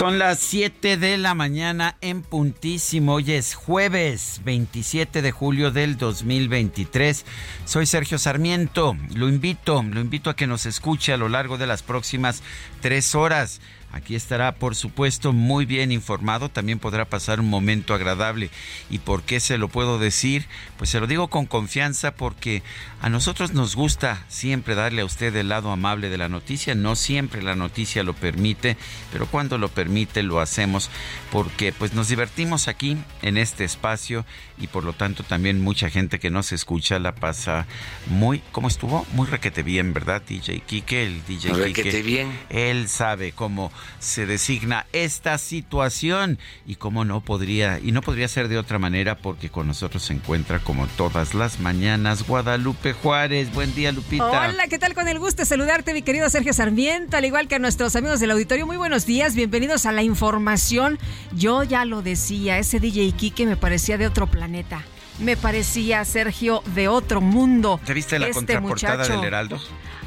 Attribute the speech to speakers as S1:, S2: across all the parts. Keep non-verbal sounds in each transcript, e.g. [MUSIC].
S1: Son las 7 de la mañana en puntísimo. Hoy es jueves 27 de julio del 2023. Soy Sergio Sarmiento. Lo invito, lo invito a que nos escuche a lo largo de las próximas tres horas. Aquí estará, por supuesto, muy bien informado. También podrá pasar un momento agradable. ¿Y por qué se lo puedo decir? Pues se lo digo con confianza porque a nosotros nos gusta siempre darle a usted el lado amable de la noticia. No siempre la noticia lo permite, pero cuando lo permite lo hacemos porque pues nos divertimos aquí en este espacio y por lo tanto también mucha gente que nos escucha la pasa muy, ¿cómo estuvo? Muy requete bien, ¿verdad? DJ Kike, el DJ
S2: Requete
S1: Kike.
S2: bien.
S1: Él sabe cómo se designa esta situación y cómo no podría, y no podría ser de otra manera porque con nosotros se encuentra como todas las mañanas Guadalupe Juárez. Buen día, Lupita.
S3: Hola, ¿qué tal? Con el gusto de saludarte, mi querido Sergio Sarmiento, al igual que a nuestros amigos del auditorio. Muy buenos días, bienvenidos a la información. Yo ya lo decía, ese DJ Kike me parecía de otro planeta. Me parecía, Sergio, de otro mundo.
S1: ¿Te viste la
S3: Este
S1: contraportada
S3: muchacho.
S1: del Heraldo?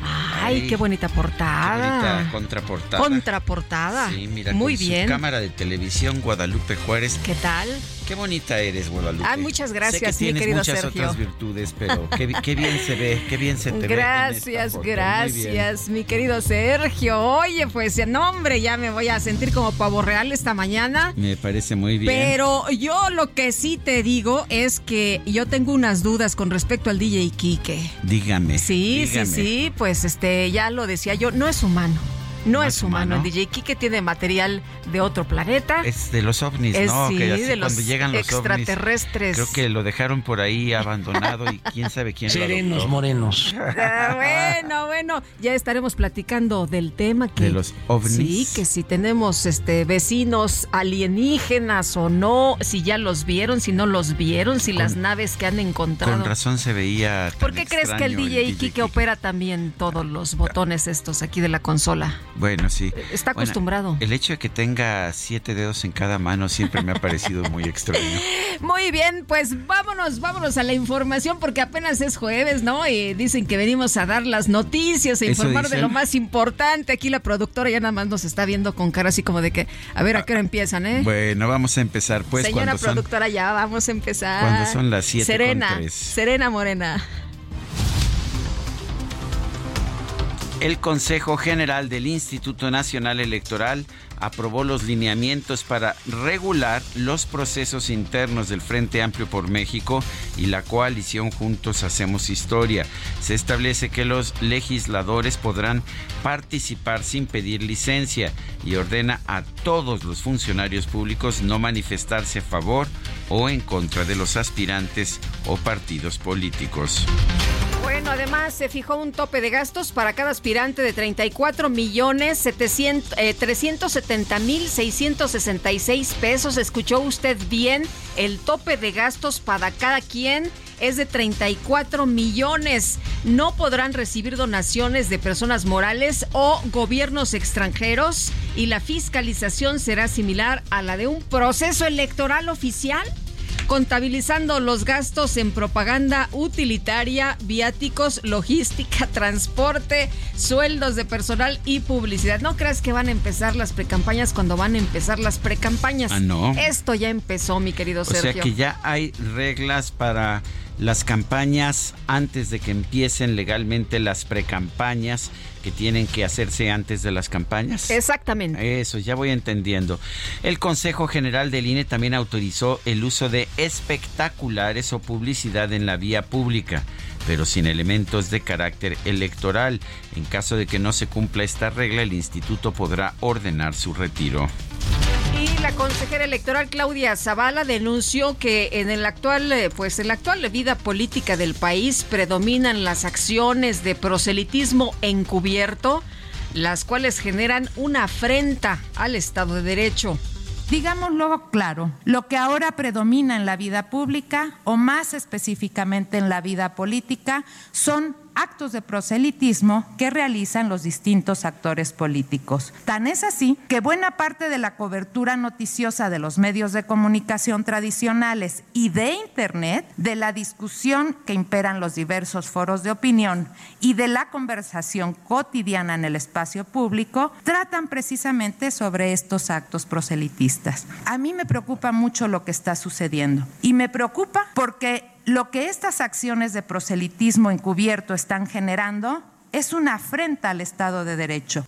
S3: Ay, qué bonita portada.
S1: Qué bonita contraportada.
S3: Contraportada.
S1: Sí, mira,
S3: Muy
S1: con
S3: bien.
S1: su cámara de televisión Guadalupe Juárez.
S3: ¿Qué tal?
S1: Qué bonita eres, Guadalupe.
S3: Ah, muchas gracias,
S1: sé que
S3: mi
S1: tienes
S3: querido
S1: muchas
S3: Sergio.
S1: otras virtudes, pero qué, bi- qué bien se ve, qué bien se te ve.
S3: Gracias, gracias, mi querido Sergio. Oye, pues, no, hombre, ya me voy a sentir como pavo real esta mañana.
S1: Me parece muy bien.
S3: Pero yo lo que sí te digo es que yo tengo unas dudas con respecto al DJ Kike.
S1: Dígame.
S3: Sí,
S1: dígame.
S3: sí, sí, pues este, ya lo decía yo, no es humano. No, es humano. El DJ Kike tiene material de otro planeta.
S1: Es de los ovnis,
S3: Es,
S1: ¿no?
S3: sí,
S1: que así
S3: de los
S1: cuando llegan los
S3: extraterrestres.
S1: ovnis. Creo que lo dejaron por ahí abandonado y quién sabe quién lo
S2: Serenos morenos. [LAUGHS]
S3: Ah, bueno, bueno, ya estaremos platicando del tema que
S1: De los ovnis.
S3: Sí, que si tenemos este vecinos alienígenas o no, si ya los vieron, si no los vieron, si las naves que han encontrado.
S1: Con razón se veía. tan
S3: ¿Por qué crees que el DJ Kike
S1: Kike?
S3: opera también todos los botones estos aquí de la consola?
S1: Bueno, sí.
S3: Está
S1: Bueno,
S3: acostumbrado.
S1: el hecho de que tenga siete dedos en cada mano siempre me ha parecido muy extraño. [LAUGHS]
S3: Muy bien, pues vámonos, vámonos a la información porque apenas es jueves, ¿no? Y dicen que venimos a dar las noticias,
S1: ¿Eso
S3: informar de lo más importante. Aquí la productora ya nada más nos está viendo con cara así como de que, a ver, ¿a qué hora empiezan, eh?
S1: Bueno, vamos a empezar pues
S3: Señora
S1: son
S3: productora, ya vamos a empezar.
S1: cuando son las siete con
S3: Serena,
S1: tres.
S3: Serena Morena.
S1: El Consejo General del Instituto Nacional Electoral aprobó los lineamientos para regular los procesos internos del Frente Amplio por México y la coalición Juntos Hacemos Historia. Se establece que los legisladores podrán participar sin pedir licencia y ordena a todos los funcionarios públicos no manifestarse a favor o en contra de los aspirantes o partidos políticos.
S3: Bueno, además se fijó un tope de gastos para cada aspirante de 34 millones 700, eh, 370 mil 666 pesos. ¿Escuchó usted bien? El tope de gastos para cada quien es de 34 millones. No podrán recibir donaciones de personas morales o gobiernos extranjeros y la fiscalización será similar a la de un proceso electoral oficial. Contabilizando los gastos en propaganda utilitaria, viáticos, logística, [LAUGHS] transporte, sueldos de personal y publicidad. No creas que van a empezar las precampañas cuando van a empezar las precampañas.
S1: Ah, no.
S3: Esto ya empezó, mi querido Sergio.
S1: O sea que ya hay reglas para las campañas antes de que empiecen legalmente las precampañas que tienen que hacerse antes de las campañas.
S3: Exactamente.
S1: Eso, ya voy entendiendo. El Consejo General del INE también autorizó el uso de espectaculares o publicidad en la vía pública, pero sin elementos de carácter electoral. En caso de que no se cumpla esta regla, el instituto podrá ordenar su retiro.
S3: Y la consejera electoral Claudia Zavala denunció que en el actual, eh, pues en la actual vida política del país predominan las acciones de proselitismo encubierto, las cuales generan una afrenta al Estado de Derecho.
S2: Digámoslo claro, lo que ahora predomina en la vida pública, o más específicamente en la vida política, son actos de proselitismo que realizan los distintos actores políticos. Tan es así que buena parte de la cobertura noticiosa de los medios de comunicación tradicionales y de Internet, de la discusión que imperan los diversos foros de opinión y de la conversación cotidiana en el espacio público, tratan precisamente sobre estos actos proselitistas. A mí me preocupa mucho lo que está sucediendo y me preocupa porque lo que estas acciones de proselitismo encubierto están generando es una afrenta al Estado de Derecho.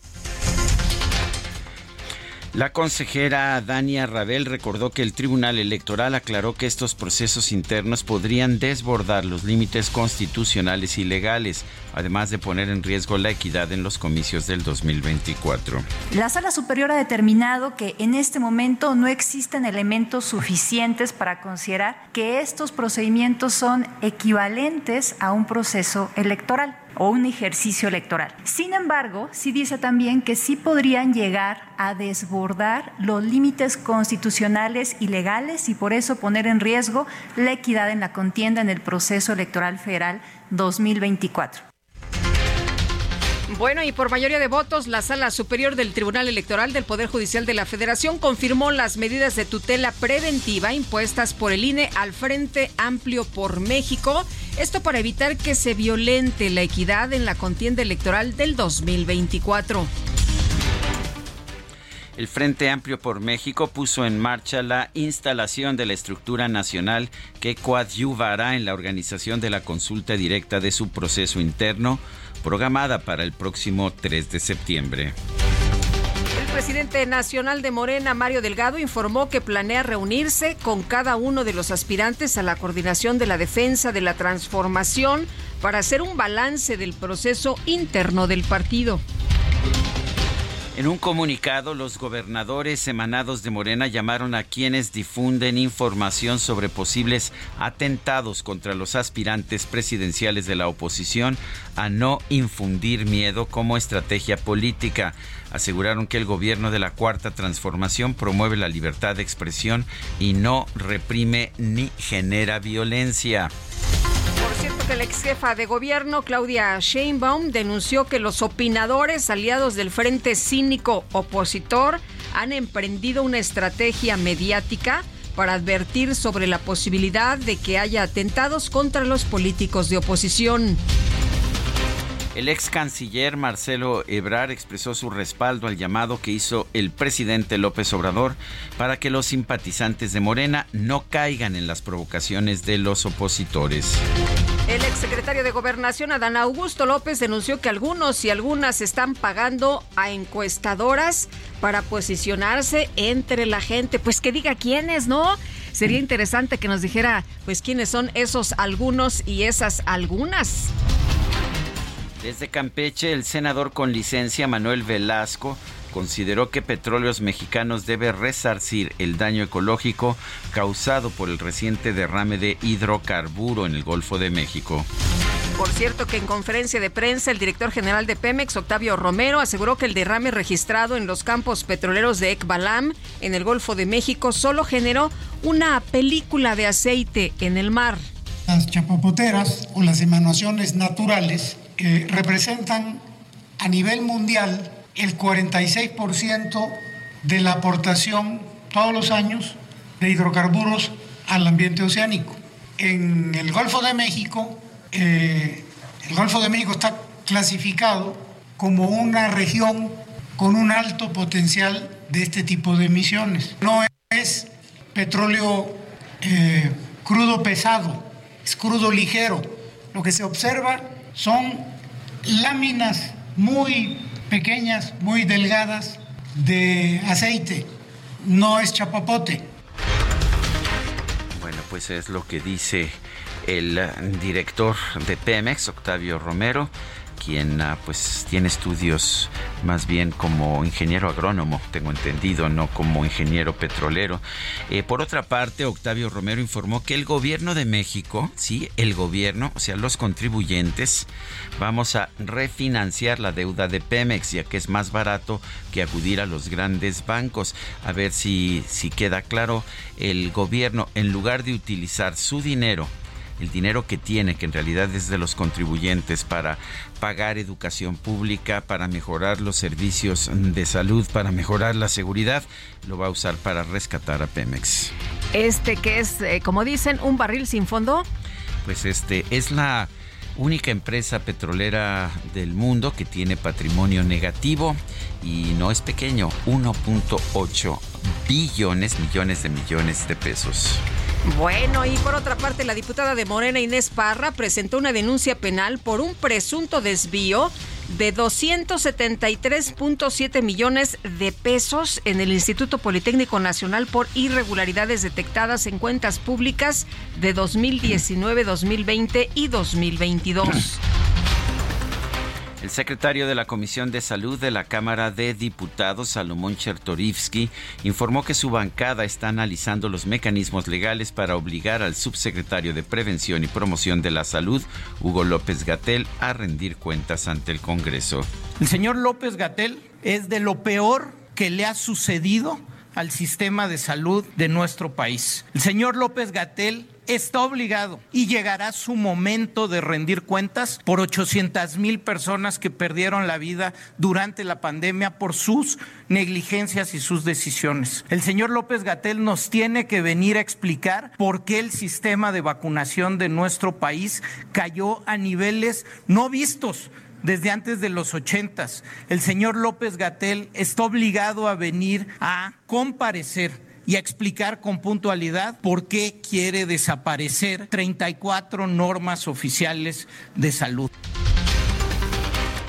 S1: La consejera Dania Rabel recordó que el Tribunal Electoral aclaró que estos procesos internos podrían desbordar los límites constitucionales y legales, además de poner en riesgo la equidad en los comicios del 2024.
S4: La Sala Superior ha determinado que en este momento no existen elementos suficientes para considerar que estos procedimientos son equivalentes a un proceso electoral o un ejercicio electoral. Sin embargo, sí dice también que sí podrían llegar a desbordar los límites constitucionales y legales y por eso poner en riesgo la equidad en la contienda en el proceso electoral federal 2024.
S3: Bueno, y por mayoría de votos, la Sala Superior del Tribunal Electoral del Poder Judicial de la Federación confirmó las medidas de tutela preventiva impuestas por el INE al Frente Amplio por México. Esto para evitar que se violente la equidad en la contienda electoral del 2024.
S1: El Frente Amplio por México puso en marcha la instalación de la estructura nacional que coadyuvará en la organización de la consulta directa de su proceso interno programada para el próximo 3 de septiembre.
S3: El presidente nacional de Morena, Mario Delgado, informó que planea reunirse con cada uno de los aspirantes a la coordinación de la defensa de la transformación para hacer un balance del proceso interno del partido.
S1: En un comunicado, los gobernadores emanados de Morena llamaron a quienes difunden información sobre posibles atentados contra los aspirantes presidenciales de la oposición a no infundir miedo como estrategia política. Aseguraron que el gobierno de la Cuarta Transformación promueve la libertad de expresión y no reprime ni genera violencia
S3: que la ex jefa de gobierno, Claudia Sheinbaum, denunció que los opinadores aliados del Frente Cínico Opositor han emprendido una estrategia mediática para advertir sobre la posibilidad de que haya atentados contra los políticos de oposición.
S1: El ex canciller Marcelo Ebrar expresó su respaldo al llamado que hizo el presidente López Obrador para que los simpatizantes de Morena no caigan en las provocaciones de los opositores.
S3: El exsecretario de Gobernación, Adán Augusto López, denunció que algunos y algunas están pagando a encuestadoras para posicionarse entre la gente. Pues que diga quiénes, ¿no? Sería interesante que nos dijera, pues, quiénes son esos algunos y esas algunas.
S1: Desde Campeche, el senador con licencia Manuel Velasco consideró que Petróleos Mexicanos debe resarcir el daño ecológico causado por el reciente derrame de hidrocarburo en el Golfo de México.
S3: Por cierto que en conferencia de prensa el director general de Pemex, Octavio Romero, aseguró que el derrame registrado en los campos petroleros de Ekbalam, en el Golfo de México, solo generó una película de aceite en el mar.
S5: Las chapapoteras o las emanaciones naturales que representan a nivel mundial el 46% de la aportación todos los años de hidrocarburos al ambiente oceánico. En el Golfo de México, eh, el Golfo de México está clasificado como una región con un alto potencial de este tipo de emisiones. No es petróleo eh, crudo pesado, es crudo ligero. Lo que se observa son láminas muy pequeñas, muy delgadas de aceite. No es chapapote.
S1: Bueno, pues es lo que dice el director de Pemex, Octavio Romero quien ah, pues tiene estudios más bien como ingeniero agrónomo, tengo entendido, no como ingeniero petrolero. Eh, por otra parte, Octavio Romero informó que el gobierno de México, sí, el gobierno, o sea, los contribuyentes, vamos a refinanciar la deuda de Pemex, ya que es más barato que acudir a los grandes bancos. A ver si, si queda claro, el gobierno, en lugar de utilizar su dinero el dinero que tiene, que en realidad es de los contribuyentes, para pagar educación pública, para mejorar los servicios de salud, para mejorar la seguridad, lo va a usar para rescatar a Pemex.
S3: Este que es, eh, como dicen, un barril sin fondo.
S1: Pues este es la única empresa petrolera del mundo que tiene patrimonio negativo y no es pequeño, 1.8 billones, millones de millones de pesos.
S3: Bueno, y por otra parte, la diputada de Morena Inés Parra presentó una denuncia penal por un presunto desvío de 273.7 millones de pesos en el Instituto Politécnico Nacional por irregularidades detectadas en cuentas públicas de 2019, 2020 y 2022.
S1: El secretario de la Comisión de Salud de la Cámara de Diputados, Salomón Chertorivsky, informó que su bancada está analizando los mecanismos legales para obligar al subsecretario de Prevención y Promoción de la Salud, Hugo López Gatel, a rendir cuentas ante el Congreso.
S6: El señor López Gatel es de lo peor que le ha sucedido al sistema de salud de nuestro país. El señor López Gatel está obligado y llegará su momento de rendir cuentas por 800 mil personas que perdieron la vida durante la pandemia por sus negligencias y sus decisiones. El señor López Gatel nos tiene que venir a explicar por qué el sistema de vacunación de nuestro país cayó a niveles no vistos desde antes de los ochentas. El señor López Gatel está obligado a venir a comparecer y a explicar con puntualidad por qué quiere desaparecer 34 normas oficiales de salud.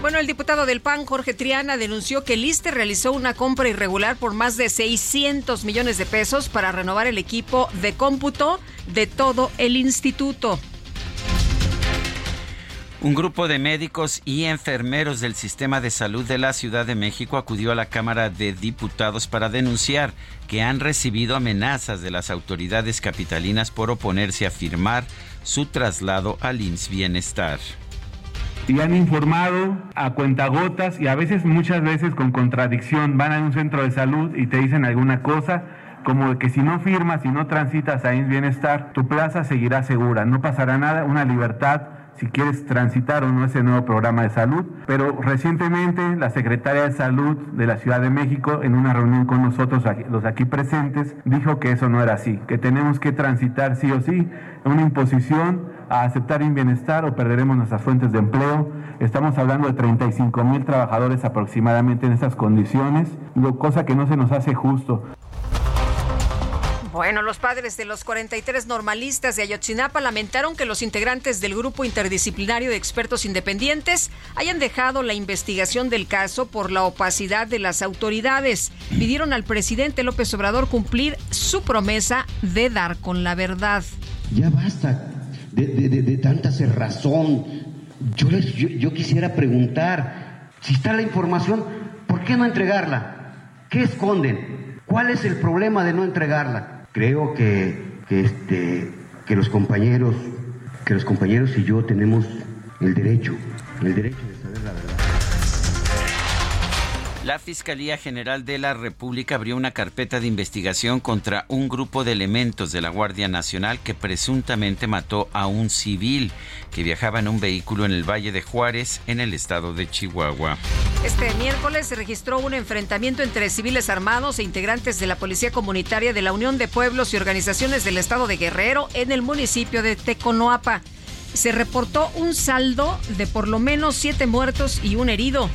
S3: Bueno, el diputado del PAN, Jorge Triana, denunció que el realizó una compra irregular por más de 600 millones de pesos para renovar el equipo de cómputo de todo el instituto.
S1: Un grupo de médicos y enfermeros del sistema de salud de la Ciudad de México acudió a la Cámara de Diputados para denunciar que han recibido amenazas de las autoridades capitalinas por oponerse a firmar su traslado al IMSS Bienestar.
S7: Y han informado a cuentagotas y a veces, muchas veces con contradicción, van a un centro de salud y te dicen alguna cosa como que si no firmas, si no transitas a IMSS Bienestar, tu plaza seguirá segura, no pasará nada, una libertad si quieres transitar o no ese nuevo programa de salud. Pero recientemente la secretaria de Salud de la Ciudad de México, en una reunión con nosotros, los aquí presentes, dijo que eso no era así, que tenemos que transitar sí o sí una imposición a aceptar un bienestar o perderemos nuestras fuentes de empleo. Estamos hablando de 35 mil trabajadores aproximadamente en esas condiciones, cosa que no se nos hace justo.
S3: Bueno, los padres de los 43 normalistas de Ayotzinapa lamentaron que los integrantes del grupo interdisciplinario de expertos independientes hayan dejado la investigación del caso por la opacidad de las autoridades. Pidieron al presidente López Obrador cumplir su promesa de dar con la verdad.
S8: Ya basta de, tanta cerrazón. Yo, yo quisiera preguntar, si está la información, ¿por qué no entregarla? ¿Qué esconden? ¿Cuál es el problema de no entregarla? Creo que, este, que los compañeros, que los compañeros y yo tenemos el derecho, el derecho de la
S1: Fiscalía General de la República abrió una carpeta de investigación contra un grupo de elementos de la Guardia Nacional que presuntamente mató a un civil que viajaba en un vehículo en el Valle de Juárez, en el estado de Chihuahua.
S3: Este miércoles se registró un enfrentamiento entre civiles armados e integrantes de la Policía Comunitaria de la Unión de Pueblos y Organizaciones del Estado de Guerrero en el municipio de Teconoapa. Se reportó un saldo de por lo menos siete muertos y un herido.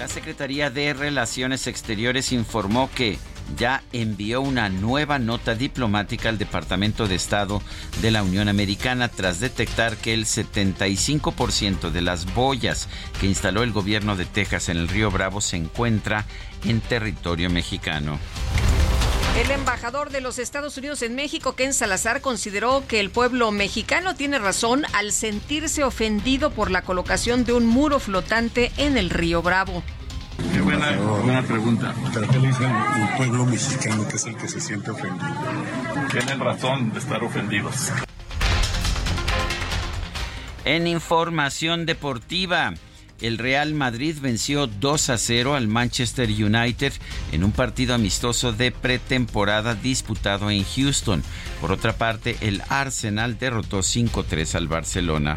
S1: La Secretaría de Relaciones Exteriores informó que ya envió una nueva nota diplomática al Departamento de Estado de la Unión Americana tras detectar que el 75% de las boyas que instaló el gobierno de Texas en el río Bravo se encuentra en territorio mexicano.
S3: El embajador de los Estados Unidos en México, Ken Salazar, consideró que el pueblo mexicano tiene razón al sentirse ofendido por la colocación de un muro flotante en el río Bravo.
S9: Qué buena, buena pregunta. ¿Pero qué le dice el pueblo mexicano que es el que se siente ofendido? Tienen razón de estar ofendidos.
S1: En información deportiva. El Real Madrid venció 2 a 0 al Manchester United en un partido amistoso de pretemporada disputado en Houston. Por otra parte, el Arsenal derrotó 5-3 al Barcelona.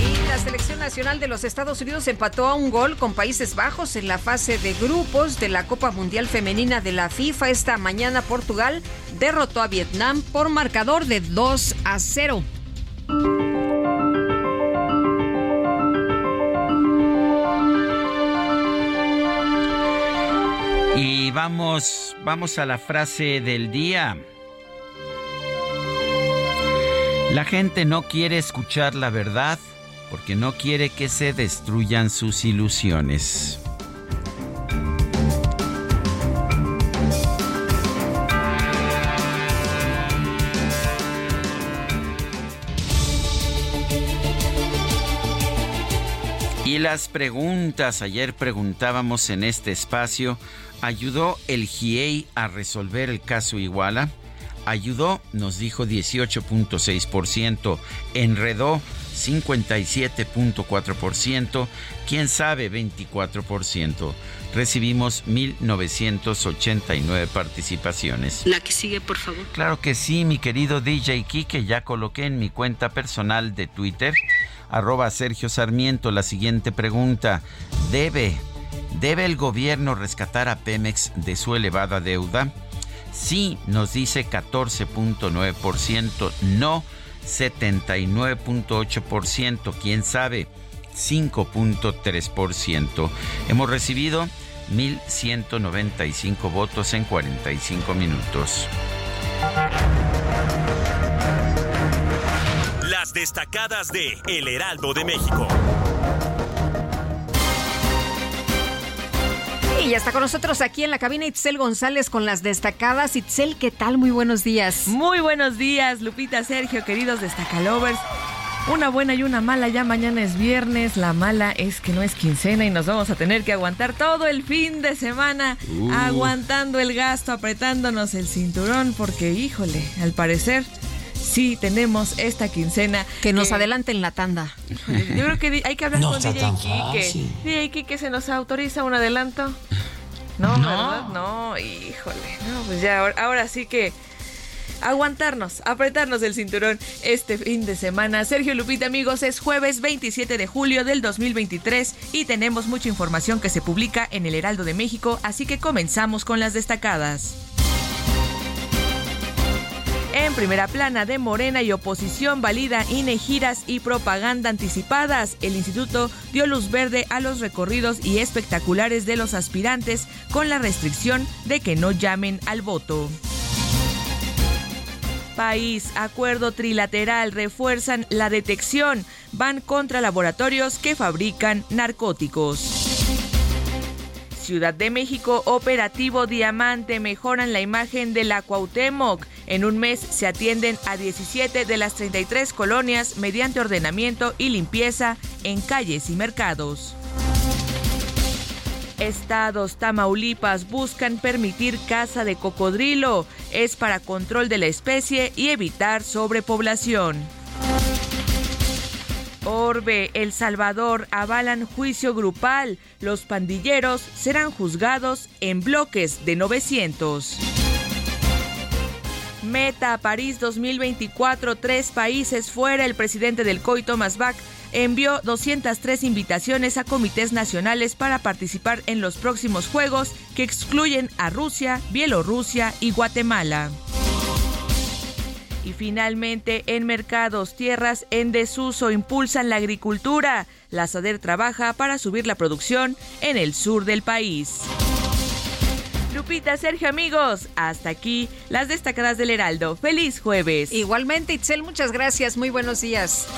S3: Y la selección nacional de los Estados Unidos empató a un gol con Países Bajos en la fase de grupos de la Copa Mundial Femenina de la FIFA. Esta mañana Portugal derrotó a Vietnam por marcador de 2 a 0.
S1: Y vamos, vamos a la frase del día. La gente no quiere escuchar la verdad porque no quiere que se destruyan sus ilusiones. Y las preguntas, ayer preguntábamos en este espacio, ¿ayudó el GIEI a resolver el caso Iguala? Ayudó, nos dijo 18.6%, enredó 57.4%, quién sabe 24%. Recibimos 1.989 participaciones.
S10: La que sigue, por favor.
S1: Claro que sí, mi querido DJ que ya coloqué en mi cuenta personal de Twitter, arroba Sergio Sarmiento, la siguiente pregunta. ¿Debe, ¿Debe el gobierno rescatar a Pemex de su elevada deuda? Sí, nos dice 14.9%, no 79.8%, quién sabe, 5.3%. Hemos recibido 1.195 votos en 45 minutos.
S11: Las destacadas de El Heraldo de México.
S3: Y ya está con nosotros aquí en la cabina Itzel González con las destacadas. Itzel, ¿qué tal? Muy buenos días.
S12: Muy buenos días, Lupita, Sergio, queridos destacalovers. Una buena y una mala, ya mañana es viernes. La mala es que no es quincena y nos vamos a tener que aguantar todo el fin de semana
S1: Uh.
S12: aguantando el gasto, apretándonos el cinturón, porque híjole, al parecer sí tenemos esta quincena.
S3: Que nos adelanten la tanda.
S12: Yo creo que hay que hablar
S3: No
S12: con DJ Kike. DJ Kike se nos autoriza un adelanto. No,
S3: No.
S12: ¿verdad? No, híjole. No, pues ya, ahora, ahora sí que aguantarnos, apretarnos el cinturón este fin de semana. Sergio Lupita, amigos, es jueves 27 de julio del 2023 y tenemos mucha información que se publica en el Heraldo de México, así que comenzamos con las destacadas. En primera plana de Morena y oposición valida INE giras y propaganda anticipadas. El instituto dio luz verde a los recorridos y espectaculares de los aspirantes con la restricción de que no llamen al voto. País, acuerdo trilateral, refuerzan la detección, van contra laboratorios que fabrican narcóticos. Ciudad de México, operativo Diamante, mejoran la imagen de la Cuauhtémoc. En un mes se atienden a 17 de las 33 colonias mediante ordenamiento y limpieza en calles y mercados. Estados Tamaulipas buscan permitir caza de cocodrilo. Es para control de la especie y evitar sobrepoblación. Orbe, El Salvador avalan juicio grupal. Los pandilleros serán juzgados en bloques de 900. Meta París 2024, tres países fuera. El presidente del COI, Thomas Bach, envió 203 invitaciones a comités nacionales para participar en los próximos Juegos que excluyen a Rusia, Bielorrusia y Guatemala. Y finalmente, en mercados, tierras en desuso impulsan la agricultura. La SADER trabaja para subir la producción en el sur del país. Lupita, Sergio, amigos, hasta aquí las destacadas del Heraldo. Feliz jueves.
S3: Igualmente, Itzel, muchas gracias. Muy buenos días.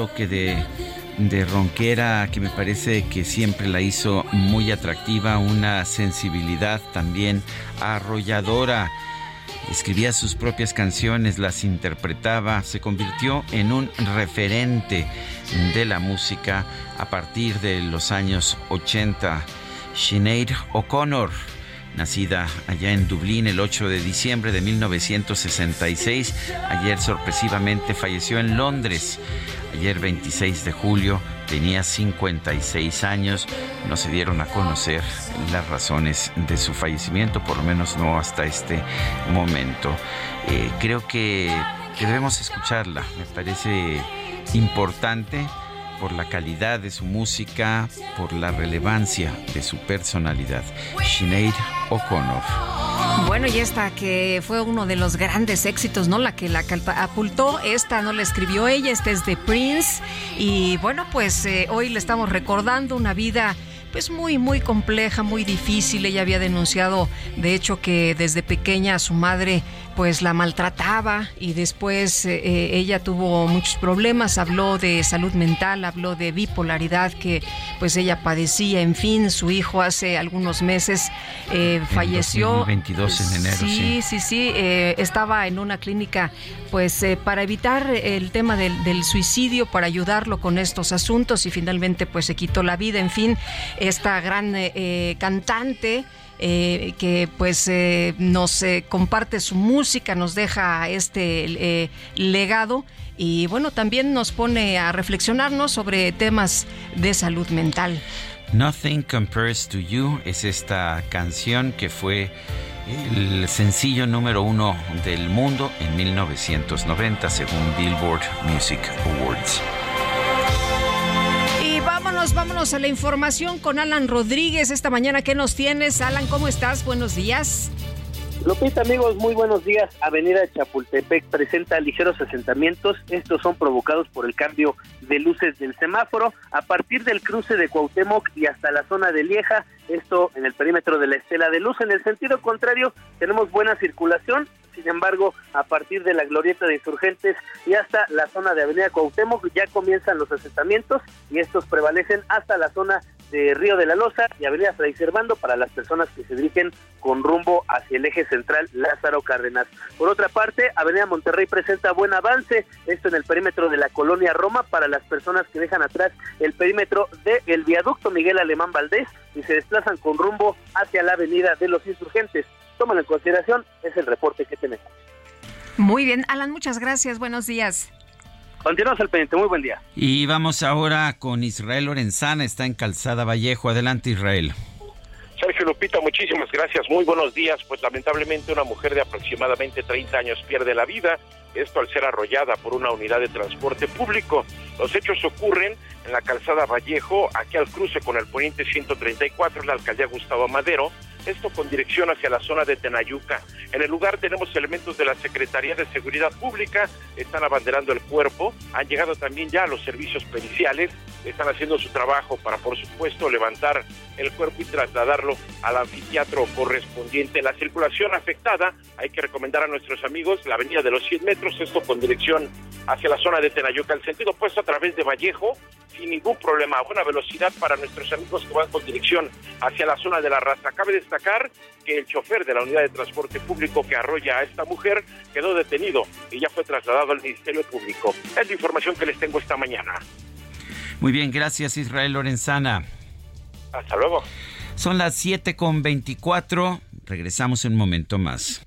S1: Toque de, de ronquera que me parece que siempre la hizo muy atractiva, una sensibilidad también arrolladora. Escribía sus propias canciones, las interpretaba, se convirtió en un referente de la música a partir de los años 80. Sinead O'Connor nacida allá en Dublín el 8 de diciembre de 1966. Ayer sorpresivamente falleció en Londres. Ayer 26 de julio tenía 56 años. No se dieron a conocer las razones de su fallecimiento, por lo menos no hasta este momento. Eh, creo que, que debemos escucharla. Me parece importante por la calidad de su música, por la relevancia de su personalidad. Sinead O'Connor.
S3: Bueno, y esta que fue uno de los grandes éxitos, ¿no? La que la apultó, esta no la escribió ella, esta es de Prince. Y bueno, pues eh, hoy le estamos recordando una vida pues muy, muy compleja, muy difícil. Ella había denunciado, de hecho, que desde pequeña su madre pues la maltrataba y después eh, eh, ella tuvo muchos problemas, habló de salud mental, habló de bipolaridad que pues ella padecía, en fin, su hijo hace algunos meses eh, falleció.
S1: 22 en enero.
S3: Sí, sí, sí, estaba en una clínica pues para evitar el tema del, del, suicidio, para ayudarlo con estos asuntos y finalmente pues se quitó la vida, en fin, esta gran cantante. Eh, que pues eh, nos eh, comparte su música, nos deja este legado. Y bueno, también nos pone a reflexionarnos sobre temas de salud mental.
S1: Nothing Compares to You es esta canción que fue el sencillo número uno del mundo en 1990 según Billboard Music Awards
S3: vámonos, a la información con Alan Rodríguez esta mañana. ¿Qué nos tienes? Alan, ¿cómo estás? Buenos días.
S10: Lupita, amigos, muy buenos días. Avenida Chapultepec presenta ligeros asentamientos. Estos son provocados por el cambio de luces del semáforo a partir del cruce de Cuauhtémoc y hasta la zona de Lieja. Esto en el perímetro de la estela de luz. En el sentido contrario, tenemos buena circulación sin embargo, a partir de la glorieta de insurgentes y hasta la zona de Avenida Cuauhtémoc ya comienzan los asentamientos y estos prevalecen hasta la zona de Río de la Loza y Avenida Fray Servando para las personas que se dirigen con rumbo hacia el eje central Lázaro Cárdenas. Por otra parte, Avenida Monterrey presenta buen avance, esto en el perímetro de la colonia Roma para las personas que dejan atrás el perímetro del viaducto Miguel Alemán Valdés y se desplazan con rumbo hacia la Avenida de los Insurgentes tómalo en consideración, es el reporte que tenemos.
S3: Muy bien, Alan, muchas gracias, buenos días.
S10: Continuamos al pendiente, muy buen día.
S1: Y vamos ahora con Israel Lorenzana, está en Calzada Vallejo. Adelante, Israel.
S13: Sergio
S14: Lupita, muchísimas gracias. Muy buenos días. Pues lamentablemente una mujer de aproximadamente 30 años pierde la vida, esto al ser arrollada por una unidad de transporte público. Los hechos ocurren en la calzada Vallejo, aquí al cruce con el poniente 134, en la alcaldía Gustavo Madero, esto con dirección hacia la zona de Tenayuca. En el lugar tenemos elementos de la Secretaría de Seguridad Pública, están abanderando el cuerpo, han llegado también ya los servicios periciales, están haciendo su trabajo para, por supuesto, levantar el cuerpo y trasladarlo al anfiteatro correspondiente. La circulación afectada, hay que recomendar a nuestros amigos la avenida de los 100 metros, esto con dirección hacia la zona de Tenayuca, el sentido opuesto a través de Vallejo, sin ningún problema, a buena velocidad para nuestros amigos que van con dirección hacia la zona de la raza. Cabe destacar que el chofer de la unidad de transporte público que arrolla a esta mujer quedó detenido y ya fue trasladado al Ministerio Público. Es la información que les tengo esta mañana.
S1: Muy bien, gracias Israel Lorenzana.
S14: Hasta luego.
S1: Son las 7 con 24. Regresamos en un momento más.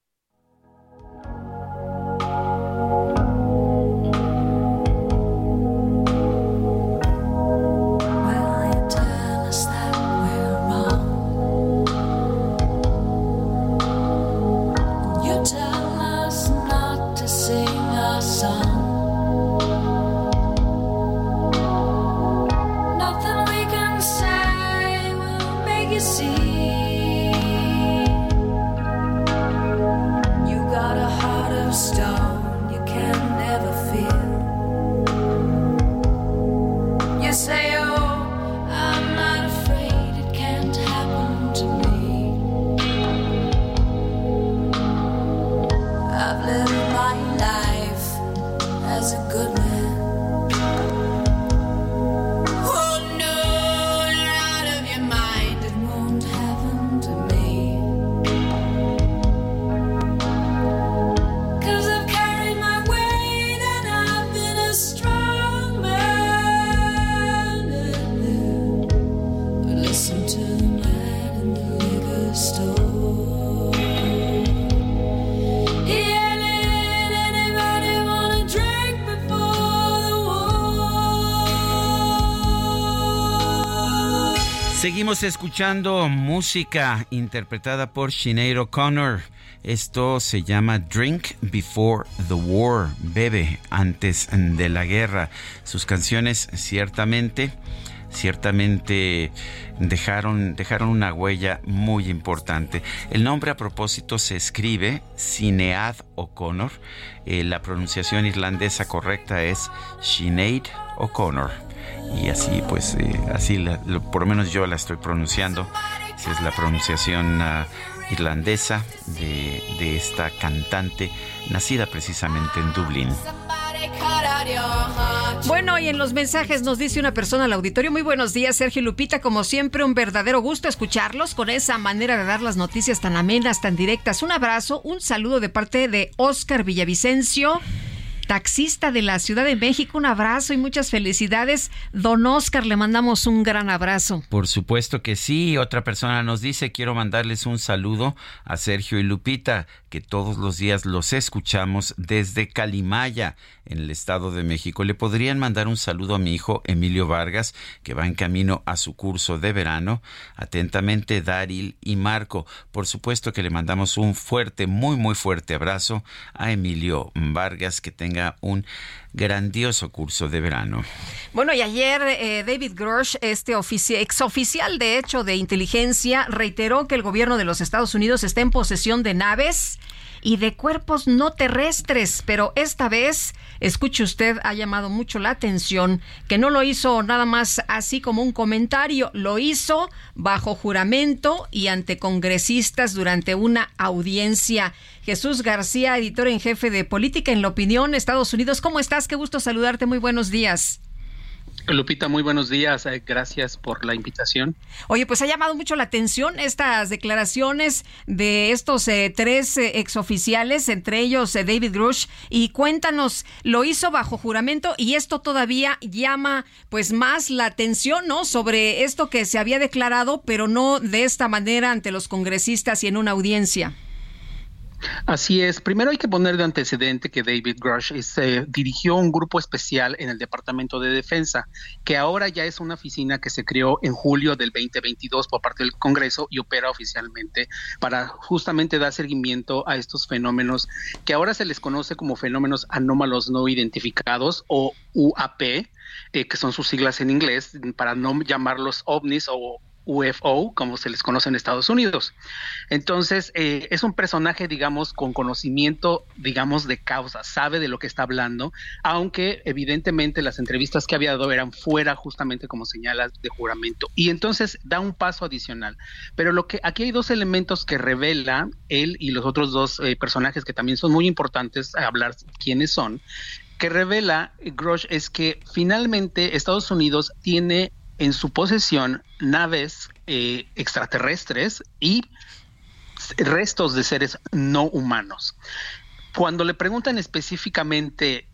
S1: Seguimos escuchando música interpretada por Sinead O'Connor. Esto se llama Drink Before the War, bebe antes de la guerra. Sus canciones ciertamente ciertamente dejaron, dejaron una huella muy importante. El nombre a propósito se escribe Sinead O'Connor. Eh, la pronunciación irlandesa correcta es Sinead O'Connor y así pues eh, así por lo menos yo la estoy pronunciando esa es la pronunciación ah, irlandesa de, de esta cantante nacida precisamente en Dublín.
S3: Bueno, y en los mensajes nos dice una persona al auditorio, muy buenos días Sergio Lupita, como siempre un verdadero gusto escucharlos con esa manera de dar las noticias tan amenas, tan directas. Un abrazo, un saludo de parte de Oscar Villavicencio taxista de la Ciudad de México. Un abrazo y muchas felicidades. Don Oscar, le mandamos un gran abrazo.
S1: Por supuesto que sí. Otra persona nos dice, quiero mandarles un saludo a Sergio y Lupita, que todos los días los escuchamos desde Calimaya, en el Estado de México. Le podrían mandar un saludo a mi hijo Emilio Vargas, que va en camino a su curso de verano. Atentamente, Daril y Marco. Por supuesto que le mandamos un fuerte, muy, muy fuerte abrazo a Emilio Vargas, que tenga un grandioso curso de verano.
S3: Bueno, y ayer eh, David Grosh, este exoficial de hecho de inteligencia, reiteró que el gobierno de los Estados Unidos está en posesión de naves y de cuerpos no terrestres, pero esta vez, escuche usted, ha llamado mucho la atención que no lo hizo nada más así como un comentario, lo hizo bajo juramento y ante congresistas durante una audiencia. Jesús García, editor en jefe de Política en la Opinión, Estados Unidos, ¿cómo estás? Qué gusto saludarte, muy buenos días.
S15: Lupita, muy buenos días. Eh, gracias por la invitación.
S3: Oye, pues ha llamado mucho la atención estas declaraciones de estos eh, tres eh, exoficiales, entre ellos David Grush. Y cuéntanos, lo hizo bajo juramento y esto todavía llama pues más la atención, ¿no? Sobre esto que se había declarado, pero no de esta manera ante los congresistas y en una audiencia.
S15: Así es. Primero hay que poner de antecedente que David Grush eh, dirigió un grupo especial en el Departamento de Defensa, que ahora ya es una oficina que se creó en julio del 2022 por parte del Congreso y opera oficialmente para justamente dar seguimiento a estos fenómenos que ahora se les conoce como fenómenos anómalos no identificados o UAP, eh, que son sus siglas en inglés, para no llamarlos ovnis o UFO, como se les conoce en Estados Unidos. Entonces, eh, es un personaje, digamos, con conocimiento, digamos, de causa, sabe de lo que está hablando, aunque evidentemente las entrevistas que había dado eran fuera justamente como señalas de juramento. Y entonces da un paso adicional. Pero lo que aquí hay dos elementos que revela él y los otros dos eh, personajes que también son muy importantes a hablar quiénes son, que revela Grosh es que finalmente Estados Unidos tiene en su posesión naves eh, extraterrestres y restos de seres no humanos. Cuando le preguntan específicamente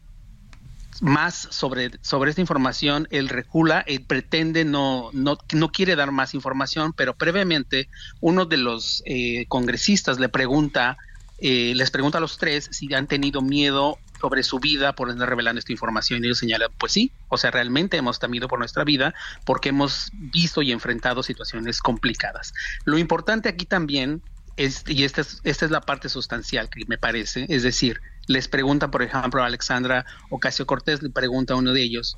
S15: más sobre, sobre esta información, él recula, él pretende no, no, no quiere dar más información, pero previamente uno de los eh, congresistas le pregunta, eh, les pregunta a los tres si han tenido miedo sobre su vida por estar revelando esta información y ellos señalan, pues sí, o sea, realmente hemos temido por nuestra vida porque hemos visto y enfrentado situaciones complicadas. Lo importante aquí también es, y esta es, esta es la parte sustancial que me parece, es decir, les pregunta, por ejemplo, a Alexandra Ocasio Cortés, le pregunta a uno de ellos,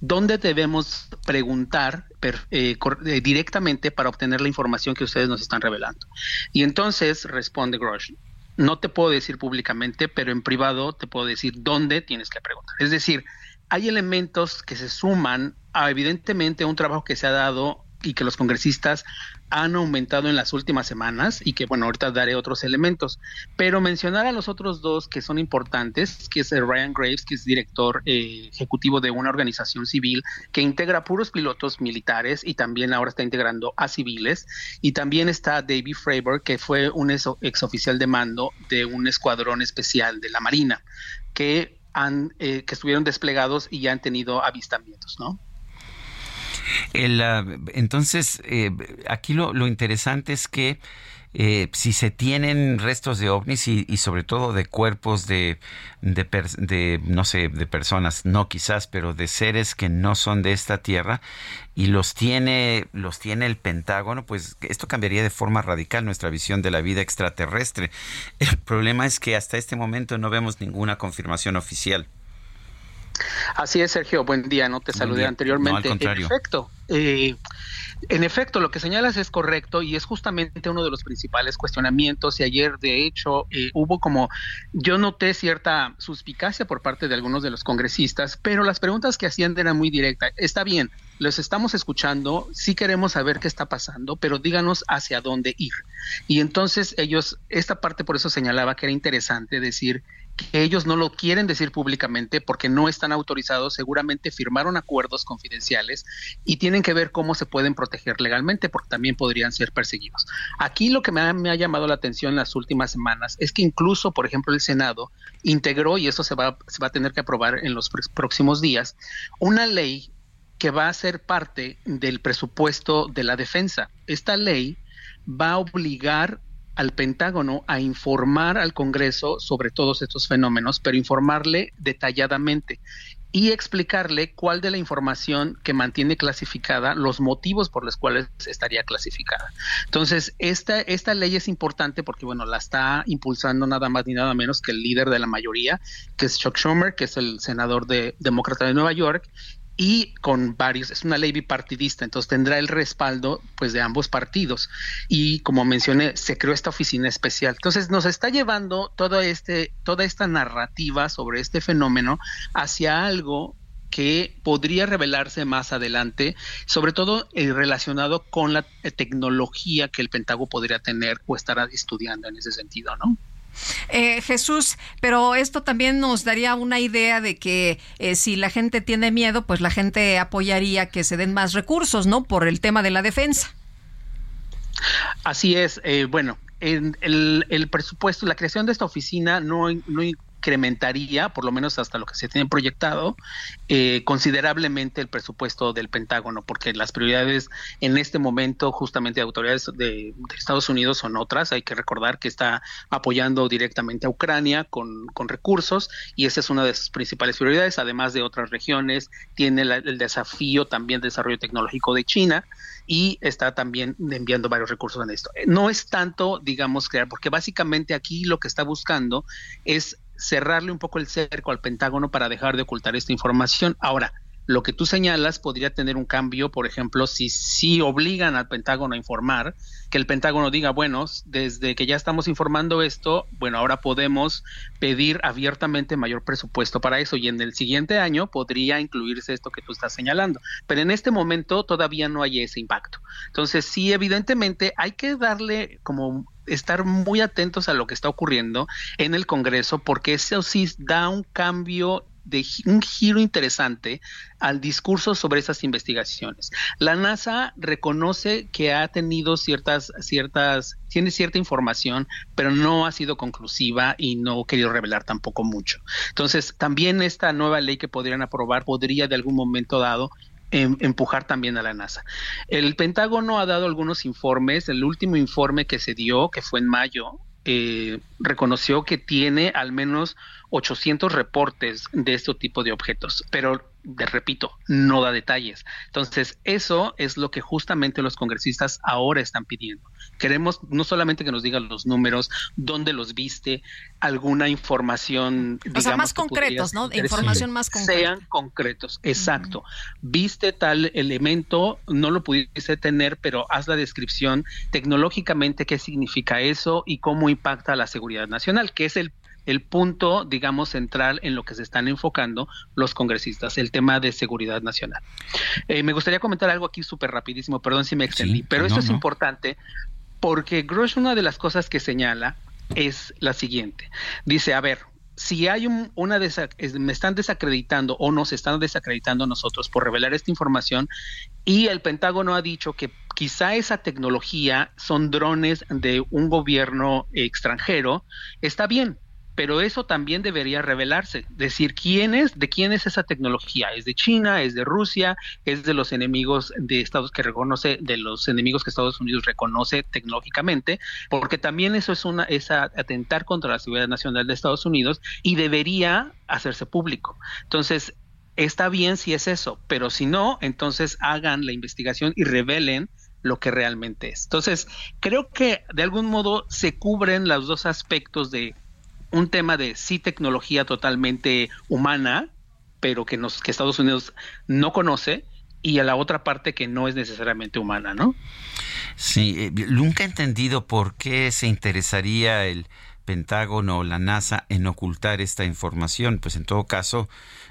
S15: ¿dónde debemos preguntar eh, eh, directamente para obtener la información que ustedes nos están revelando? Y entonces responde Grosh, no te puedo decir públicamente, pero en privado te puedo decir dónde tienes que preguntar. Es decir, hay elementos que se suman a evidentemente un trabajo que se ha dado y que los congresistas han aumentado en las últimas semanas y que bueno, ahorita daré otros elementos, pero mencionar a los otros dos que son importantes, que es Ryan Graves, que es director eh, ejecutivo de una organización civil que integra puros pilotos militares y también ahora está integrando a civiles, y también está David Fravor, que fue un ex, oficial de mando de un escuadrón especial de la Marina, que han, eh, que estuvieron desplegados y ya han tenido avistamientos, ¿no?
S1: El, ah, entonces, eh, aquí lo, interesante es que eh, si se tienen restos de ovnis y, sobre todo de cuerpos de, de, no sé, de personas, no quizás, pero de seres que no son de esta tierra y los tiene, los tiene el Pentágono, pues esto cambiaría de forma radical nuestra visión de la vida extraterrestre. El problema es que hasta este momento no vemos ninguna confirmación oficial.
S15: Así es, Sergio. Buen día. No te saludé anteriormente.
S1: En
S15: efecto, eh, en efecto, lo que señalas es correcto y es justamente uno de los principales cuestionamientos. Y ayer, de hecho, eh, hubo como yo noté cierta suspicacia por parte de algunos de los congresistas, pero las preguntas que hacían eran muy directas. Está bien, los estamos escuchando, sí queremos saber qué está pasando, pero díganos hacia dónde ir. Y entonces ellos, esta parte por eso señalaba que era interesante decir que ellos no lo quieren decir públicamente porque no están autorizados, seguramente firmaron acuerdos confidenciales y tienen que ver cómo se pueden proteger legalmente porque también podrían ser perseguidos. Aquí lo que me ha, llamado la atención en las últimas semanas es que incluso, por ejemplo, el Senado integró, y eso se va, se va a tener que aprobar en los próximos días, una ley que va a ser parte del presupuesto de la defensa. Esta ley va a obligar al Pentágono a informar al Congreso sobre todos estos fenómenos, pero informarle detalladamente y explicarle cuál de la información que mantiene clasificada, los motivos por los cuales estaría clasificada. Entonces, esta, esta ley es importante porque, bueno, la está impulsando nada más ni nada menos que el líder de la mayoría, que es Chuck Schumer, que es el senador de demócrata de Nueva York, y con varios, es una ley bipartidista, entonces tendrá el respaldo pues de ambos partidos y como mencioné, se creó esta oficina especial. Entonces nos está llevando todo este, toda esta narrativa sobre este fenómeno hacia algo que podría revelarse más adelante, sobre todo eh, relacionado con la eh, tecnología que el Pentágono podría tener o estar estudiando en ese sentido, ¿no?
S3: Eh, Jesús, pero esto también nos daría una idea de que eh, si la gente tiene miedo, pues la gente apoyaría que se den más recursos, ¿no? Por el tema de la defensa.
S15: Así es. Eh, bueno, el, el, presupuesto, la creación de esta oficina no, no, incrementaría, por lo menos hasta lo que se tiene proyectado, eh, considerablemente el presupuesto del Pentágono, porque las prioridades en este momento justamente de autoridades de, Estados Unidos son otras. Hay que recordar que está apoyando directamente a Ucrania con, recursos y esa es una de sus principales prioridades, además de otras regiones. Tiene el desafío también de desarrollo tecnológico de China y está también enviando varios recursos en esto. No es tanto, digamos, crear, porque básicamente aquí lo que está buscando es cerrarle un poco el cerco al Pentágono para dejar de ocultar esta información. Ahora, lo que tú señalas podría tener un cambio, por ejemplo, si si obligan al Pentágono a informar, que el Pentágono diga, bueno, desde que ya estamos informando esto, bueno, ahora podemos pedir abiertamente mayor presupuesto para eso y en el siguiente año podría incluirse esto que tú estás señalando. Pero en este momento todavía no hay ese impacto. Entonces, sí, evidentemente hay que darle como estar muy atentos a lo que está ocurriendo en el Congreso porque eso sí da un cambio de un giro interesante al discurso sobre esas investigaciones. La NASA reconoce que ha tenido ciertas, ciertas, tiene cierta información, pero no ha sido conclusiva y no ha querido revelar tampoco mucho. Entonces, también esta nueva ley que podrían aprobar podría de algún momento dado em, empujar también a la NASA. El Pentágono ha dado algunos informes, el último informe que se dio, que fue en mayo, eh, reconoció que tiene al menos 800 reportes de este tipo de objetos, pero de, repito, no da detalles. Entonces, eso es lo que justamente los congresistas ahora están pidiendo. Queremos no solamente que nos digan los números, dónde los viste, alguna información.
S3: O sea, más concretos, ¿no? Información más concreta.
S15: Sean concretos, exacto. Viste tal elemento, no lo pudiste tener, pero haz la descripción tecnológicamente qué significa eso y cómo impacta a la seguridad nacional, que es el el punto, digamos, central en lo que se están enfocando los congresistas, el tema de seguridad nacional. Eh, me gustaría comentar algo aquí súper rapidísimo, perdón si me extendí, pero esto es importante porque Grosh una de las cosas que señala es la siguiente. Dice, a ver, si hay una me están desacreditando o nos están desacreditando nosotros por revelar esta información y el Pentágono ha dicho que quizá esa tecnología son drones de un gobierno extranjero, está bien, pero eso también debería revelarse, decir quién es, de quién es esa tecnología, es de China, es de Rusia, es de los enemigos de Estados que reconoce, de los enemigos que Estados Unidos reconoce tecnológicamente, porque también eso es una es atentar contra la seguridad nacional de Estados Unidos y debería hacerse público. Entonces, está bien si es eso, pero si no, entonces hagan la investigación y revelen lo que realmente es. Entonces, creo que de algún modo se cubren los dos aspectos de un tema de sí tecnología totalmente humana, pero que, nos, que Estados Unidos no conoce, y a la otra parte que no es necesariamente humana, ¿no?
S1: Sí, eh, nunca he entendido por qué se interesaría el Pentágono o la NASA en ocultar esta información. Pues en todo caso,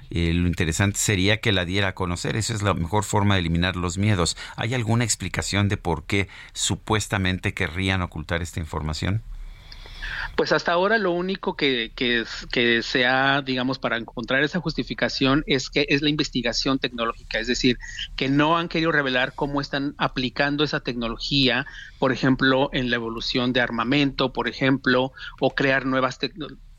S1: eh, lo interesante sería que la diera a conocer. Esa es la mejor forma de eliminar los miedos. ¿Hay alguna explicación de por qué supuestamente querrían ocultar esta información?
S15: Pues hasta ahora lo único que, que, que se ha, digamos, para encontrar esa justificación es que es la investigación tecnológica, es decir, que no han querido revelar cómo están aplicando esa tecnología, por ejemplo, en la evolución de armamento, por ejemplo, o crear nuevas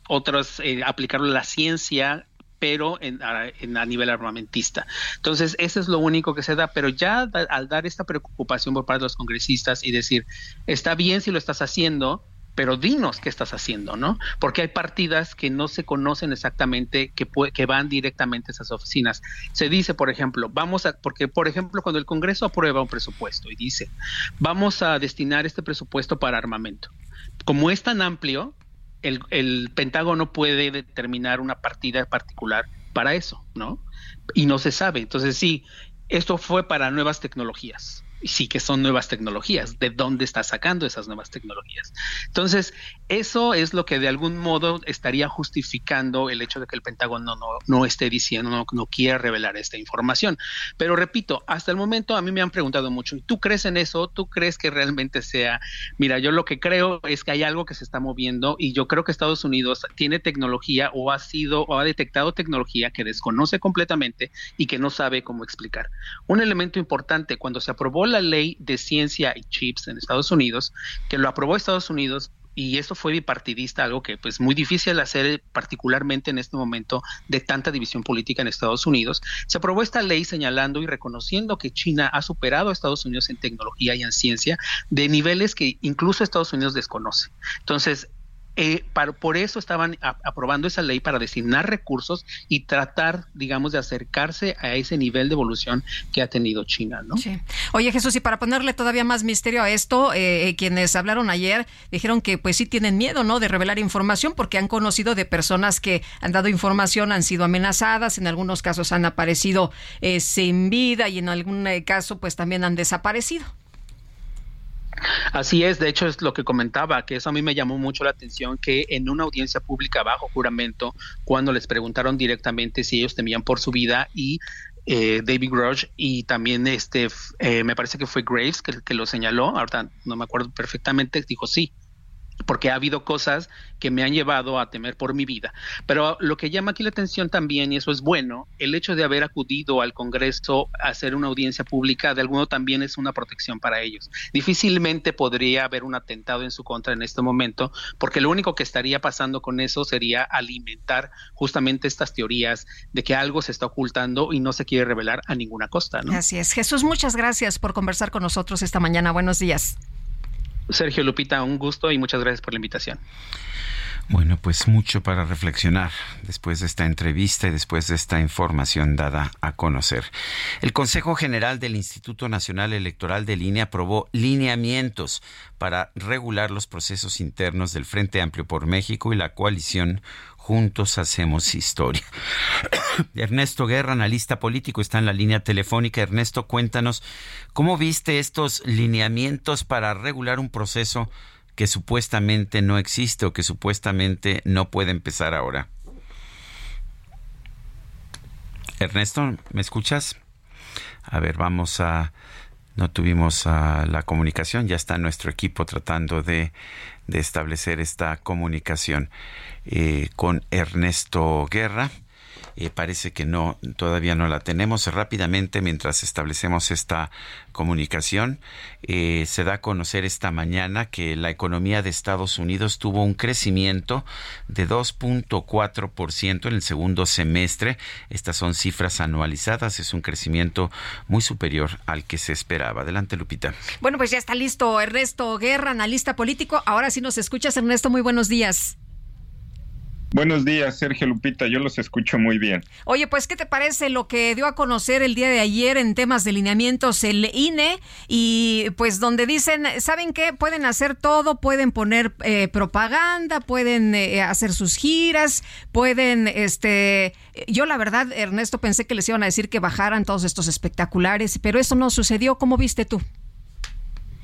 S15: otras, eh, aplicarlo a la ciencia pero en, a, nivel armamentista. Entonces, eso es lo único que se da, pero ya al dar esta preocupación por parte de los congresistas y decir, está bien si lo estás haciendo, pero dinos qué estás haciendo, ¿no? Porque hay partidas que no se conocen exactamente, que, que van directamente a esas oficinas. Se dice, por ejemplo, vamos a, porque por ejemplo, cuando el Congreso aprueba un presupuesto y dice, vamos a destinar este presupuesto para armamento. Como es tan amplio, el, el Pentágono puede determinar una partida particular para eso, ¿no? Y no se sabe. Entonces, sí, esto fue para nuevas tecnologías sí que son nuevas tecnologías, de dónde está sacando esas nuevas tecnologías. Entonces, eso es lo que de algún modo estaría justificando el hecho de que el Pentágono no, no, esté diciendo, no, no quiera revelar esta información. Pero repito, hasta el momento a mí me han preguntado mucho, ¿y tú crees en eso? ¿Tú crees que realmente sea? Mira, yo lo que creo es que hay algo que se está moviendo y yo creo que Estados Unidos tiene tecnología o ha sido o ha detectado tecnología que desconoce completamente y que no sabe cómo explicar. Un elemento importante cuando se aprobó la ley de ciencia y chips en Estados Unidos, que lo aprobó Estados Unidos y eso fue bipartidista, algo que pues muy difícil hacer particularmente en este momento de tanta división política en Estados Unidos. Se aprobó esta ley señalando y reconociendo que China ha superado a Estados Unidos en tecnología y en ciencia de niveles que incluso Estados Unidos desconoce. Entonces, eh, por eso estaban aprobando esa ley para designar recursos y tratar, digamos, de acercarse a ese nivel de evolución que ha tenido China, ¿no?
S3: Sí. Oye, Jesús, y para ponerle todavía más misterio a esto, eh, eh, quienes hablaron ayer dijeron que pues sí tienen miedo, ¿no?, de revelar información porque han conocido de personas que han dado información, han sido amenazadas, en algunos casos han aparecido sin vida y en algún caso pues también han desaparecido.
S15: Así es, de hecho es lo que comentaba, que eso a mí me llamó mucho la atención, que en una audiencia pública bajo juramento, cuando les preguntaron directamente si ellos temían por su vida y eh, David Grush y también este, eh, me parece que fue Graves que, que lo señaló, ahorita no me acuerdo perfectamente, dijo sí, porque ha habido cosas que me han llevado a temer por mi vida. Pero lo que llama aquí la atención también, y eso es bueno, el hecho de haber acudido al Congreso a hacer una audiencia pública, de alguno también es una protección para ellos. Difícilmente podría haber un atentado en su contra en este momento, porque lo único que estaría pasando con eso sería alimentar justamente estas teorías de que algo se está ocultando y no se quiere revelar a ninguna costa.
S3: Así es. Jesús, muchas gracias por conversar con nosotros esta mañana. Buenos días.
S15: Sergio Lupita, un gusto y muchas gracias por la invitación.
S1: Bueno, pues mucho para reflexionar después de esta entrevista y después de esta información dada a conocer. El Consejo General del Instituto Nacional Electoral de Línea aprobó lineamientos para regular los procesos internos del Frente Amplio por México y la coalición Juntos Hacemos Historia. [COUGHS] Ernesto Guerra, analista político, está en la línea telefónica. Ernesto, cuéntanos, ¿cómo viste estos lineamientos para regular un proceso que supuestamente no existe o que supuestamente no puede empezar ahora? Ernesto, ¿me escuchas? A ver, vamos a... No tuvimos la comunicación, ya está nuestro equipo tratando de establecer esta comunicación. Eh, con Ernesto Guerra. Eh, parece que no, todavía no la tenemos. Rápidamente, mientras establecemos esta comunicación, eh, se da a conocer esta mañana que la economía de Estados Unidos tuvo un crecimiento de 2.4% en el segundo semestre. Estas son cifras anualizadas, es un crecimiento muy superior al que se esperaba. Adelante, Lupita.
S3: Bueno, pues ya está listo Ernesto Guerra, analista político. Ahora sí nos escuchas, Ernesto. Muy buenos días.
S16: Buenos días, Sergio Lupita, yo los escucho muy bien.
S3: Oye, pues, ¿qué te parece lo que dio a conocer el día de ayer en temas de lineamientos el INE? Y pues donde dicen, ¿saben qué? Pueden hacer todo, pueden poner eh, propaganda, pueden eh, hacer sus giras, pueden, este, yo la verdad, Ernesto, pensé que les iban a decir que bajaran todos estos espectaculares, pero eso no sucedió. ¿Cómo viste tú?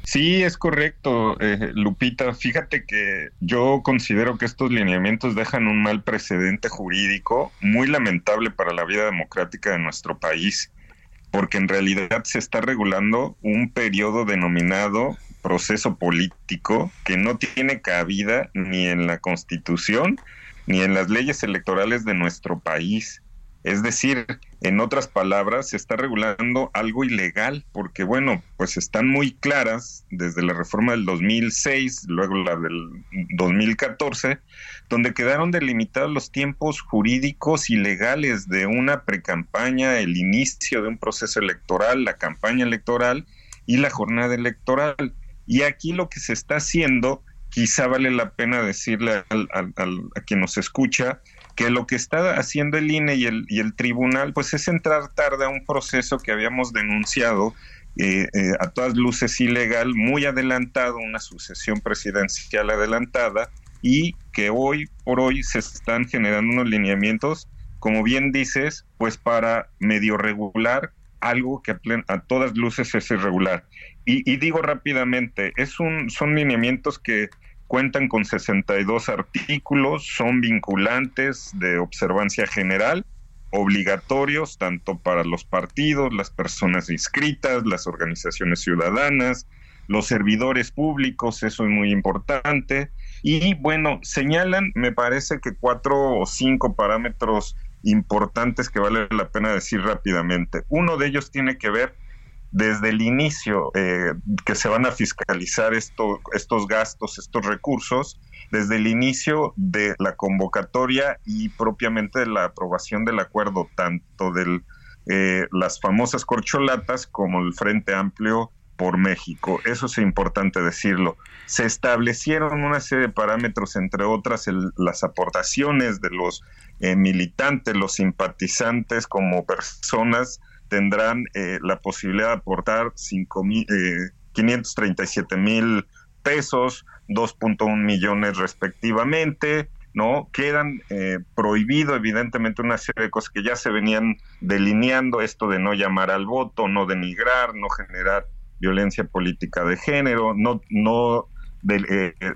S16: Sí, es correcto, eh, Lupita. Fíjate que yo considero que estos lineamientos dejan un mal precedente jurídico muy lamentable para la vida democrática de nuestro país, porque en realidad se está regulando un periodo denominado proceso político que no tiene cabida ni en la Constitución ni en las leyes electorales de nuestro país. Es decir, en otras palabras, se está regulando algo ilegal, porque bueno, pues están muy claras desde la reforma del 2006, luego la del 2014, donde quedaron delimitados los tiempos jurídicos y legales de una precampaña, el inicio de un proceso electoral, la campaña electoral y la jornada electoral. Y aquí lo que se está haciendo, quizá vale la pena decirle a quien nos escucha, que lo que está haciendo el INE y el, y el tribunal, pues es entrar tarde a un proceso que habíamos denunciado eh, eh, a todas luces ilegal, muy adelantado, una sucesión presidencial adelantada, y que hoy por hoy se están generando unos lineamientos, como bien dices, pues para medio regular algo que a, todas luces es irregular. Y, y digo rápidamente, es un, son lineamientos que cuentan con 62 artículos, son vinculantes de observancia general, obligatorios tanto para los partidos, las personas inscritas, las organizaciones ciudadanas, los servidores públicos, eso es muy importante. Y bueno, señalan, me parece que cuatro o cinco parámetros importantes que vale la pena decir rápidamente. Uno de ellos tiene que ver desde el inicio eh, que se van a fiscalizar esto, estos gastos, estos recursos, desde el inicio de la convocatoria y propiamente de la aprobación del acuerdo, tanto de eh, las famosas corcholatas como el Frente Amplio por México. Eso es importante decirlo. Se establecieron una serie de parámetros, entre otras las aportaciones de los eh, militantes, los simpatizantes como personas tendrán eh, la posibilidad de aportar cinco mil, eh, 537 mil pesos, 2.1 millones respectivamente, ¿no? Quedan eh, prohibido evidentemente una serie de cosas que ya se venían delineando, esto de no llamar al voto, no denigrar, no generar violencia política de género, no, no de, eh,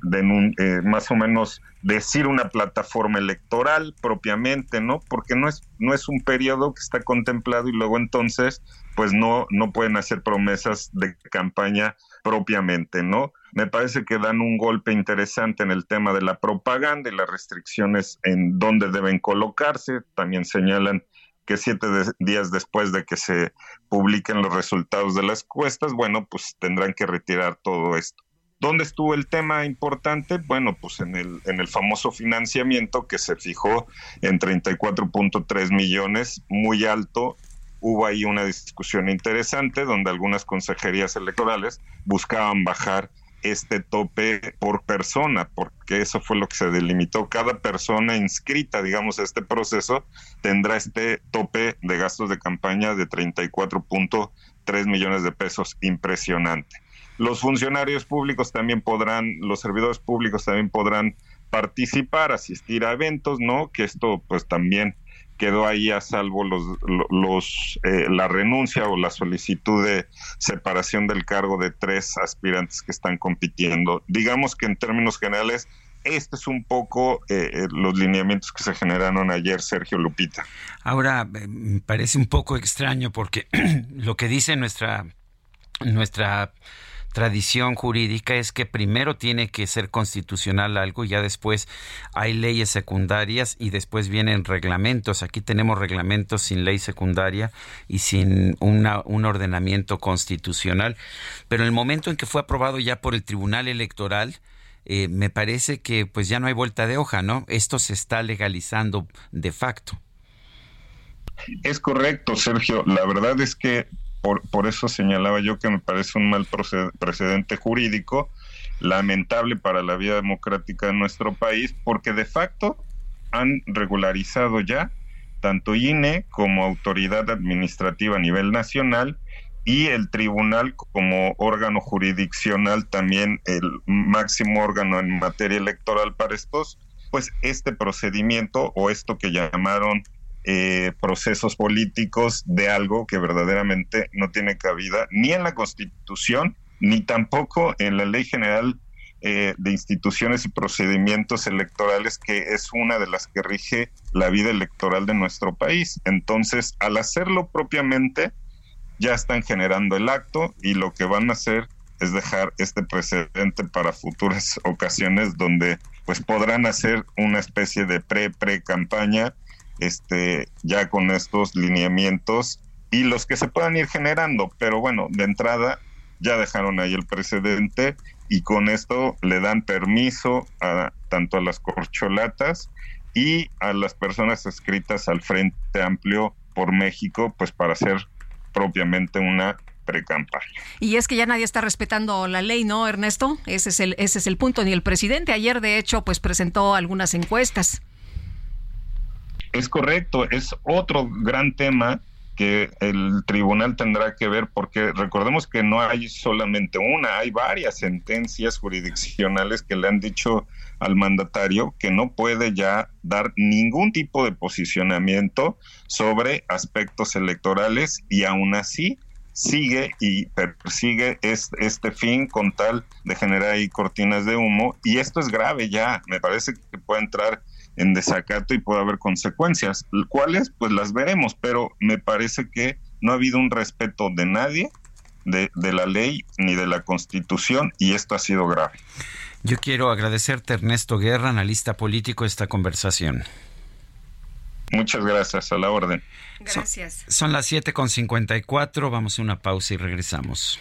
S16: eh, más o menos decir una plataforma electoral propiamente, ¿no? Porque no es no es un periodo que está contemplado y luego entonces pues no no pueden hacer promesas de campaña propiamente, ¿no? Me parece que dan un golpe interesante en el tema de la propaganda y las restricciones en dónde deben colocarse. También señalan que siete días después de que se publiquen los resultados de las encuestas, bueno, pues tendrán que retirar todo esto. ¿Dónde estuvo el tema importante? Bueno, pues en el, en el famoso financiamiento que se fijó en 34.3 millones, muy alto. Hubo ahí una discusión interesante donde algunas consejerías electorales buscaban bajar este tope por persona, porque eso fue lo que se delimitó. Cada persona inscrita, digamos, a este proceso tendrá este tope de gastos de campaña de 34.3 millones de pesos, impresionante. Los funcionarios públicos también podrán, los servidores públicos también podrán participar, asistir a eventos, ¿no? Que esto pues también quedó ahí a salvo los, los eh, la renuncia o la solicitud de separación del cargo de tres aspirantes que están compitiendo. Digamos que en términos generales este es un poco eh, eh, los lineamientos que se generaron ayer, Sergio Lupita.
S1: Ahora, me parece un poco extraño porque [CLEARS THROAT] lo que dice nuestra, nuestra tradición jurídica es que primero tiene que ser constitucional algo, ya después hay leyes secundarias y después vienen reglamentos. Aquí tenemos reglamentos sin ley secundaria y sin una, un ordenamiento constitucional. Pero en el momento en que fue aprobado ya por el Tribunal Electoral, eh, me parece que pues ya no hay vuelta de hoja, ¿no? Esto se está legalizando de facto.
S16: Es correcto, Sergio. La verdad es que por, por eso señalaba yo que me parece un mal precedente jurídico, lamentable para la vida democrática de nuestro país, porque de facto han regularizado ya tanto INE como autoridad administrativa a nivel nacional y el tribunal como órgano jurisdiccional, también el máximo órgano en materia electoral para estos, pues este procedimiento o esto que llamaron eh, procesos políticos de algo que verdaderamente no tiene cabida ni en la Constitución ni tampoco en la Ley General eh, de Instituciones y Procedimientos Electorales, que es una de las que rige la vida electoral de nuestro país. Entonces, al hacerlo propiamente, ya están generando el acto y lo que van a hacer es dejar este precedente para futuras [LAUGHS] ocasiones donde pues podrán hacer una especie de pre-pre campaña este ya con estos lineamientos y los que se puedan ir generando, pero bueno, de entrada ya dejaron ahí el precedente y con esto le dan permiso a tanto a las corcholatas y a las personas escritas al Frente Amplio por México, pues para hacer propiamente una precampaña.
S3: Y es que ya nadie está respetando la ley, ¿no, Ernesto? Ese es el ese es el punto. Ni el presidente ayer, de hecho, pues presentó algunas encuestas.
S16: Es correcto, es otro gran tema que el tribunal tendrá que ver porque recordemos que no hay solamente una, hay varias sentencias jurisdiccionales que le han dicho al mandatario que no puede ya dar ningún tipo de posicionamiento sobre aspectos electorales y aún así sigue y persigue este, este fin con tal de generar ahí cortinas de humo. Y esto es grave ya, me parece que puede entrar en desacato y puede haber consecuencias, cuales pues las veremos, pero me parece que no ha habido un respeto de nadie, de, de la ley ni de la constitución y esto ha sido grave.
S1: Yo quiero agradecerte Ernesto Guerra, analista político, esta conversación.
S16: Muchas gracias, a la orden.
S3: Gracias.
S1: Son, son las 7.54, vamos a una pausa y regresamos.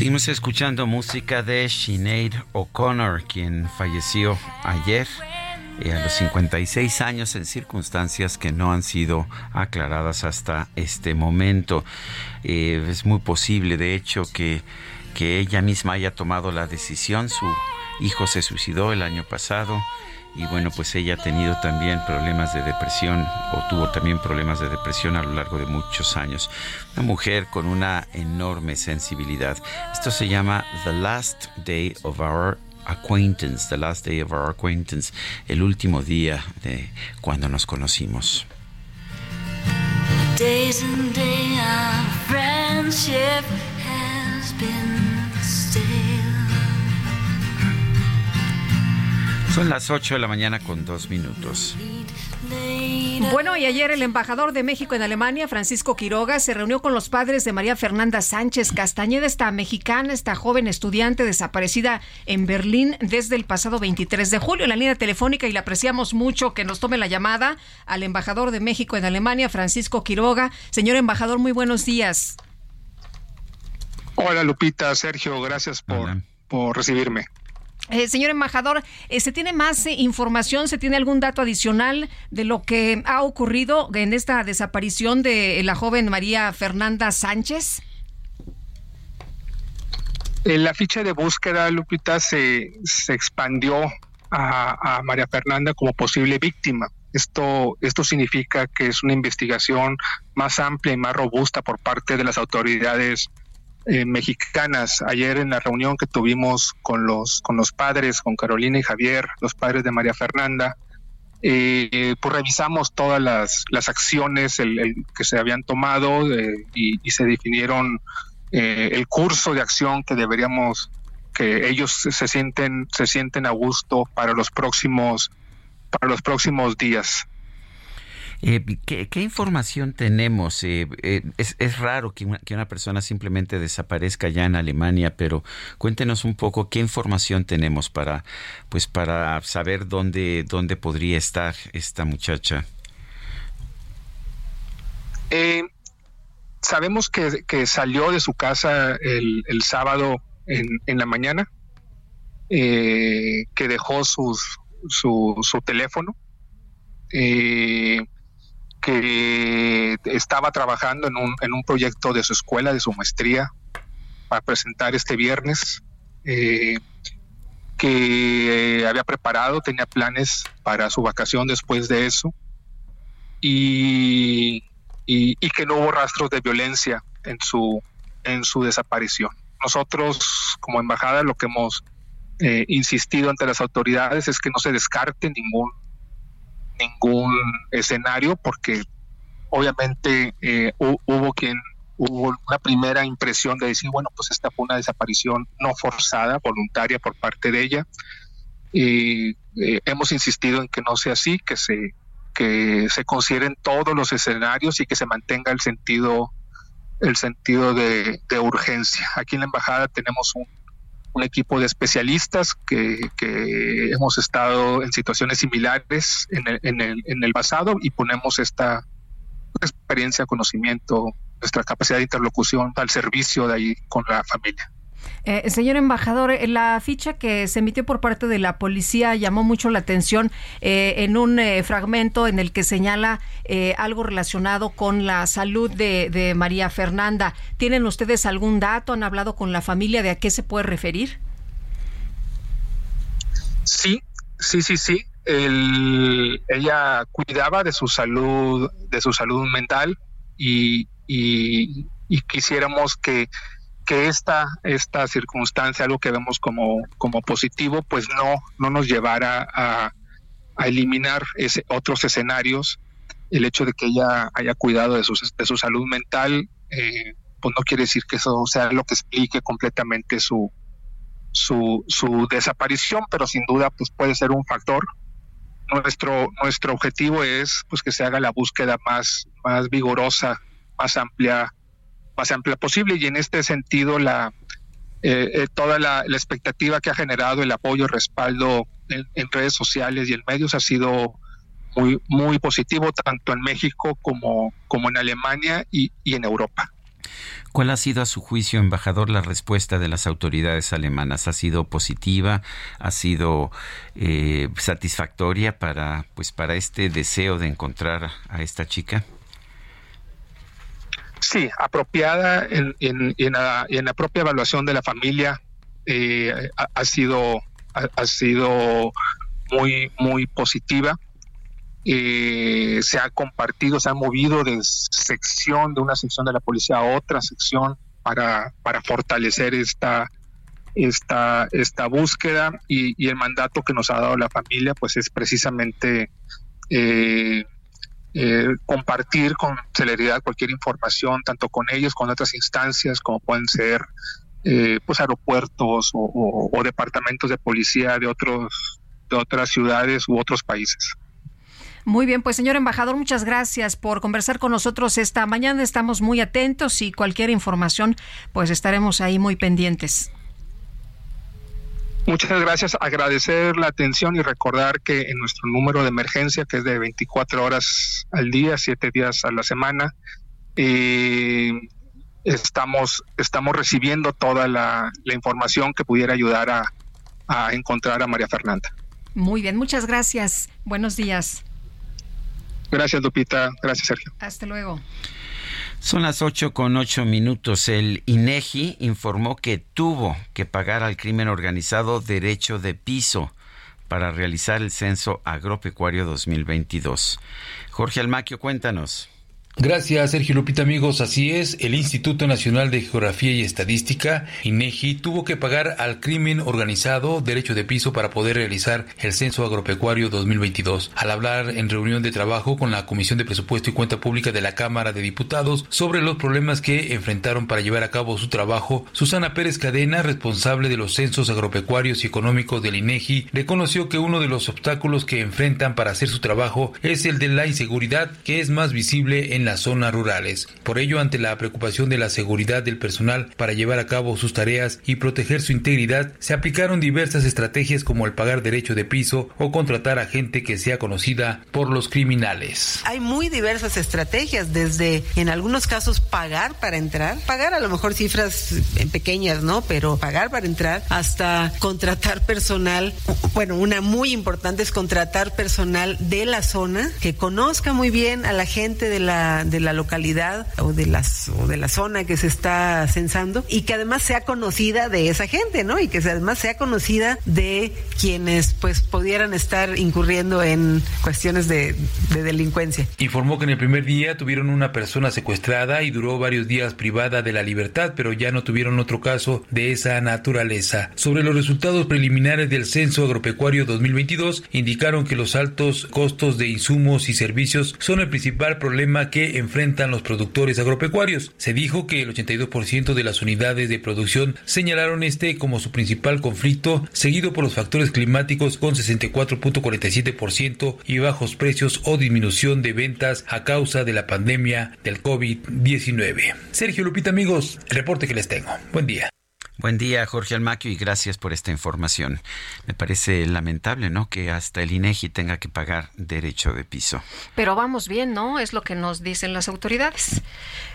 S1: Seguimos escuchando música de Sinead O'Connor, quien falleció ayer eh, a los 56 años en circunstancias que no han sido aclaradas hasta este momento. Eh, es muy posible, de hecho, que, que ella misma haya tomado la decisión. Su hijo se suicidó el año pasado. Y bueno, pues ella ha tenido también problemas de depresión o tuvo también problemas de depresión a lo largo de muchos años. Una mujer con una enorme sensibilidad. Esto se llama The Last Day of Our Acquaintance, The Last Day of Our Acquaintance, el último día de cuando nos conocimos.
S17: Days and day our friendship has been
S1: Son las 8 de la mañana con dos minutos.
S3: Bueno, y ayer el embajador de México en Alemania, Francisco Quiroga, se reunió con los padres de María Fernanda Sánchez Castañeda, esta mexicana, esta joven estudiante desaparecida en Berlín desde el pasado 23 de julio. En la línea telefónica y le apreciamos mucho que nos tome la llamada al embajador de México en Alemania, Francisco Quiroga. Señor embajador, muy buenos días.
S18: Hola Lupita, Sergio, gracias por, por recibirme.
S3: Eh, señor embajador, eh, ¿se tiene más eh, información? ¿Se tiene algún dato adicional de lo que ha ocurrido en esta desaparición de la joven María Fernanda Sánchez?
S19: La ficha de búsqueda, Lupita, se, se expandió a, a María Fernanda como posible víctima. Esto, esto significa que es una investigación más amplia y más robusta por parte de las autoridades eh, mexicanas. Ayer en la reunión que tuvimos con los, con los padres, con Carolina y Javier, los padres de María Fernanda, eh, pues revisamos todas las, las acciones que se habían tomado eh, y, y se definieron eh, el curso de acción que deberíamos que ellos se sienten se sienten a gusto para los próximos para los próximos días.
S1: Eh, ¿qué, información tenemos? Eh, eh, es, raro que una, que una persona simplemente desaparezca ya en Alemania, pero cuéntenos un poco qué información tenemos para, pues, para saber dónde, dónde podría estar esta muchacha.
S19: Sabemos que, que salió de su casa el, el sábado en, en la mañana, que dejó sus, su, su teléfono, eh, que estaba trabajando en un, en un proyecto de su escuela, de su maestría, para presentar este viernes, eh, que había preparado, tenía planes para su vacación después de eso, y, y, y que no hubo rastros de violencia en su, en su desaparición. Nosotros, como embajada, lo que hemos eh, insistido ante las autoridades es que no se descarte ningún ningún escenario porque obviamente eh, hu- hubo quien hubo una primera impresión de decir bueno pues esta fue una desaparición no forzada voluntaria por parte de ella y eh, hemos insistido en que no sea así que se que se consideren todos los escenarios y que se mantenga el sentido el sentido de, de urgencia. Aquí en la embajada tenemos un un equipo de especialistas que, que hemos estado en situaciones similares en el, en, el, en el pasado y ponemos esta experiencia, conocimiento, nuestra capacidad de interlocución al servicio de ahí con la familia.
S3: Eh, señor embajador, eh, la ficha que se emitió por parte de la policía llamó mucho la atención eh, en un eh, fragmento en el que señala algo relacionado con la salud de, María Fernanda. ¿Tienen ustedes algún dato? ¿Han hablado con la familia de a qué se puede referir?
S19: Sí, sí, sí, sí. El- ella cuidaba de su salud, de su salud mental y quisiéramos que, que esta, esta circunstancia, algo que vemos como, como positivo, pues no, no nos llevara a, eliminar ese, otros escenarios. El hecho de que ella haya cuidado de su, de su salud mental, eh, pues no quiere decir que eso sea lo que explique completamente su, su, su desaparición, pero sin duda pues puede ser un factor. Nuestro, nuestro objetivo es pues que se haga la búsqueda más, más vigorosa, más amplia, más amplia posible y en este sentido la eh, eh, toda la, expectativa que ha generado el apoyo, el respaldo en, redes sociales y en medios ha sido muy, muy positivo tanto en México como, como en Alemania y, y en Europa.
S1: ¿Cuál ha sido a su juicio, embajador, la respuesta de las autoridades alemanas? ¿Ha sido positiva? ¿Ha sido eh, satisfactoria para, pues, para este deseo de encontrar a esta chica?
S19: Sí, apropiada en, en- en la, propia evaluación de la familia eh, ha, sido ha sido muy muy positiva. Eh, se ha compartido, se ha movido de sección de una sección de la policía a otra sección para, para fortalecer esta esta esta búsqueda y, y el mandato que nos ha dado la familia pues es precisamente eh, eh, compartir con celeridad cualquier información, tanto con ellos, con otras instancias, como pueden ser eh, pues aeropuertos o, o- departamentos de policía de otros de otras ciudades u otros países.
S3: Muy bien, pues señor embajador, muchas gracias por conversar con nosotros esta mañana. Estamos muy atentos y cualquier información, pues estaremos ahí muy pendientes.
S19: Muchas gracias, agradecer la atención y recordar que en nuestro número de emergencia, que es de 24 horas al día, 7 días a la semana, eh, estamos, estamos recibiendo toda la, la información que pudiera ayudar a, a encontrar a María Fernanda.
S3: Muy bien, muchas gracias. Buenos días.
S19: Gracias, Lupita. Gracias, Sergio.
S3: Hasta luego.
S1: Son las 8 con 8 minutos. El INEGI informó que tuvo que pagar al crimen organizado derecho de piso para realizar el censo agropecuario 2022. Jorge Almaquio, cuéntanos.
S20: Gracias, Sergio Lupita, amigos. Así es, el Instituto Nacional de Geografía y Estadística, INEGI, tuvo que pagar al crimen organizado derecho de piso para poder realizar el Censo Agropecuario 2022. Al hablar en reunión de trabajo con la Comisión de Presupuesto y Cuenta Pública de la Cámara de Diputados sobre los problemas que enfrentaron para llevar a cabo su trabajo, Susana Pérez Cadena, responsable de los censos agropecuarios y económicos del INEGI, reconoció que uno de los obstáculos que enfrentan para hacer su trabajo es el de la inseguridad, que es más visible en las zonas rurales. Por ello, ante la preocupación de la seguridad del personal para llevar a cabo sus tareas y proteger su integridad, se aplicaron diversas estrategias como el pagar derecho de piso o contratar a gente que sea conocida por los criminales.
S21: Hay muy diversas estrategias, desde en algunos casos pagar para entrar, pagar a lo mejor cifras eh, pequeñas, ¿no? Pero pagar para entrar, hasta contratar personal. Bueno, una muy importante es contratar personal de la zona que conozca muy bien a la gente de la de la localidad o de las o de la zona que se está censando y que además sea conocida de esa gente, ¿no? Y que además sea conocida de quienes pues pudieran estar incurriendo en cuestiones de, de delincuencia.
S20: Informó que en el primer día tuvieron una persona secuestrada y duró varios días privada de la libertad, pero ya no tuvieron otro caso de esa naturaleza. Sobre los resultados preliminares del Censo Agropecuario 2022, indicaron que los altos costos de insumos y servicios son el principal problema que enfrentan los productores agropecuarios. Se dijo que el 82% de las unidades de producción señalaron este como su principal conflicto, seguido por los factores climáticos con 64.47% y bajos precios o disminución de ventas a causa de la pandemia del COVID-19. Sergio Lupita, amigos, el reporte que les tengo. Buen día.
S1: Buen día, Jorge Almaquio, y gracias por esta información. Me parece lamentable, ¿no? Que hasta el INEGI tenga que pagar derecho de piso.
S3: Pero vamos bien, ¿no? Es lo que nos dicen las autoridades.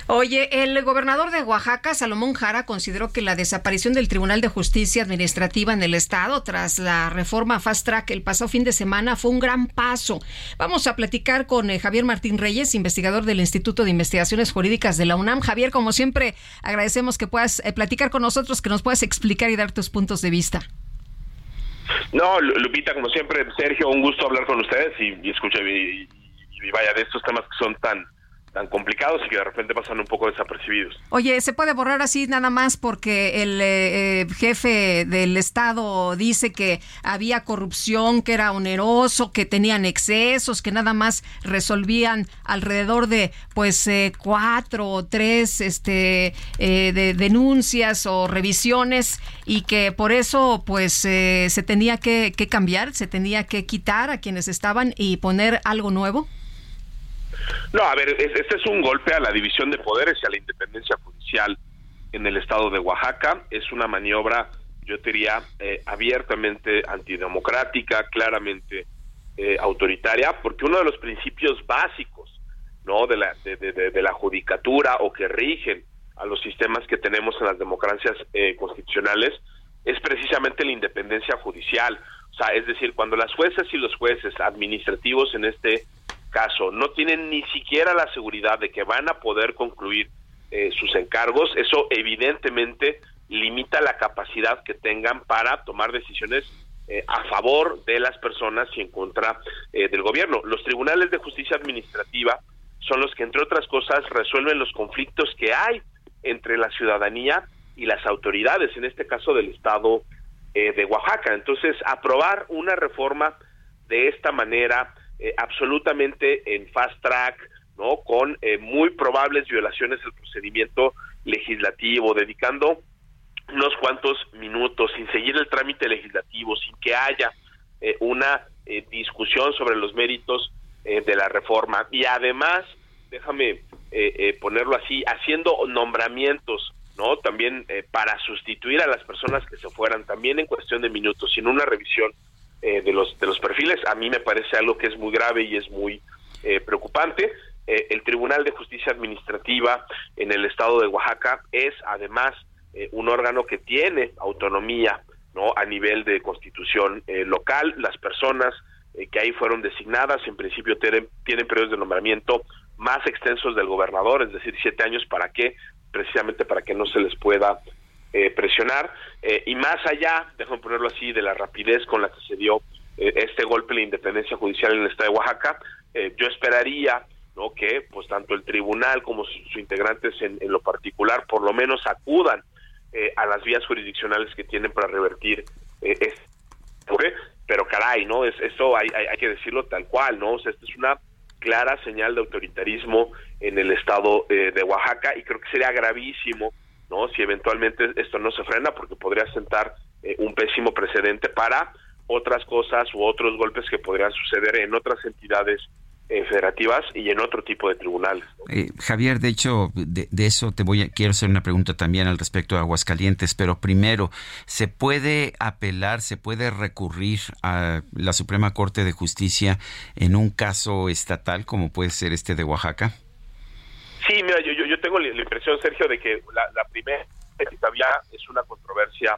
S3: Oye, el gobernador de Oaxaca, Salomón Jara, consideró que la desaparición del Tribunal de Justicia Administrativa en el Estado tras la reforma Fast Track el pasado fin de semana fue un gran paso. Vamos a platicar con eh, Javier Martín Reyes, investigador del Instituto de Investigaciones Jurídicas de la UNAM. Javier, como siempre, agradecemos que puedas eh, platicar con nosotros, que nos puedas explicar y dar tus puntos de vista.
S13: No, Lu- Lupita, como siempre, Sergio, un gusto hablar con ustedes y, y escucha, y vaya, de estos temas que son tan tan complicados y que de repente pasan un poco desapercibidos.
S3: Oye, ¿se puede borrar así nada más porque el eh, eh, jefe del Estado dice que había corrupción, que era oneroso, que tenían excesos, que nada más resolvían alrededor de pues eh, cuatro o tres este, eh, de denuncias o revisiones y que por eso pues eh, se tenía que, que cambiar, se tenía que quitar a quienes estaban y poner algo nuevo?
S13: No, a ver, es- este es un golpe a la división de poderes y a la independencia judicial en el estado de Oaxaca. Es una maniobra, yo diría, eh, abiertamente antidemocrática, claramente eh, autoritaria, porque uno de los principios básicos no de la de- de- de la judicatura o que rigen a los sistemas que tenemos en las democracias eh, constitucionales es precisamente la independencia judicial. O sea, es decir, cuando las jueces y los jueces administrativos en este caso no tienen ni siquiera la seguridad de que van a poder concluir eh, sus encargos, eso evidentemente limita la capacidad que tengan para tomar decisiones eh, a favor de las personas y en contra eh, del gobierno. Los tribunales de justicia administrativa son los que, entre otras cosas, resuelven los conflictos que hay entre la ciudadanía y las autoridades, en este caso del Estado eh, de Oaxaca. Entonces, aprobar una reforma de esta manera, eh, absolutamente en fast track, ¿no? Con eh, muy probables violaciones del procedimiento legislativo, dedicando unos cuantos minutos, sin seguir el trámite legislativo, sin que haya eh, una eh, discusión sobre los méritos eh, de la reforma. Y además, déjame eh, ponerlo así, haciendo nombramientos, ¿no? También eh, para sustituir a las personas que se fueran, también en cuestión de minutos, sin una revisión eh, de los de los perfiles, a mí me parece algo que es muy grave y es muy eh, preocupante. Eh, el Tribunal de Justicia Administrativa en el estado de Oaxaca es además eh, un órgano que tiene autonomía no a nivel de constitución eh, local. Las personas que ahí fueron designadas en principio tienen, tienen periodos de nombramiento más extensos del gobernador, es decir, siete años para qué, precisamente para que no se les pueda eh, presionar. Eh, y más allá, déjame ponerlo así, de la rapidez con la que se dio eh, este golpe de independencia judicial en el estado de Oaxaca, eh, yo esperaría no que pues tanto el tribunal como sus, integrantes en, en, lo particular por lo menos acudan eh, a las vías jurisdiccionales que tienen para revertir este pero caray no es esto hay, hay, hay que decirlo tal cual no o sea, esta es una clara señal de autoritarismo en el estado eh, de Oaxaca y creo que sería gravísimo no si eventualmente esto no se frena porque podría sentar eh, un pésimo precedente para otras cosas u otros golpes que podrían suceder en otras entidades eh, federativas y en otro tipo de tribunales. ¿no?
S1: Eh, Javier, de hecho, de, de, eso te voy a, quiero hacer una pregunta también al respecto de Aguascalientes, pero primero, ¿se puede apelar, se puede recurrir a la Suprema Corte de Justicia en un caso estatal como puede ser este de Oaxaca?
S13: Sí, mira, yo, yo, yo tengo la impresión, Sergio, de que la, la primera todavía es una controversia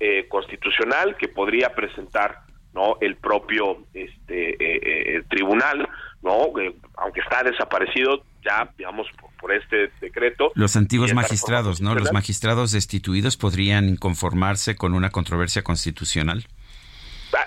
S13: eh, constitucional que podría presentar no el propio este eh, eh, tribunal no eh, aunque está desaparecido ya digamos por, por este decreto.
S1: Los antiguos magistrados no los magistrados destituidos podrían conformarse con una controversia constitucional.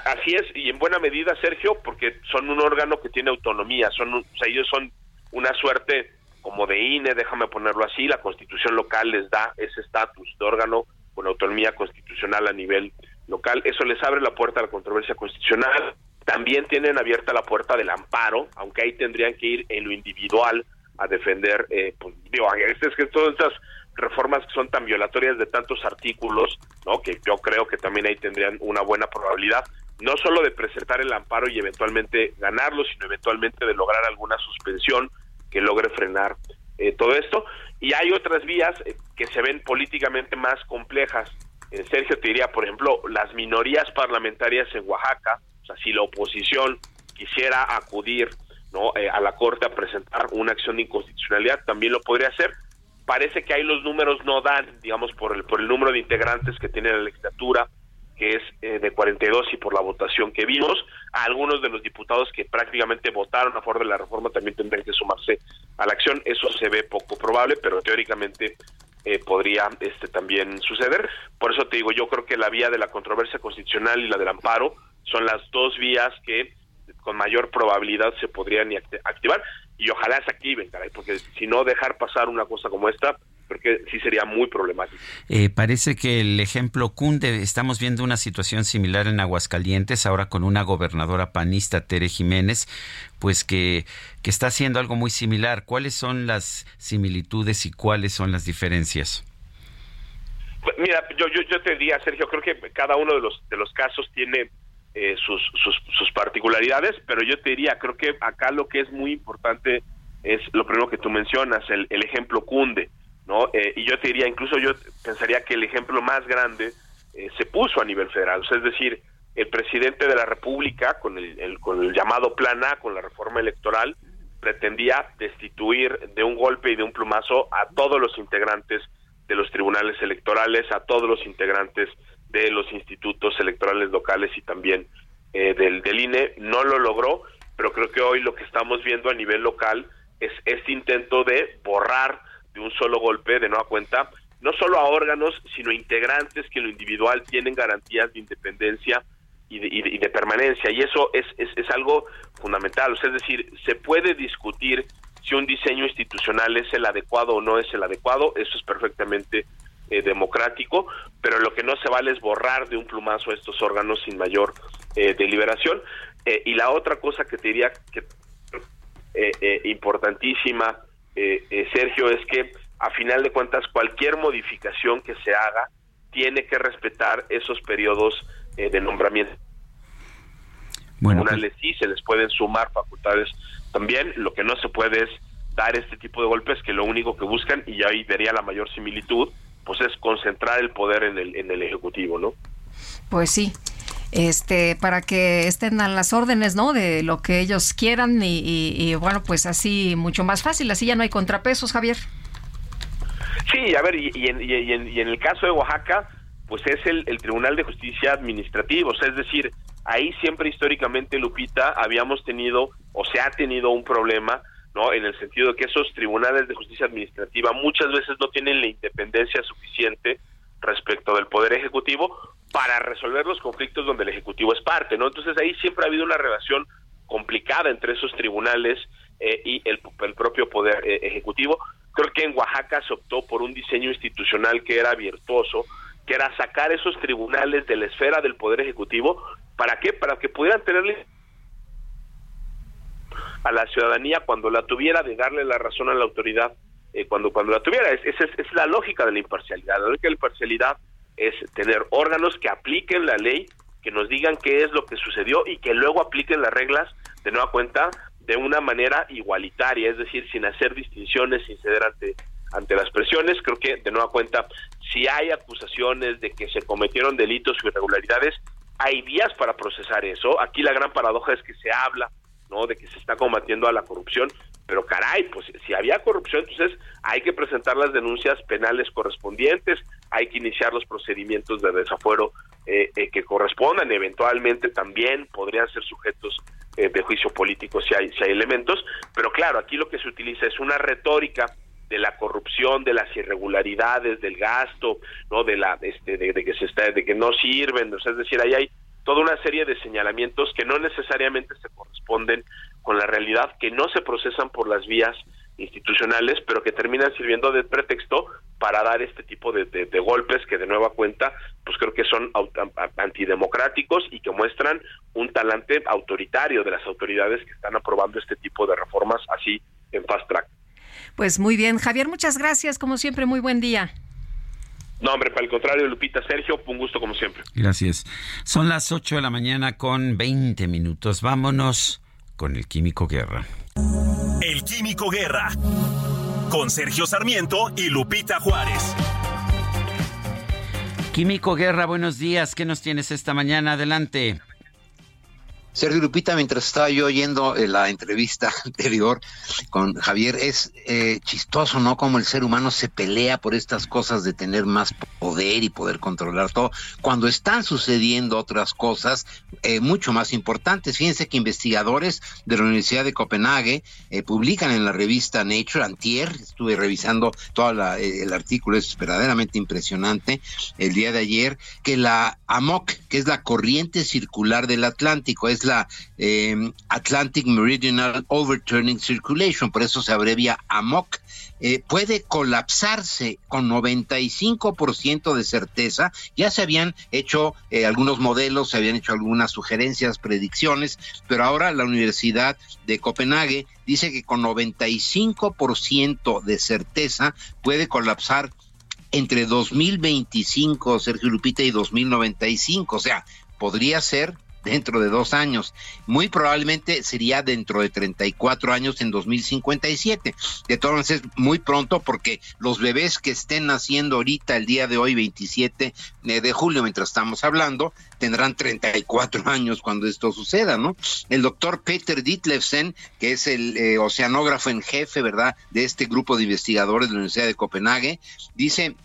S13: Así es y en buena medida Sergio porque son un órgano que tiene autonomía son o sea, ellos son una suerte como de INE déjame ponerlo así la constitución local les da ese estatus de órgano con autonomía constitucional a nivel local. Eso les abre la puerta a la controversia constitucional. También tienen abierta la puerta del amparo, aunque ahí tendrían que ir en lo individual a defender, eh, pues, digo, es, que todas estas reformas que son tan violatorias de tantos artículos, ¿no? Que yo creo que también ahí tendrían una buena probabilidad, no solo de presentar el amparo y eventualmente ganarlo, sino eventualmente de lograr alguna suspensión que logre frenar eh, todo esto. Y hay otras vías eh, que se ven políticamente más complejas. Eh, Sergio te diría, por ejemplo, las minorías parlamentarias en Oaxaca, o sea, si la oposición quisiera acudir no eh, a la Corte a presentar una acción de inconstitucionalidad, también lo podría hacer. Parece que ahí los números no dan, digamos, por el, por el número de integrantes que tiene la legislatura, que es eh, de 42 y por la votación que vimos, algunos de los diputados que prácticamente votaron a favor de la reforma también tendrían que sumarse a la acción. Eso se ve poco probable, pero teóricamente eh, podría este también suceder. Por eso te digo, yo creo que la vía de la controversia constitucional y la del amparo son las dos vías que con mayor probabilidad se podrían activar y ojalá se activen, caray, porque si no dejar pasar una cosa como esta, porque sí sería muy problemático.
S1: Eh, parece que el ejemplo cunde, estamos viendo una situación similar en Aguascalientes, ahora con una gobernadora panista, Tere Jiménez, pues que, que está haciendo algo muy similar. ¿Cuáles son las similitudes y cuáles son las diferencias?
S13: Mira, yo, yo, yo te diría, Sergio, creo que cada uno de los, de los casos tiene eh, sus, sus, sus particularidades, pero yo te diría, creo que acá lo que es muy importante es lo primero que tú mencionas, el, el ejemplo cunde, ¿no? Eh, y yo te diría, incluso yo pensaría que el ejemplo más grande eh, se puso a nivel federal, es decir, el presidente de la República, con el, el, con el llamado Plan A, con la reforma electoral, pretendía destituir de un golpe y de un plumazo a todos los integrantes de los tribunales electorales, a todos los integrantes de los institutos electorales locales y también eh, del, del INE. No lo logró, pero creo que hoy lo que estamos viendo a nivel local es este intento de borrar de un solo golpe, de nueva cuenta, no solo a órganos, sino integrantes que en lo individual tienen garantías de independencia y de, y de, permanencia. Y eso es, es, algo fundamental. O sea, es decir, se puede discutir si un diseño institucional es el adecuado o no es el adecuado, eso es perfectamente eh, democrático, pero lo que no se vale es borrar de un plumazo estos órganos sin mayor eh, deliberación. Eh, y la otra cosa que te diría que importantísima, Sergio, es que a final de cuentas cualquier modificación que se haga tiene que respetar esos periodos de nombramiento.
S1: Bueno,
S13: Una pues... sí se les pueden sumar facultades también, lo que no se puede es dar este tipo de golpes que lo único que buscan, y ahí vería la mayor similitud, pues es concentrar el poder en el, en el Ejecutivo, ¿no?
S3: Pues sí, este para que estén a las órdenes no de lo que ellos quieran y, bueno pues así mucho más fácil. Así ya no hay contrapesos Javier.
S13: Sí a ver y, y, en, en, en, el caso de Oaxaca pues es el, el Tribunal de Justicia Administrativo, o sea, es decir, ahí siempre históricamente, Lupita, habíamos tenido o se ha tenido un problema, ¿no? En el sentido de que esos tribunales de justicia administrativa muchas veces no tienen la independencia suficiente respecto del Poder Ejecutivo para resolver los conflictos donde el Ejecutivo es parte, ¿no? Entonces ahí siempre ha habido una relación complicada entre esos tribunales eh, y el, el, propio Poder eh, Ejecutivo. Creo que en Oaxaca se optó por un diseño institucional que era virtuoso, que era sacar esos tribunales de la esfera del Poder Ejecutivo. ¿Para qué? Para que pudieran tenerle a la ciudadanía cuando la tuviera, de darle la razón a la autoridad eh, cuando, cuando la tuviera. Es, es, es, la lógica de la imparcialidad. La lógica de la imparcialidad es tener órganos que apliquen la ley, que nos digan qué es lo que sucedió y que luego apliquen las reglas de nueva cuenta de una manera igualitaria, es decir, sin hacer distinciones, sin ceder ante ante las presiones. Creo que, de nueva cuenta, si hay acusaciones de que se cometieron delitos o irregularidades, hay vías para procesar eso. Aquí la gran paradoja es que se habla, ¿no? De que se está combatiendo a la corrupción, pero caray, pues si había corrupción, entonces hay que presentar las denuncias penales correspondientes, hay que iniciar los procedimientos de desafuero eh, eh, que correspondan, eventualmente también podrían ser sujetos eh, de juicio político si hay, si hay elementos, pero claro, aquí lo que se utiliza es una retórica de la corrupción, de las irregularidades, del gasto, no, de la, este, de, de que se está, de que no sirven, es decir, ahí hay toda una serie de señalamientos que no necesariamente se corresponden con la realidad, que no se procesan por las vías institucionales, pero que terminan sirviendo de pretexto para dar este tipo de, de, de golpes que de nueva cuenta, pues creo que son antidemocráticos y que muestran un talante autoritario de las autoridades que están aprobando este tipo de reformas así en fast track.
S3: Pues muy bien, Javier, muchas gracias, como siempre, muy buen día.
S13: No, hombre, para el contrario, Lupita, Sergio, un gusto como siempre.
S1: Gracias. Son las 8 de la mañana con 20 minutos. Vámonos con el Químico Guerra.
S11: El Químico Guerra. Con Sergio Sarmiento y Lupita Juárez.
S1: Químico Guerra, buenos días. ¿Qué nos tienes esta mañana? Adelante.
S22: Sergio Lupita, mientras estaba yo oyendo eh, la entrevista [LAUGHS] anterior con Javier, es eh, chistoso, ¿no? Como el ser humano se pelea por estas cosas de tener más poder y poder controlar todo, cuando están sucediendo otras cosas eh, mucho más importantes. Fíjense que investigadores de la Universidad de Copenhague eh, publican en la revista Nature, Antier, estuve revisando todo eh, el artículo, es verdaderamente impresionante, el día de ayer, que la AMOC, que es la corriente circular del Atlántico, es la eh, Atlantic Meridional Overturning Circulation, por eso se abrevia AMOC, eh, puede colapsarse con 95% de certeza. Ya se habían hecho eh, algunos modelos, se habían hecho algunas sugerencias, predicciones, pero ahora la Universidad de Copenhague dice que con 95% de certeza puede colapsar entre 2025, Sergio Lupita, y 2095. O sea, podría ser dentro de dos años. Muy probablemente sería dentro de 34 años en 2057. De todas maneras, es muy pronto porque los bebés que estén naciendo ahorita, el día de hoy, 27 de julio, mientras estamos hablando, tendrán 34 años cuando esto suceda, ¿no? El doctor Peter Ditlevsen, que es el eh, oceanógrafo en jefe, ¿verdad?, de este grupo de investigadores de la Universidad de Copenhague, dice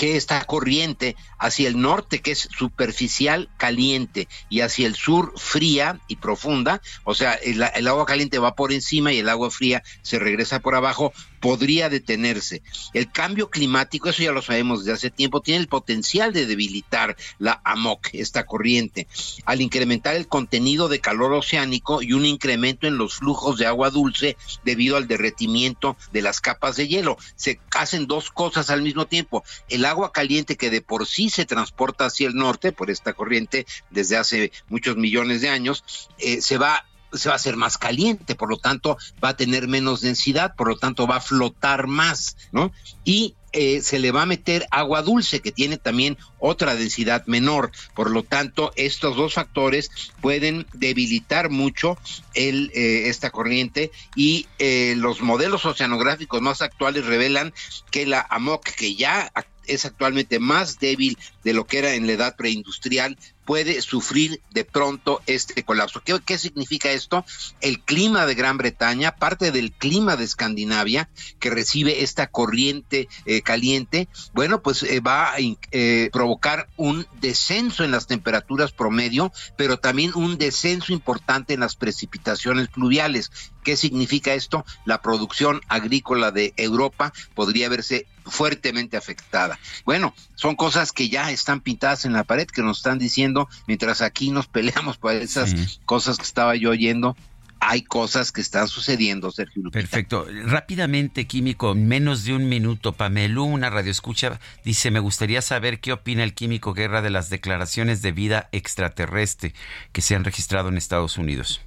S22: que esta corriente hacia el norte, que es superficial caliente, y hacia el sur fría y profunda, o sea, el, el, agua caliente va por encima y el agua fría se regresa por abajo, podría detenerse. El cambio climático, eso ya lo sabemos desde hace tiempo, tiene el potencial de debilitar la AMOC, esta corriente, al incrementar el contenido de calor oceánico y un incremento en los flujos de agua dulce debido al derretimiento de las capas de hielo. Se hacen dos cosas al mismo tiempo. El agua caliente que de por sí se transporta hacia el norte por esta corriente desde hace muchos millones de años, eh, se va se va a hacer más caliente, por lo tanto va a tener menos densidad, por lo tanto va a flotar más, ¿no? Y eh, se le va a meter agua dulce que tiene también otra densidad menor. Por lo tanto, estos dos factores pueden debilitar mucho el, eh, esta corriente y eh, los modelos oceanográficos más actuales revelan que la AMOC, que ya es actualmente más débil de lo que era en la edad preindustrial, puede sufrir de pronto este colapso. ¿Qué, significa esto? El clima de Gran Bretaña, parte del clima de Escandinavia, que recibe esta corriente eh, caliente, bueno, pues eh, va a eh, provocar un descenso en las temperaturas promedio, pero también un descenso importante en las precipitaciones pluviales. ¿Qué significa esto? La producción agrícola de Europa podría verse fuertemente afectada. Bueno, son cosas que ya están pintadas en la pared, que nos están diciendo, mientras aquí nos peleamos por esas cosas que estaba yo oyendo, hay cosas que están sucediendo, Sergio Lupita.
S1: Perfecto. Rápidamente, químico, en menos de un minuto, Pamelú, una radioescucha, dice, me gustaría saber qué opina el químico Guerra de las declaraciones de vida extraterrestre que se han registrado en Estados Unidos.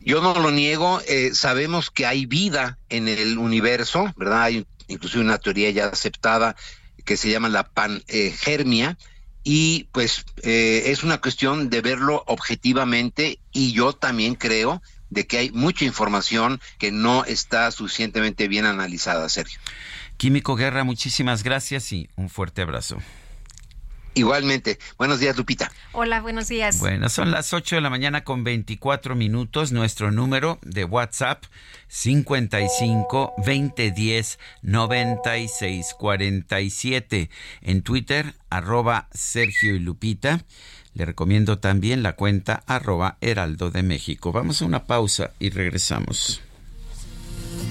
S22: Yo no lo niego, eh, sabemos que hay vida en el universo, ¿verdad? Hay inclusive una teoría ya aceptada que se llama la pangermia, y pues eh, es una cuestión de verlo objetivamente y yo también creo de que hay mucha información que no está suficientemente bien analizada, Sergio.
S1: Químico Guerra, muchísimas gracias y un fuerte abrazo.
S22: Igualmente. Buenos días, Lupita.
S3: Hola, buenos días.
S1: Bueno, son las 8 de la mañana con 24 minutos. Nuestro número de WhatsApp 55 2010 96 47. En Twitter, arroba Sergio y Lupita. Le recomiendo también la cuenta arroba Heraldo de México. Vamos a una pausa y regresamos.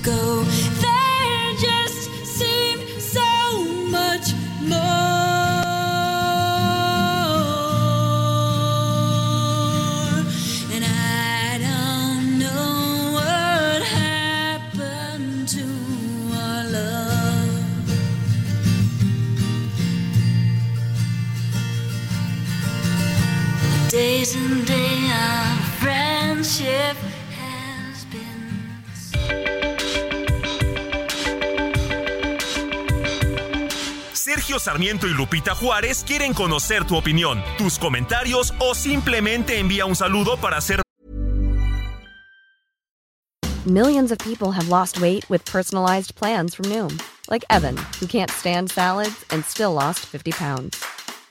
S17: go. Days and day of friendship has been
S11: Sergio Sarmiento y Lupita Juárez quieren conocer tu opinión, tus comentarios o simplemente envía un saludo para hacer
S23: Millions of people have lost weight with personalized plans from Noom, like Evan, who can't stand salads and still lost 50 pounds.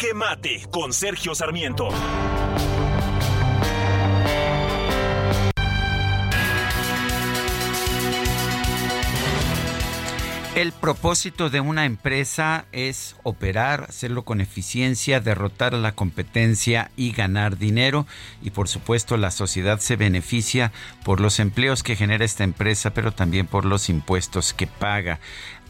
S11: Jaque Mate con Sergio Sarmiento.
S1: El propósito de una empresa es operar, hacerlo con eficiencia, derrotar la competencia y ganar dinero. Y por supuesto la sociedad se beneficia por los empleos que genera esta empresa, pero también por los impuestos que paga.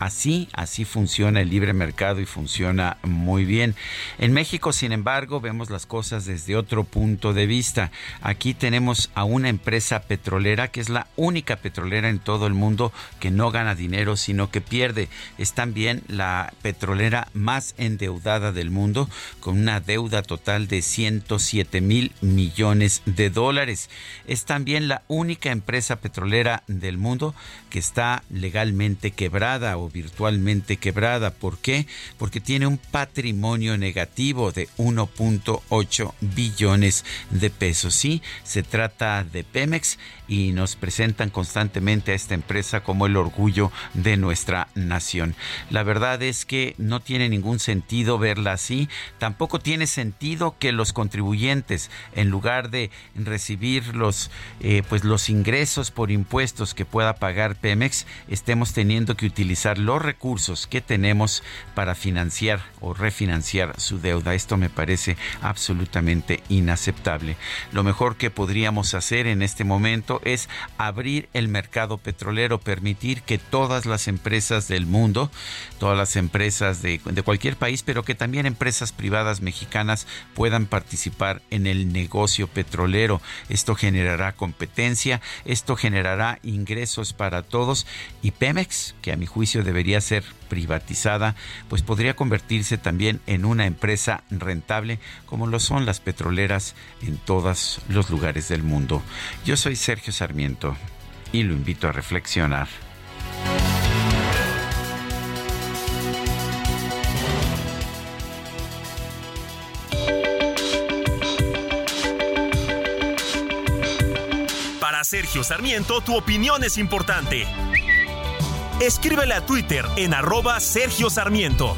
S1: Así, así funciona el libre mercado y funciona muy bien. En México, sin embargo, vemos las cosas desde otro punto de vista. Aquí tenemos a una empresa petrolera que es la única petrolera en todo el mundo que no gana dinero, sino que pierde. Es también la petrolera más endeudada del mundo, con una deuda total de 107 mil millones de dólares. Es también la única empresa petrolera del mundo que está legalmente quebrada o virtualmente quebrada. ¿Por qué? Porque tiene un patrimonio negativo de 1.8 billones de pesos. Sí, se trata de Pemex y nos presentan constantemente a esta empresa como el orgullo de nuestra nación. La verdad es que no tiene ningún sentido verla así. Tampoco tiene sentido que los contribuyentes, en lugar de recibir los, eh, pues los ingresos por impuestos que pueda pagar Pemex, estemos teniendo que utilizar los recursos que tenemos para financiar o refinanciar su deuda. Esto me parece absolutamente inaceptable. Lo mejor que podríamos hacer en este momento es abrir el mercado petrolero, permitir que todas las empresas del mundo, todas las empresas de, de cualquier país, pero que también empresas privadas mexicanas puedan participar en el negocio petrolero. Esto generará competencia, esto generará ingresos para todos y Pemex, que a mi juicio debería ser privatizada, pues podría convertirse también en una empresa rentable como lo son las petroleras en todos los lugares del mundo. Yo soy Sergio Sarmiento y lo invito a reflexionar.
S11: Sergio Sarmiento, tu opinión es importante. Escríbele a Twitter en arroba Sergio Sarmiento.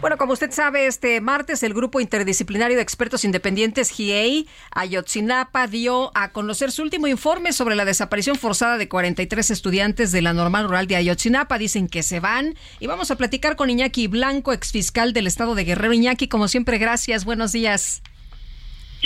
S3: Bueno, como usted sabe, este martes el Grupo Interdisciplinario de Expertos Independientes GIEI Ayotzinapa dio a conocer su último informe sobre la desaparición forzada de 43 estudiantes de la normal rural de Ayotzinapa. Dicen que se van y vamos a platicar con Iñaki Blanco, exfiscal del estado de Guerrero. Iñaki, como siempre, gracias. Buenos días.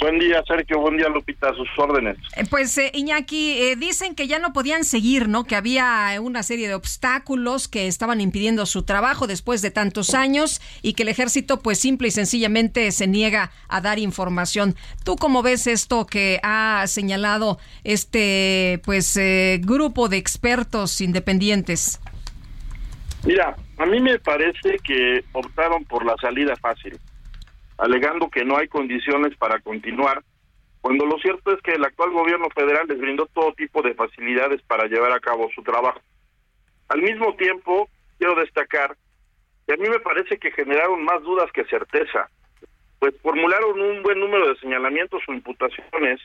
S24: Buen día, Sergio. Buen día, Lupita. A sus órdenes.
S3: Eh, Pues eh, Iñaki, eh, dicen que ya no podían seguir, ¿no? Que había una serie de obstáculos que estaban impidiendo su trabajo después de tantos años y que el ejército pues simple y sencillamente se niega a dar información. ¿Tú cómo ves esto que ha señalado este pues eh, grupo de expertos independientes?
S24: Mira, a mí me parece que optaron por la salida fácil, alegando que no hay condiciones para continuar, cuando lo cierto es que el actual gobierno federal les brindó todo tipo de facilidades para llevar a cabo su trabajo. Al mismo tiempo, quiero destacar que a mí me parece que generaron más dudas que certeza, pues formularon un buen número de señalamientos o imputaciones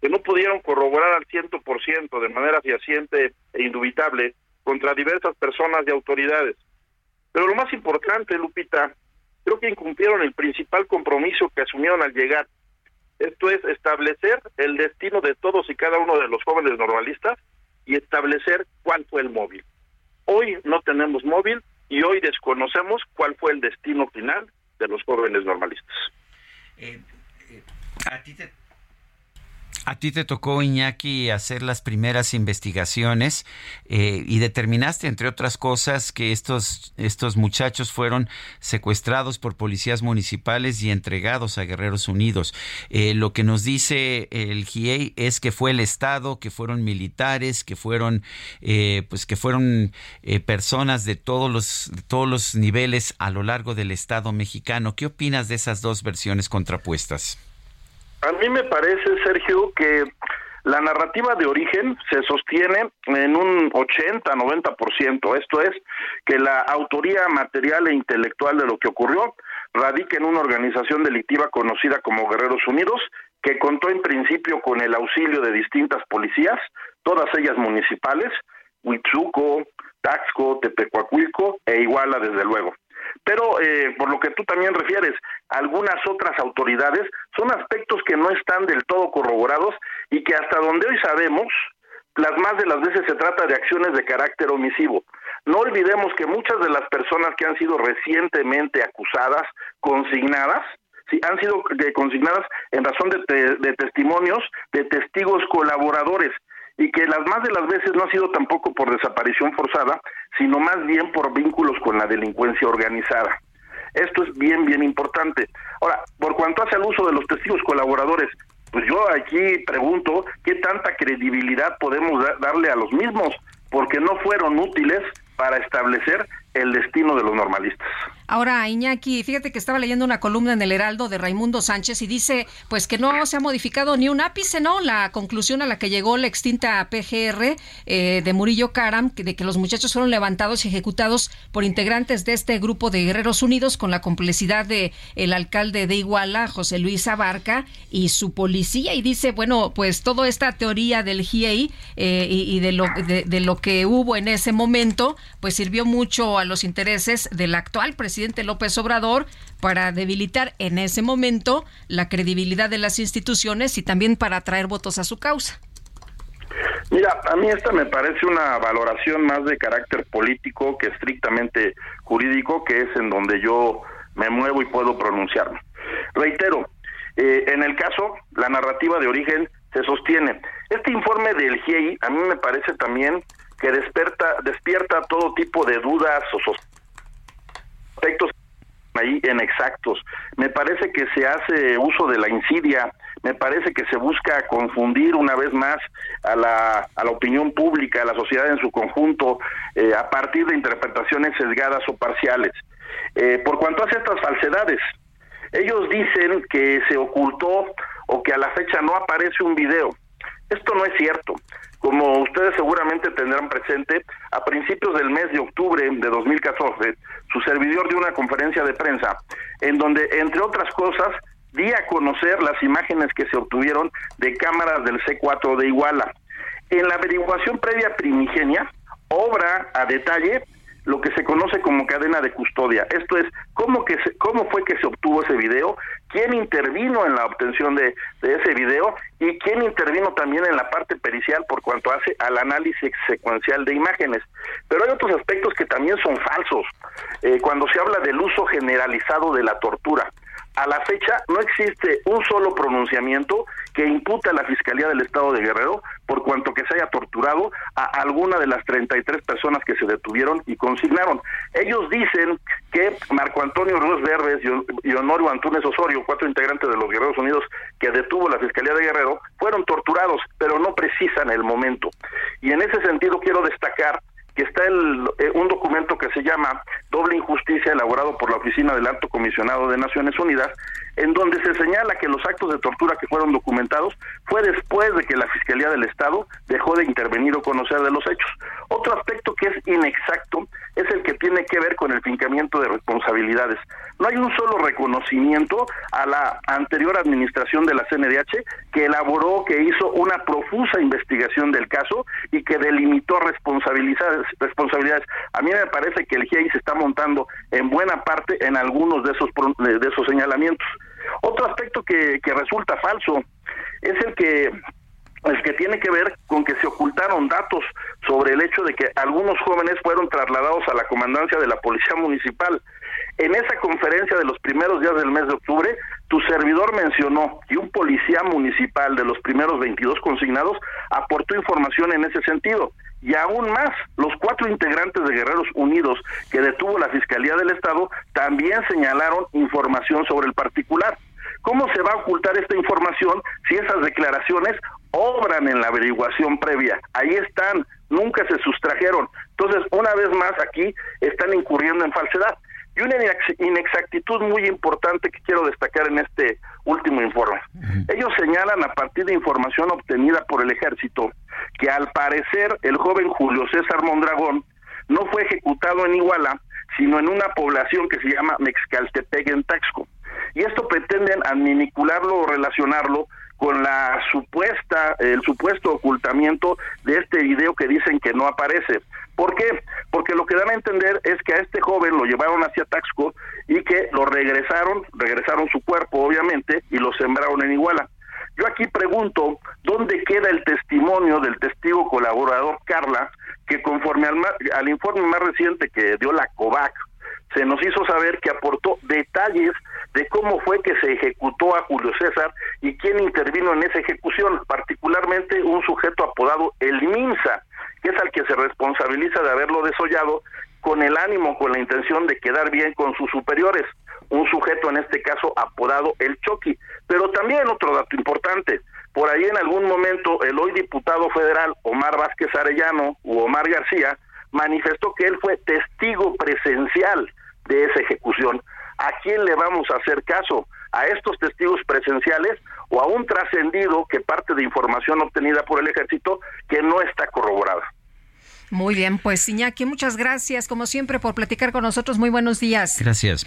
S24: que no pudieron corroborar al ciento por ciento de manera fehaciente e indubitable contra diversas personas y autoridades. Pero lo más importante, Lupita, creo que incumplieron el principal compromiso que asumieron al llegar. Esto es establecer el destino de todos y cada uno de los jóvenes normalistas y establecer cuál fue el móvil. Hoy no tenemos móvil y hoy desconocemos cuál fue el destino final de los jóvenes normalistas.
S1: ¿A ti te a ti te tocó, Iñaki, hacer las primeras investigaciones eh, y determinaste, entre otras cosas, que estos, estos muchachos fueron secuestrados por policías municipales y entregados a Guerreros Unidos. Eh, lo que nos dice el GIEI es que fue el Estado, que fueron militares, que fueron, eh, pues que fueron eh, personas de todos los, de todos los niveles a lo largo del Estado mexicano. ¿Qué opinas de esas dos versiones contrapuestas?
S24: A mí me parece, Sergio, que la narrativa de origen se sostiene en un 80-90%. Esto es, que la autoría material e intelectual de lo que ocurrió radica en una organización delictiva conocida como Guerreros Unidos, que contó en principio con el auxilio de distintas policías, todas ellas municipales, Huitzuco, Taxco, Tepecuacuilco e Iguala, desde luego. Pero eh, por lo que tú también refieres, algunas otras autoridades son aspectos que no están del todo corroborados y que hasta donde hoy sabemos, las más de las veces se trata de acciones de carácter omisivo. No olvidemos que muchas de las personas que han sido recientemente acusadas, consignadas, sí, han sido eh, consignadas en razón de, te- de testimonios de testigos colaboradores y que las más de las veces no ha sido tampoco por desaparición forzada, sino más bien por vínculos con la delincuencia organizada. Esto es bien, bien importante. Ahora, por cuanto hace al uso de los testigos colaboradores, pues yo aquí pregunto qué tanta credibilidad podemos da- darle a los mismos, porque no fueron útiles para establecer el destino de los normalistas.
S3: Ahora, Iñaki, fíjate que estaba leyendo una columna en el Heraldo de Raimundo Sánchez y dice, pues que no se ha modificado ni un ápice, ¿no? La conclusión a la que llegó la extinta PGR eh, de Murillo Karam, de que los muchachos fueron levantados y ejecutados por integrantes de este grupo de Guerreros Unidos con la complicidad de el alcalde de Iguala, José Luis Abarca, y su policía. Y dice, bueno, pues toda esta teoría del GIEI eh, y, de, lo, de lo que hubo en ese momento, pues sirvió mucho a los intereses del actual presidente López Obrador para debilitar en ese momento la credibilidad de las instituciones y también para atraer votos a su causa.
S24: Mira, a mí esta me parece una valoración más de carácter político que estrictamente jurídico, que es en donde yo me muevo y puedo pronunciarme. Reitero, eh, en el caso, la narrativa de origen se sostiene. Este informe del GIEI a mí me parece también que despierta, despierta todo tipo de dudas o aspectos ahí inexactos. Me parece que se hace uso de la insidia, me parece que se busca confundir una vez más a la, a la opinión pública, a la sociedad en su conjunto, eh, a partir de interpretaciones sesgadas o parciales. Eh, por cuanto hace estas falsedades, ellos dicen que se ocultó o que a la fecha no aparece un video. Esto no es cierto. Como ustedes seguramente tendrán presente, a principios del mes de octubre de 2014, su servidor dio una conferencia de prensa en donde, entre otras cosas, di a conocer las imágenes que se obtuvieron de cámaras del C4 de Iguala. En la averiguación previa primigenia, obra a detalle lo que se conoce como cadena de custodia. Esto es, ¿cómo, que se- cómo fue que se obtuvo ese video? ¿Quién intervino en la obtención de, ese video? ¿Y quién intervino también en la parte pericial por cuanto hace al análisis secuencial de imágenes? Pero hay otros aspectos que también son falsos. Eh, cuando se habla del uso generalizado de la tortura, a la fecha no existe un solo pronunciamiento que imputa a la Fiscalía del Estado de Guerrero por cuanto que se haya torturado a alguna de las 33 personas que se detuvieron y consignaron. Ellos dicen que Marco Antonio Ruiz Verdes y Honorio Antunes Osorio, cuatro integrantes de los Guerreros Unidos que detuvo la Fiscalía de Guerrero, fueron torturados, pero no precisan el momento. Y en ese sentido quiero destacar que está el, eh, un documento que se llama Doble Injusticia elaborado por la Oficina del Alto Comisionado de Naciones Unidas, en donde se señala que los actos de tortura que fueron documentados fue después de que la Fiscalía del Estado dejó de intervenir o conocer de los hechos. Otro aspecto que es inexacto es el que tiene que ver con el fincamiento de responsabilidades. No hay un solo reconocimiento a la anterior administración de la CNDH que elaboró, que hizo una profusa investigación del caso y que delimitó responsabilidades. responsabilidades. A mí me parece que el GIEI se está montando en buena parte en algunos de esos, de esos señalamientos. Otro aspecto que, resulta falso es el que el que tiene que ver con que se ocultaron datos sobre el hecho de que algunos jóvenes fueron trasladados a la comandancia de la Policía Municipal. En esa conferencia de los primeros días del mes de octubre, tu servidor mencionó que un policía municipal de los primeros 22 consignados aportó información en ese sentido. Y aún más, los cuatro integrantes de Guerreros Unidos que detuvo la Fiscalía del Estado también señalaron información sobre el particular. ¿Cómo se va a ocultar esta información si esas declaraciones obran en la averiguación previa? Ahí están, nunca se sustrajeron. Entonces, una vez más aquí están incurriendo en falsedad. Y una inex- inexactitud muy importante que quiero destacar en este último informe. Ellos señalan a partir de información obtenida por el ejército que al parecer el joven Julio César Mondragón no fue ejecutado en Iguala, sino en una población que se llama Mexcaltepec en Taxco. Y esto pretenden adminicularlo o relacionarlo con la supuesta, el supuesto ocultamiento de este video que dicen que no aparece. ¿Por qué? Porque lo que dan a entender es que a este joven lo llevaron hacia Taxco y que lo regresaron, regresaron su cuerpo obviamente y lo sembraron en Iguala. Yo aquí pregunto, ¿dónde queda el testimonio del testigo colaborador Carla, que conforme al, al informe más reciente que dio la COVAC, se nos hizo saber que aportó detalles de cómo fue que se ejecutó a Julio César y quién intervino en esa ejecución, particularmente un sujeto apodado El Minsa, que es al que se responsabiliza de haberlo desollado con el ánimo, con la intención de quedar bien con sus superiores, un sujeto en este caso apodado El Choqui. Pero también otro dato importante, por ahí en algún momento el hoy diputado federal Omar Vázquez Arellano u Omar García manifestó que él fue testigo presencial de esa ejecución. ¿A quién le vamos a hacer caso? ¿A estos testigos presenciales o a un trascendido que parte de información obtenida por el ejército que no está corroborada?
S3: Muy bien, pues Iñaki, muchas gracias como siempre por platicar con nosotros. Muy buenos días.
S1: Gracias.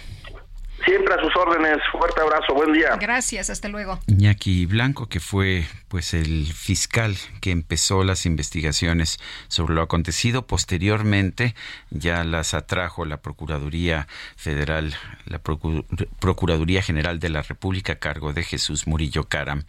S24: Siempre a sus órdenes. Fuerte abrazo. Buen día.
S3: Gracias, hasta luego.
S1: Iñaki Blanco, que fue pues el fiscal que empezó las investigaciones sobre lo acontecido, posteriormente ya las atrajo la Procuraduría Federal, la Procu- Procuraduría General de la República a cargo de Jesús Murillo Caram.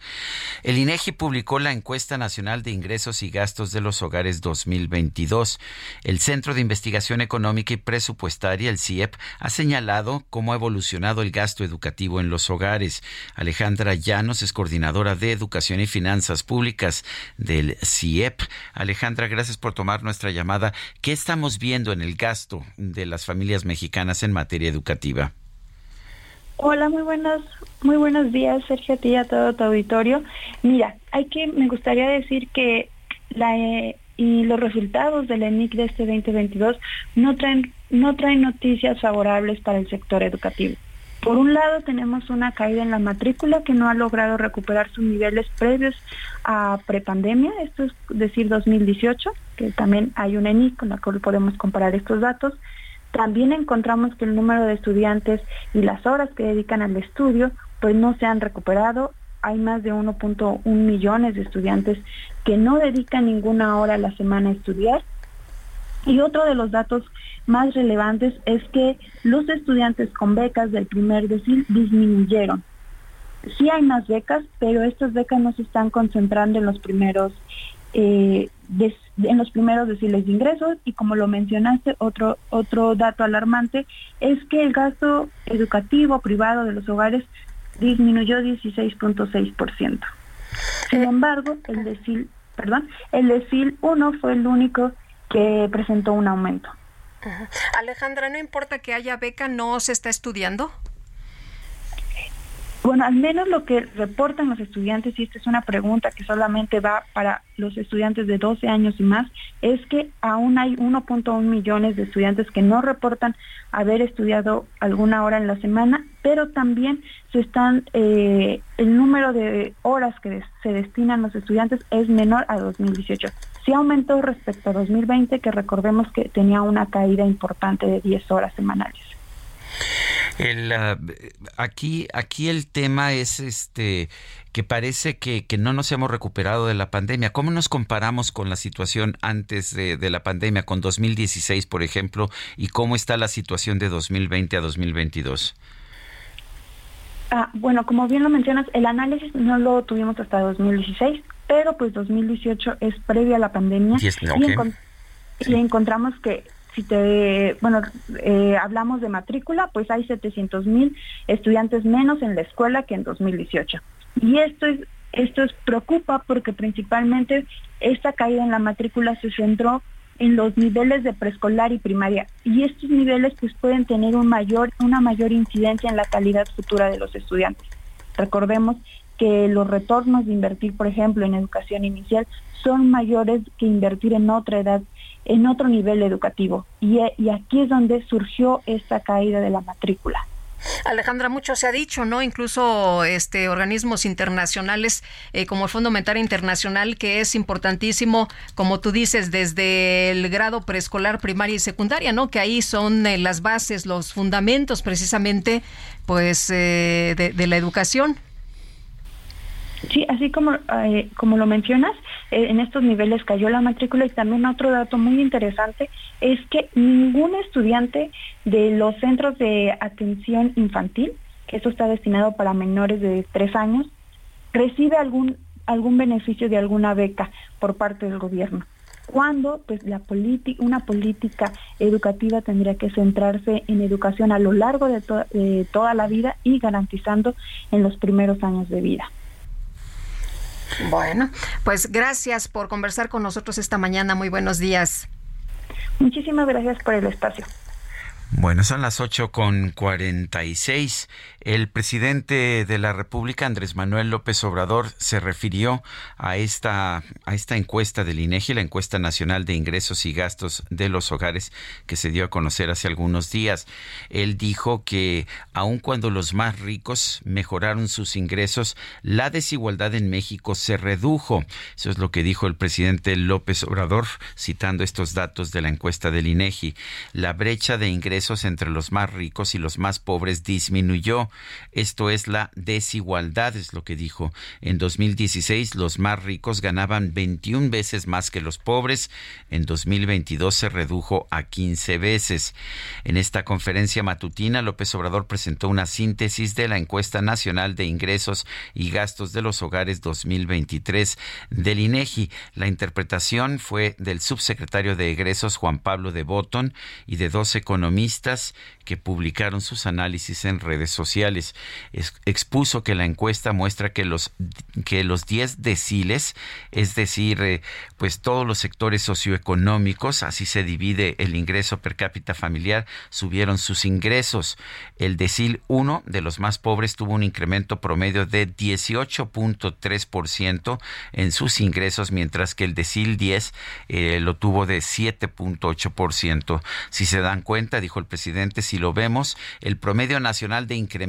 S1: El INEGI publicó la encuesta nacional de ingresos y gastos de los hogares 2022. El Centro de Investigación Económica y Presupuestaria, el CIEP, ha señalado cómo ha evolucionado el gasto educativo en los hogares. Alejandra Llanos es coordinadora de Educación y Finanzas Públicas del CIEP. Alejandra, gracias por tomar nuestra llamada. ¿Qué estamos viendo en el gasto de las familias mexicanas en materia educativa?
S25: Hola, muy buenos, muy buenos días, Sergio, a ti y a todo tu auditorio. Mira, hay que, me gustaría decir que la eh, y los resultados del ENIC de este 2022 no traen, no traen noticias favorables para el sector educativo. Por un lado, tenemos una caída en la matrícula que no ha logrado recuperar sus niveles previos a prepandemia, esto es decir 2018, que también hay un ENIC con la cual podemos comparar estos datos. También encontramos que el número de estudiantes y las horas que dedican al estudio pues no se han recuperado. Hay más de 1.1 millones de estudiantes que no dedican ninguna hora a la semana a estudiar. Y otro de los datos más relevantes es que los estudiantes con becas del primer decil disminuyeron. Sí hay más becas, pero estas becas no se están concentrando en los primeros eh, des- en los primeros deciles de ingresos y como lo mencionaste, otro otro dato alarmante es que el gasto educativo privado de los hogares disminuyó 16.6%. Sin embargo, el decil, perdón, el decil 1 fue el único que presentó un aumento.
S3: Alejandra, no importa que haya beca, no se está estudiando.
S25: Bueno, al menos lo que reportan los estudiantes, y esta es una pregunta que solamente va para los estudiantes de 12 años y más, es que aún hay 1.1 millones de estudiantes que no reportan haber estudiado alguna hora en la semana, pero también se están, eh, el número de horas que se destinan los estudiantes es menor a 2018. Sí aumentó respecto a 2020, que recordemos que tenía una caída importante de 10 horas semanales.
S1: El, ah, aquí, aquí el tema es este que parece que, que no nos hemos recuperado de la pandemia. ¿Cómo nos comparamos con la situación antes de, de la pandemia, con 2016, por ejemplo, y cómo está la situación de 2020 a 2022?
S25: Ah, bueno, como bien lo mencionas, el análisis no lo tuvimos hasta 2016, pero pues 2018 es previo a la pandemia
S1: Y
S25: encontramos que si te, bueno, eh, hablamos de matrícula, pues hay 700 mil estudiantes menos en la escuela que en 2018. Y esto es, esto es preocupa porque principalmente esta caída en la matrícula se centró en los niveles de preescolar y primaria y estos niveles pues pueden tener un mayor una mayor incidencia en la calidad futura de los estudiantes. Recordemos que los retornos de invertir, por ejemplo, en educación inicial son mayores que invertir en otra edad, en otro nivel educativo. Y, aquí es donde surgió esta caída de la matrícula.
S3: Alejandra, mucho se ha dicho, ¿no? Incluso este organismos internacionales eh, como el Fondo Monetario Internacional, que es importantísimo, como tú dices, desde el grado preescolar, primaria y secundaria, ¿no? Que ahí son eh, las bases, los fundamentos precisamente, pues, eh, de la educación.
S25: Sí, así como, eh, como lo mencionas, eh, en estos niveles cayó la matrícula y también otro dato muy interesante es que ningún estudiante de los centros de atención infantil, que eso está destinado para menores de tres años, recibe algún algún beneficio de alguna beca por parte del gobierno. Cuando pues la una política educativa tendría que centrarse en educación a lo largo de toda la vida y garantizando en los primeros años de vida.
S3: Bueno, pues gracias por conversar con nosotros esta mañana. Muy buenos días.
S25: Muchísimas gracias por el espacio.
S1: Bueno, son las 8 con 46. El presidente de la República, Andrés Manuel López Obrador, se refirió a esta, encuesta del INEGI, la encuesta nacional de ingresos y gastos de los hogares que se dio a conocer hace algunos días. Él dijo que aun cuando los más ricos mejoraron sus ingresos, la desigualdad en México se redujo. Eso es lo que dijo el presidente López Obrador, citando estos datos de la encuesta del INEGI. La brecha de ingresos entre los más ricos y los más pobres disminuyó. Esto es la desigualdad, es lo que dijo. En 2016 los más ricos ganaban 21 veces más que los pobres. En 2022 se redujo a 15 veces. En esta conferencia matutina, López Obrador presentó una síntesis de la encuesta nacional de ingresos y gastos de los hogares 2023 del INEGI. La interpretación fue del subsecretario de egresos Juan Pablo de Botton y de dos economistas que publicaron sus análisis en redes sociales. Expuso que la encuesta muestra que los que los 10 deciles, es decir, eh, pues todos los sectores socioeconómicos, así se divide el ingreso per cápita familiar, subieron sus ingresos. El decil 1 de los más pobres tuvo un incremento promedio de 18.3% en sus ingresos, mientras que el decil 10 eh, lo tuvo de 7.8%. Si se dan cuenta, dijo el presidente, si lo vemos, el promedio nacional de incremento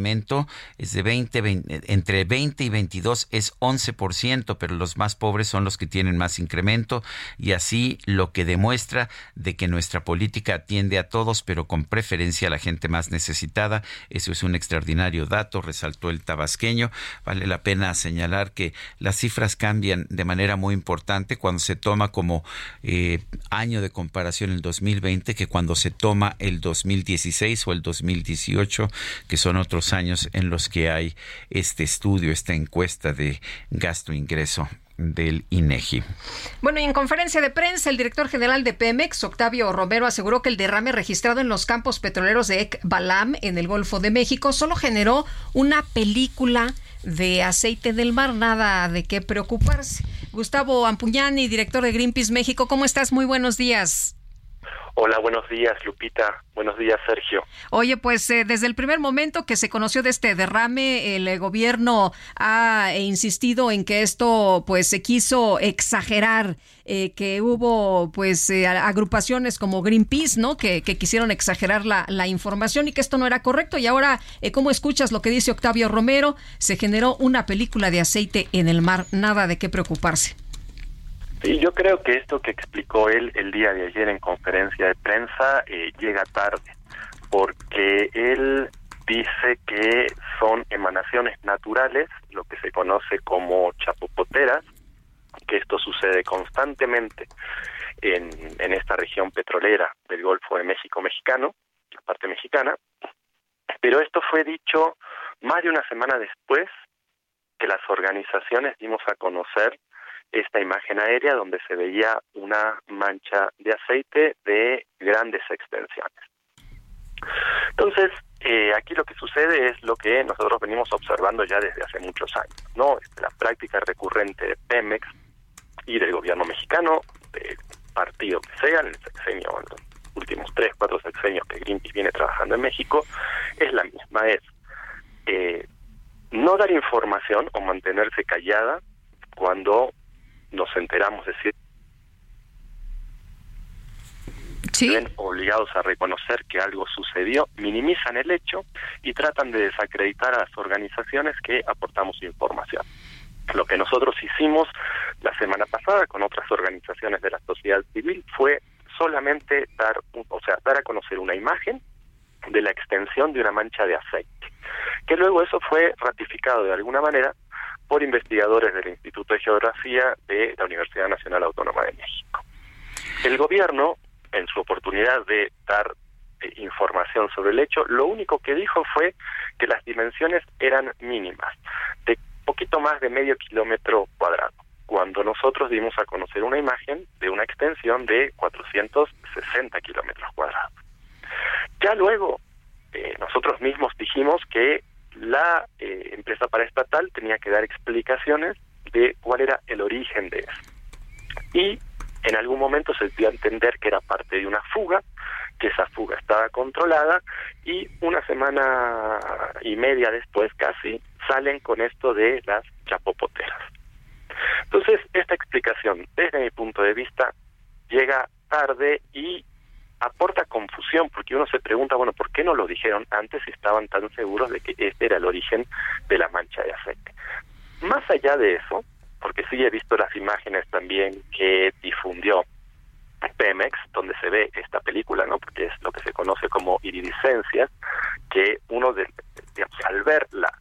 S1: es de 20, entre 20 y 22 es 11%, pero los más pobres son los que tienen más incremento y así lo que demuestra de que nuestra política atiende a todos, pero con preferencia a la gente más necesitada. Eso es un extraordinario dato, resaltó el tabasqueño. Vale la pena señalar que las cifras cambian de manera muy importante cuando se toma como eh, año de comparación el 2020 que cuando se toma el 2016 o el 2018, que son otros años en los que hay este estudio, esta encuesta de gasto-ingreso del INEGI.
S3: Bueno, y en conferencia de prensa, el director general de Pemex, Octavio Romero, aseguró que el derrame registrado en los campos petroleros de Ekbalam en el Golfo de México solo generó una película de aceite del mar, nada de qué preocuparse. Gustavo Ampuñani, director de Greenpeace México, ¿cómo estás? Muy buenos días.
S26: Hola, buenos días, Lupita. Buenos días, Sergio.
S3: Oye, pues eh, desde el primer momento que se conoció de este derrame, el eh, gobierno ha insistido en que esto, pues, se quiso exagerar, eh, que hubo, pues, agrupaciones como Greenpeace, ¿no? Que, que quisieron exagerar la, la, información y que esto no era correcto. Y ahora, ¿cómo escuchas lo que dice Octavio Romero? Se generó una película de aceite en el mar, nada de qué preocuparse.
S26: Sí, yo creo que esto que explicó él el día de ayer en conferencia de prensa eh, llega tarde, porque él dice que son emanaciones naturales, lo que se conoce como chapopoteras, que esto sucede constantemente en, en esta región petrolera del Golfo de México mexicano, la parte mexicana, pero esto fue dicho más de una semana después que las organizaciones dimos a conocer esta imagen aérea donde se veía una mancha de aceite de grandes extensiones. Entonces, eh, aquí lo que sucede es lo que nosotros venimos observando ya desde hace muchos años, ¿no? La práctica recurrente de Pemex y del gobierno mexicano, del partido que sea, en el sexenio, en los últimos tres, cuatro sexenios que Greenpeace viene trabajando en México, es la misma, es eh, no dar información o mantenerse callada cuando nos enteramos, es decir,
S3: ¿Sí?
S26: ven obligados a reconocer que algo sucedió, minimizan el hecho y tratan de desacreditar a las organizaciones que aportamos información. Lo que nosotros hicimos la semana pasada con otras organizaciones de la sociedad civil fue solamente dar, o sea, dar a conocer una imagen de la extensión de una mancha de aceite, que luego eso fue ratificado de alguna manera por investigadores del Instituto de Geografía de la Universidad Nacional Autónoma de México. El gobierno, en su oportunidad de dar eh, información sobre el hecho, lo único que dijo fue que las dimensiones eran mínimas, de poquito más de medio kilómetro cuadrado, cuando nosotros dimos a conocer una imagen de una extensión de 460 kilómetros cuadrados. Ya luego, eh, nosotros mismos dijimos que la eh, empresa paraestatal tenía que dar explicaciones de cuál era el origen de eso. Y en algún momento se dio a entender que era parte de una fuga que esa fuga estaba controlada y una semana y media después casi salen con esto de las chapopoteras. Entonces, esta explicación, desde mi punto de vista, llega tarde y aporta confusión, porque uno se pregunta, bueno, ¿por qué no lo dijeron antes si estaban tan seguros de que este era el origen de la mancha de aceite? Más allá de eso, porque sí he visto las imágenes también que difundió Pemex, donde se ve esta película, ¿no? Porque es lo que se conoce como iridiscencia, que uno de, digamos, al ver la,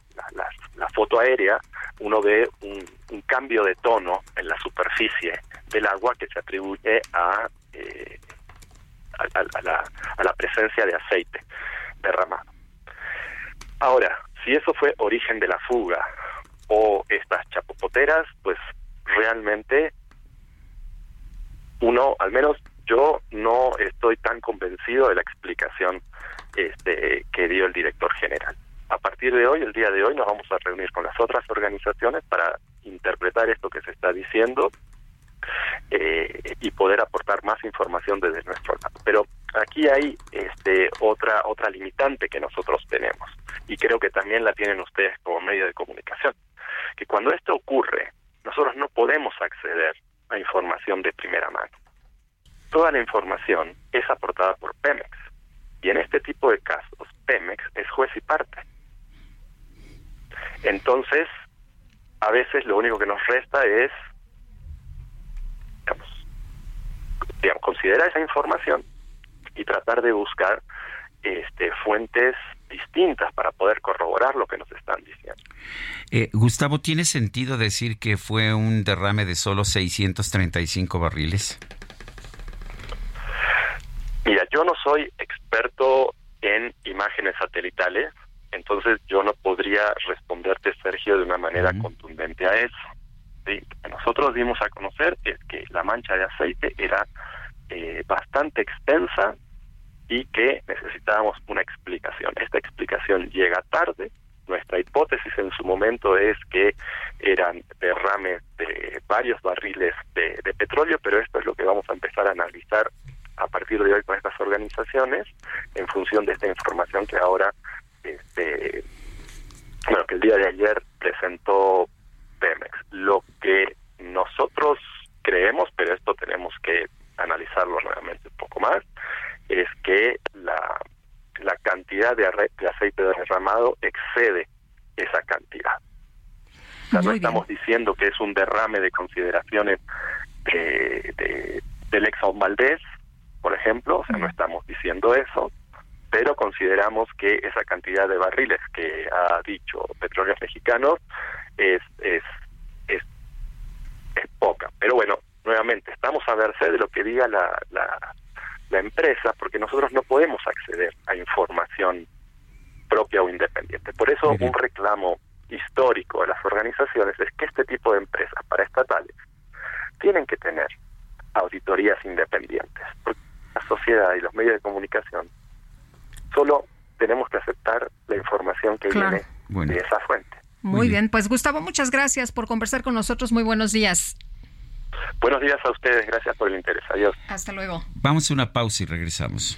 S26: la foto aérea, uno ve un, un, cambio de tono en la superficie del agua que se atribuye a, eh, a, a, la, a la presencia de aceite derramado. Ahora, si eso fue origen de la fuga o estas chapopoteras, pues realmente uno, al menos yo no estoy tan convencido de la explicación este, que dio el director general. A partir de hoy, el día de hoy, nos vamos a reunir con las otras organizaciones para interpretar esto que se está diciendo eh, y poder aportar más información desde nuestro lado. Pero aquí hay este, otra otra limitante que nosotros tenemos y creo que también la tienen ustedes como medio de comunicación, que cuando esto ocurre, nosotros no podemos acceder a información de primera mano. Toda la información es aportada por Pemex y en este tipo de casos Pemex es juez y parte. Entonces, a veces lo único que nos resta es digamos, digamos, considerar esa información y tratar de buscar este, fuentes distintas para poder corroborar lo que nos están diciendo.
S1: Eh, Gustavo, ¿tiene sentido decir que fue un derrame de solo 635 barriles?
S26: Mira, yo no soy experto en imágenes satelitales, entonces yo no podría responderte, Sergio, de una manera contundente a eso. Nosotros dimos a conocer que la mancha de aceite era eh, bastante extensa y que necesitábamos una explicación. Esta explicación llega tarde. Nuestra hipótesis en su momento es que eran derrames de varios barriles de, de, petróleo, pero esto es lo que vamos a empezar a analizar a partir de hoy con estas organizaciones en función de esta información que ahora, este, bueno, que el día de ayer presentó Pemex. Lo que nosotros creemos, pero esto tenemos que analizarlo nuevamente un poco más, es que la, la cantidad de, de aceite derramado excede esa cantidad. O sea, no estamos diciendo que es un derrame de consideraciones de, de, del Exxon Valdez, por ejemplo, o sea, no estamos diciendo eso, pero consideramos que esa cantidad de barriles que ha dicho Petróleos Mexicanos es, es, es, es poca. Pero bueno, nuevamente, estamos a merced de lo que diga la, la, la empresa, porque nosotros no podemos acceder a información propia o independiente. Por eso un reclamo histórico de las organizaciones es que este tipo de empresas paraestatales tienen que tener auditorías independientes, porque la sociedad y los medios de comunicación solo tenemos que aceptar la información que claro. viene bueno. de esa fuente.
S3: Muy, Muy bien. bien, pues Gustavo, muchas gracias por conversar con nosotros. Muy buenos días.
S26: Buenos días a ustedes, gracias por el interés. Adiós.
S3: Hasta luego.
S1: Vamos a una pausa y regresamos.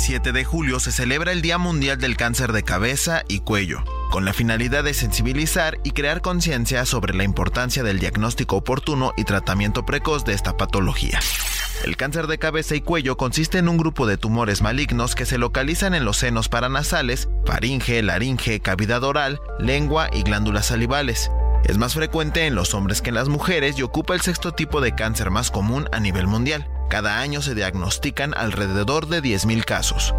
S27: Este 27 de julio se celebra el Día Mundial del Cáncer de Cabeza y Cuello, con la finalidad de sensibilizar y crear conciencia sobre la importancia del diagnóstico oportuno y tratamiento precoz de esta patología. El cáncer de cabeza y cuello consiste en un grupo de tumores malignos que se localizan en los senos paranasales, faringe, laringe, cavidad oral, lengua y glándulas salivales. Es más frecuente en los hombres que en las mujeres y ocupa el sexto tipo de cáncer más común a nivel mundial. Cada año se diagnostican alrededor de 10.000 casos.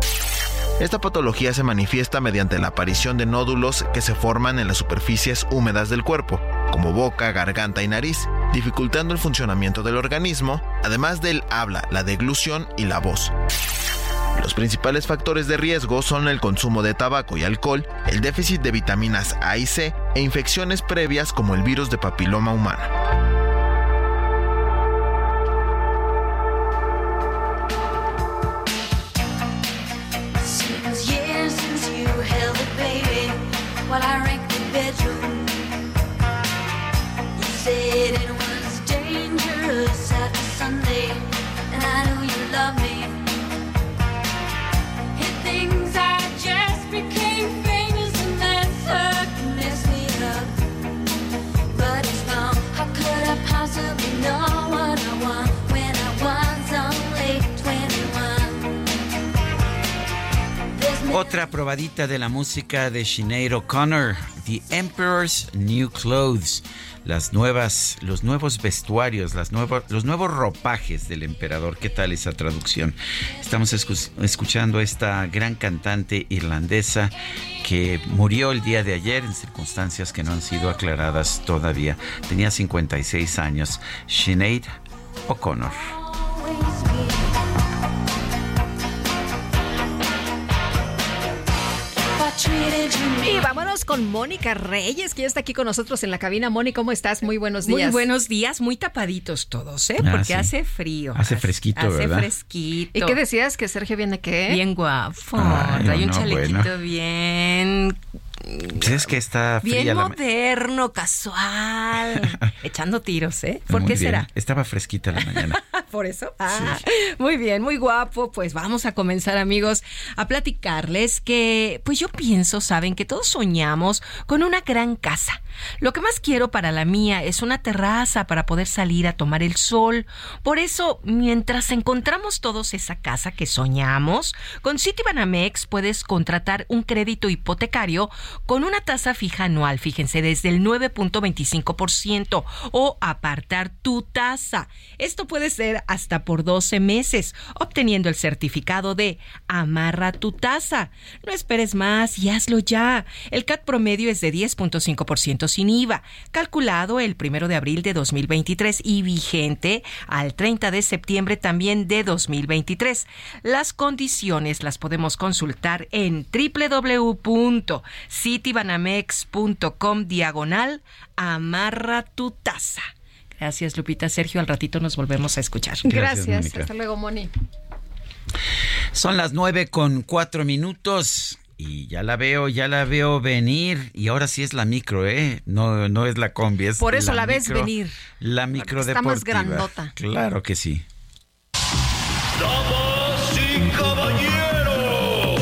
S27: Esta patología se manifiesta mediante la aparición de nódulos que se forman en las superficies húmedas del cuerpo, como boca, garganta y nariz, dificultando el funcionamiento del organismo, además del habla, la deglución y la voz. Los principales factores de riesgo son el consumo de tabaco y alcohol, el déficit de vitaminas A y C e infecciones previas como el virus de papiloma humano.
S1: Otra probadita de la música de Sinead O'Connor, The Emperor's New Clothes, las nuevas, los nuevos vestuarios, los nuevos ropajes del emperador. ¿Qué tal esa traducción? Estamos escu- escuchando a esta gran cantante irlandesa que murió el día de ayer en circunstancias que no han sido aclaradas todavía. Tenía 56 años. Sinead O'Connor.
S3: Y vámonos con Mónica Reyes, que ya está aquí con nosotros en la cabina. Mónica, ¿cómo estás? Muy buenos días.
S18: Muy buenos días, muy tapaditos todos, ¿eh?
S1: Ah,
S18: Porque
S1: sí.
S18: hace frío.
S1: Hace fresquito,
S18: hace
S1: ¿verdad?
S18: fresquito.
S3: ¿Y qué decías? ¿Que Sergio viene qué?
S18: Bien guapo.
S1: Ay,
S18: Trae un chalequito
S1: bueno.
S18: bien.
S1: Pues es que está fría
S18: Bien
S1: la
S18: moderno, casual. [LAUGHS] Echando tiros, ¿eh? ¿Por
S1: Muy
S18: qué
S1: bien.
S18: será?
S1: Estaba fresquita la mañana. [LAUGHS]
S18: Por eso. Ah, Muy bien, muy guapo. Pues vamos a comenzar, amigos, a platicarles que, pues yo pienso, saben, que todos soñamos con una gran casa. Lo que más quiero para la mía es una terraza para poder salir a tomar el sol. Por eso, mientras encontramos todos esa casa que soñamos, con Citibanamex puedes contratar un crédito hipotecario con una tasa fija anual, fíjense, desde el 9.25% o apartar tu tasa. Esto puede ser hasta por 12 meses, obteniendo el certificado de Amarra tu tasa. No esperes más y hazlo ya. El CAT promedio es de 10.5% sin IVA, calculado el primero de abril de 2023 y vigente al 30 de septiembre también de 2023. Las condiciones las podemos consultar en www.citibanamex.com diagonal amarra tu tasa. Gracias, Lupita. Sergio, al ratito nos volvemos a escuchar.
S3: Gracias. Hasta luego, Moni.
S1: Son las nueve con cuatro minutos. Y ya la veo, ya la veo venir. Y ahora sí es la micro, ¿eh? No, no es la combi. Es
S3: Por eso la ves
S1: micro-
S3: venir.
S1: La micro
S3: Porque está más
S1: deportiva.
S3: grandota.
S1: Claro que sí.
S28: Damas y caballeros.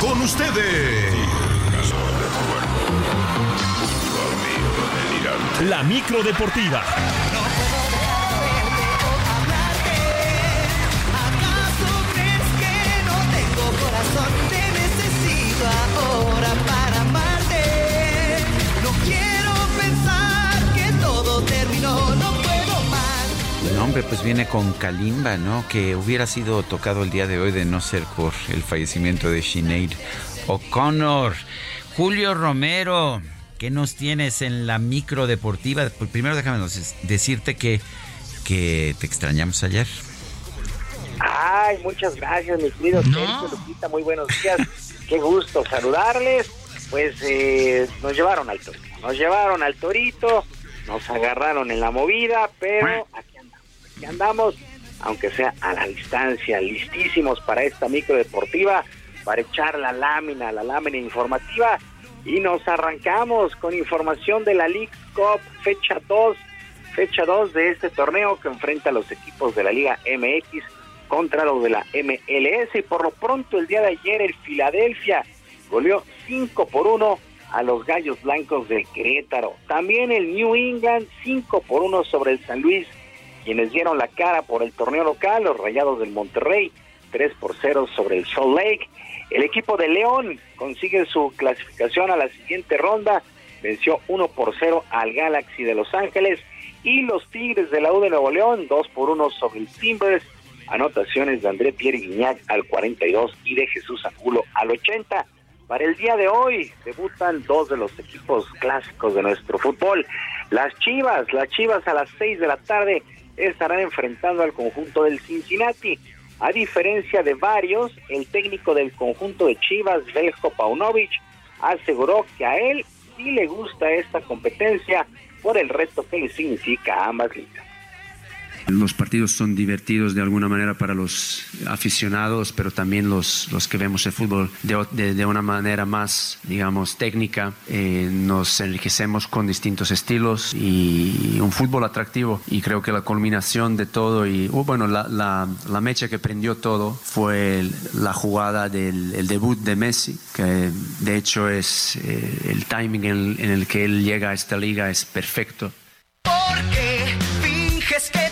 S17: Con ustedes. La micro deportiva.
S1: Hombre, pues viene con Kalimba, ¿no? Que hubiera sido tocado el día de hoy de no ser por el fallecimiento de Sinead O'Connor. Julio Romero, ¿qué nos tienes en la micro deportiva? Pues primero déjame decirte que, que te extrañamos ayer.
S29: Ay, muchas gracias, mi querido Sergio Lupita, muy buenos días. Qué gusto saludarles. Pues eh, nos llevaron al torito, nos llevaron al torito, nos agarraron en la movida, pero aquí andamos, aquí andamos, aunque sea a la distancia, listísimos para esta micro deportiva, para echar la lámina, la lámina informativa. Y nos arrancamos con información de la League Cup, fecha 2, fecha 2 de este torneo que enfrenta a los equipos de la Liga MX contra los de la MLS y por lo pronto el día de ayer el Filadelfia goleó 5 por 1 a los Gallos Blancos del Querétaro. También el New England 5 por 1 sobre el San Luis, quienes dieron la cara por el torneo local, los Rayados del Monterrey 3 por 0 sobre el Salt Lake. El equipo de León consigue su clasificación a la siguiente ronda, venció 1 por 0 al Galaxy de Los Ángeles y los Tigres de la U de Nuevo León 2 por 1 sobre el Timbers anotaciones de André Pierre Guignac al 42 y de Jesús Angulo al 80. Para el día de hoy debutan dos de los equipos clásicos de nuestro fútbol. Las Chivas, las Chivas a las 6 de la tarde estarán enfrentando al conjunto del Cincinnati. A diferencia de varios, el técnico del conjunto de Chivas, Beljo Paunovic, aseguró que a él sí le gusta esta competencia por el reto que le significa a ambas ligas.
S7: Los partidos son divertidos de alguna manera para los aficionados, pero también los, los que vemos el fútbol de, de- de una manera más, digamos, técnica. Eh, nos enriquecemos con distintos estilos y un fútbol atractivo. Y creo que la culminación de todo y, uh, bueno, la, la, la mecha que prendió todo fue la jugada del el debut de Messi, que de hecho es eh, el timing en, en el que él llega a esta liga es perfecto.
S17: Porque finges que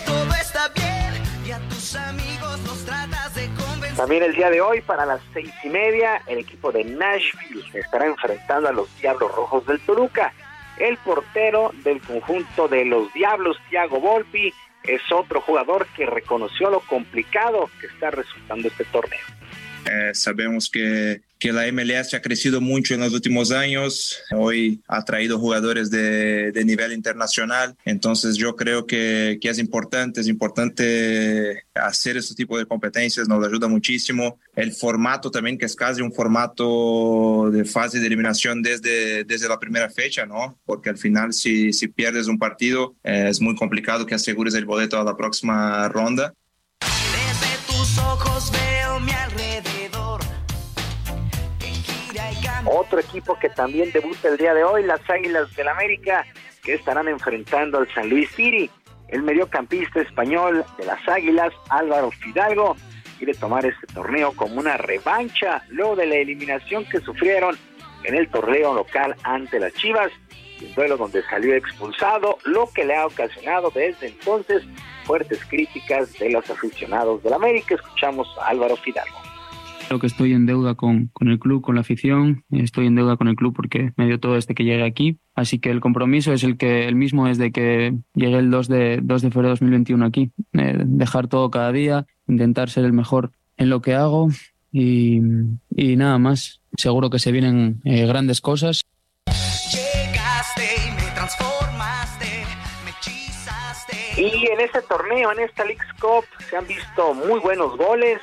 S29: También el día de hoy, para las seis y media, el equipo de Nashville estará enfrentando a los Diablos Rojos del Toluca. El portero del conjunto de los Diablos, Thiago Volpi, es otro jugador que reconoció lo complicado que está resultando este torneo.
S30: Eh, sabemos que, que la MLS ha crecido mucho en los últimos años. Hoy ha traído jugadores de, de nivel internacional. Entonces yo creo que, que es importante, es importante hacer este tipo de competencias, nos ayuda muchísimo. El formato también, que es casi un formato de fase de eliminación desde, desde la primera fecha, ¿no? Porque al final si, si pierdes un partido eh, es muy complicado que asegures el boleto a la próxima ronda.
S29: Otro equipo que también debuta el día de hoy, las Águilas del América, que estarán enfrentando al San Luis City. El mediocampista español de las Águilas, Álvaro Fidalgo, quiere tomar este torneo como una revancha luego de la eliminación que sufrieron en el torneo local ante las Chivas, un duelo donde salió expulsado, lo que le ha ocasionado desde entonces fuertes críticas de los aficionados del América. Escuchamos a Álvaro Fidalgo.
S31: Creo que estoy en deuda con, con el club, con la afición, estoy en deuda con el club porque me dio todo desde que llegué aquí. Así que el compromiso es el que el mismo desde que llegué el 2 de, 2 de febrero de 2021 aquí. Eh, dejar todo cada día, intentar ser el mejor en lo que hago y, y nada más. Seguro que se vienen eh, grandes cosas.
S17: Llegaste y me transformaste, me hechizaste.
S29: Y en este torneo, en esta League Cup, se han visto muy buenos goles,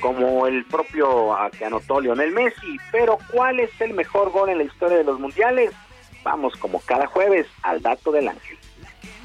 S29: como el propio ah, que anotó Lionel Messi. Pero, ¿cuál es el mejor gol en la historia de los mundiales? Vamos, como cada jueves, al dato del ángel.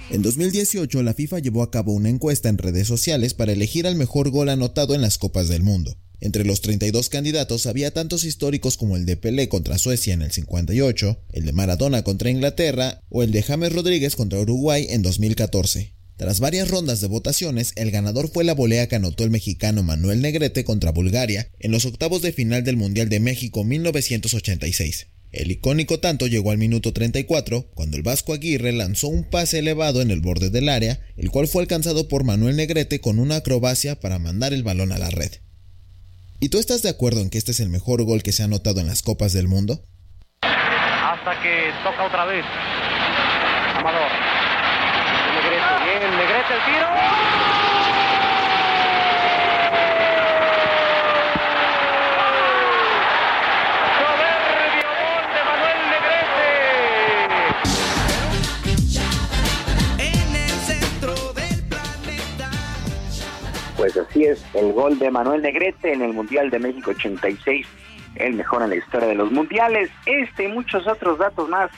S27: En 2018, la FIFA llevó a cabo una encuesta en redes sociales para elegir al mejor gol anotado en las Copas del Mundo. Entre los 32 candidatos había tantos históricos como el de Pelé contra Suecia en el 58, el de Maradona contra Inglaterra o el de James Rodríguez contra Uruguay en 2014. Tras varias rondas de votaciones, el ganador fue la volea que anotó el mexicano Manuel Negrete contra Bulgaria en los octavos de final del Mundial de México 1986. El icónico tanto llegó al minuto 34, cuando el Vasco Aguirre lanzó un pase elevado en el borde del área, el cual fue alcanzado por Manuel Negrete con una acrobacia para mandar el balón a la red. ¿Y tú estás de acuerdo en que este es el mejor gol que se ha anotado en las Copas del Mundo?
S32: hasta que toca otra vez. Amador. Bien, Negrete el tiro. Gol de Manuel Negrete. En el centro del planeta.
S29: Pues así es, el gol de Manuel Negrete en el Mundial de México 86 el mejor en la historia de los mundiales. Este y muchos otros datos más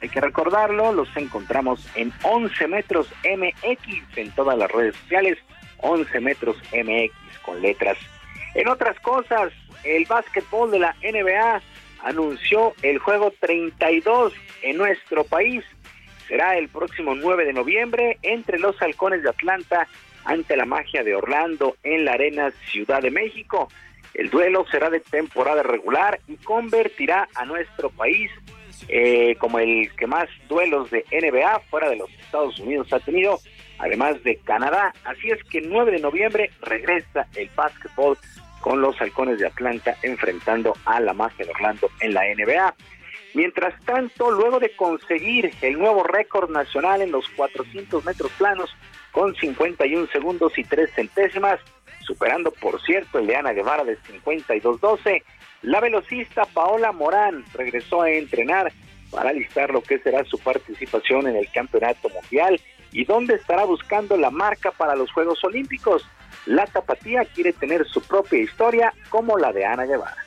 S29: hay que recordarlo, los encontramos en 11 metros MX en todas las redes sociales, 11 metros MX con letras. En otras cosas, el básquetbol de la NBA anunció el juego 32 en nuestro país. Será el próximo 9 de noviembre entre los halcones de Atlanta ante la magia de Orlando en la Arena Ciudad de México. El duelo será de temporada regular y convertirá a nuestro país eh, como el que más duelos de NBA fuera de los Estados Unidos ha tenido, además de Canadá. Así es que el 9 de noviembre regresa el básquetbol con los halcones de Atlanta enfrentando a la magia de Orlando en la NBA. Mientras tanto, luego de conseguir el nuevo récord nacional en los 400 metros planos con 51 segundos y 3 centésimas, superando por cierto el de Ana Guevara de 52-12, la velocista Paola Morán regresó a entrenar para alistar lo que será su participación en el Campeonato Mundial y donde estará buscando la marca para los Juegos Olímpicos. La tapatía quiere tener su propia historia como la de Ana Guevara.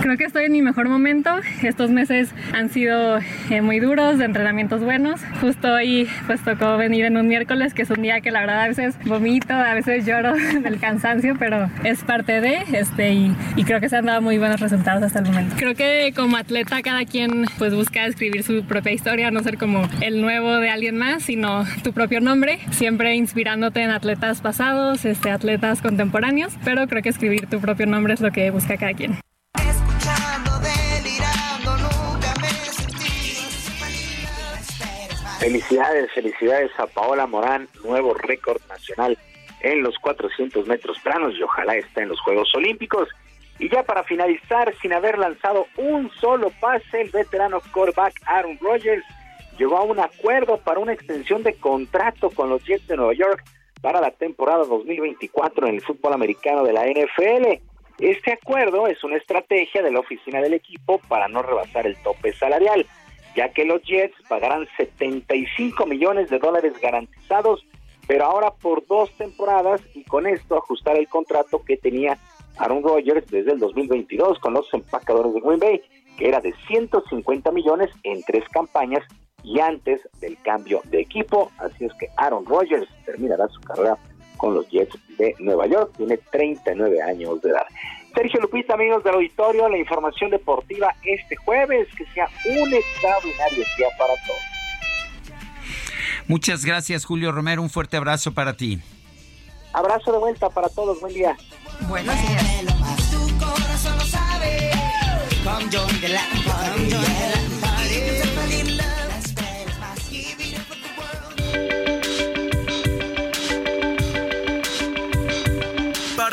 S33: Creo que estoy en mi mejor momento. Estos meses han sido eh, muy duros, de entrenamientos buenos. Justo hoy pues tocó venir en un miércoles, que es un día que la verdad a veces vomito, a veces lloro [LAUGHS] del cansancio, pero es parte de este y, y creo que se han dado muy buenos resultados hasta el momento. Creo que como atleta cada quien pues busca escribir su propia historia, no ser como el nuevo de alguien más, sino tu propio nombre, siempre inspirándote en atletas pasados, este, atletas contemporáneos, pero creo que escribir tu propio nombre es lo que busca cada quien.
S29: Felicidades, felicidades a Paola Morán, nuevo récord nacional en los 400 metros planos y ojalá esté en los Juegos Olímpicos. Y ya para finalizar, sin haber lanzado un solo pase, el veterano quarterback Aaron Rodgers llegó a un acuerdo para una extensión de contrato con los Jets de Nueva York para la temporada 2024 en el fútbol americano de la NFL. Este acuerdo es una estrategia de la oficina del equipo para no rebasar el tope salarial, ya que los Jets pagarán 75 millones de dólares garantizados, pero ahora por dos temporadas y con esto ajustar el contrato que tenía Aaron Rodgers desde el 2022 con los empacadores de Green Bay, que era de 150 millones en tres campañas y antes del cambio de equipo. Así es que Aaron Rodgers terminará su carrera con los Jets de Nueva York. Tiene 39 años de edad. Sergio Lupita, amigos del auditorio, la información deportiva este jueves. Que sea un extraordinario día para todos.
S1: Muchas gracias, Julio Romero. Un fuerte abrazo para ti.
S29: Abrazo de vuelta para todos. Buen día.
S18: Buenos días.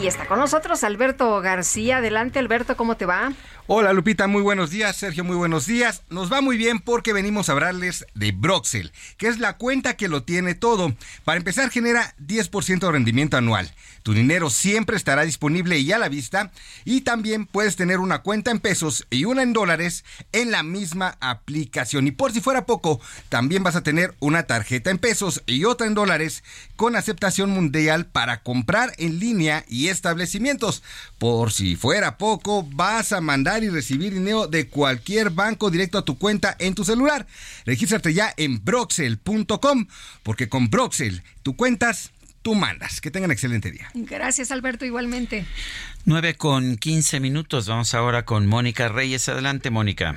S3: Y está con nosotros Alberto García. Adelante, Alberto, ¿cómo te va?
S34: Hola Lupita, muy buenos días. Sergio, muy buenos días. Nos va muy bien porque venimos a hablarles de Broxel, que es la cuenta que lo tiene todo. Para empezar, genera 10% de rendimiento anual. Tu dinero siempre estará disponible y a la vista. Y también puedes tener una cuenta en pesos y una en dólares en la misma aplicación. Y por si fuera poco, también vas a tener una tarjeta en pesos y otra en dólares con aceptación mundial para comprar en línea y establecimientos. Por si fuera poco, vas a mandar y recibir dinero de cualquier banco directo a tu cuenta en tu celular. Regístrate ya en broxel.com porque con Broxel tú cuentas, tú mandas. Que tengan excelente día.
S3: Gracias, Alberto, igualmente.
S1: 9 con 15 minutos. Vamos ahora con Mónica Reyes. Adelante, Mónica.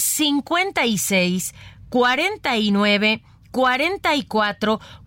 S35: 56 49 44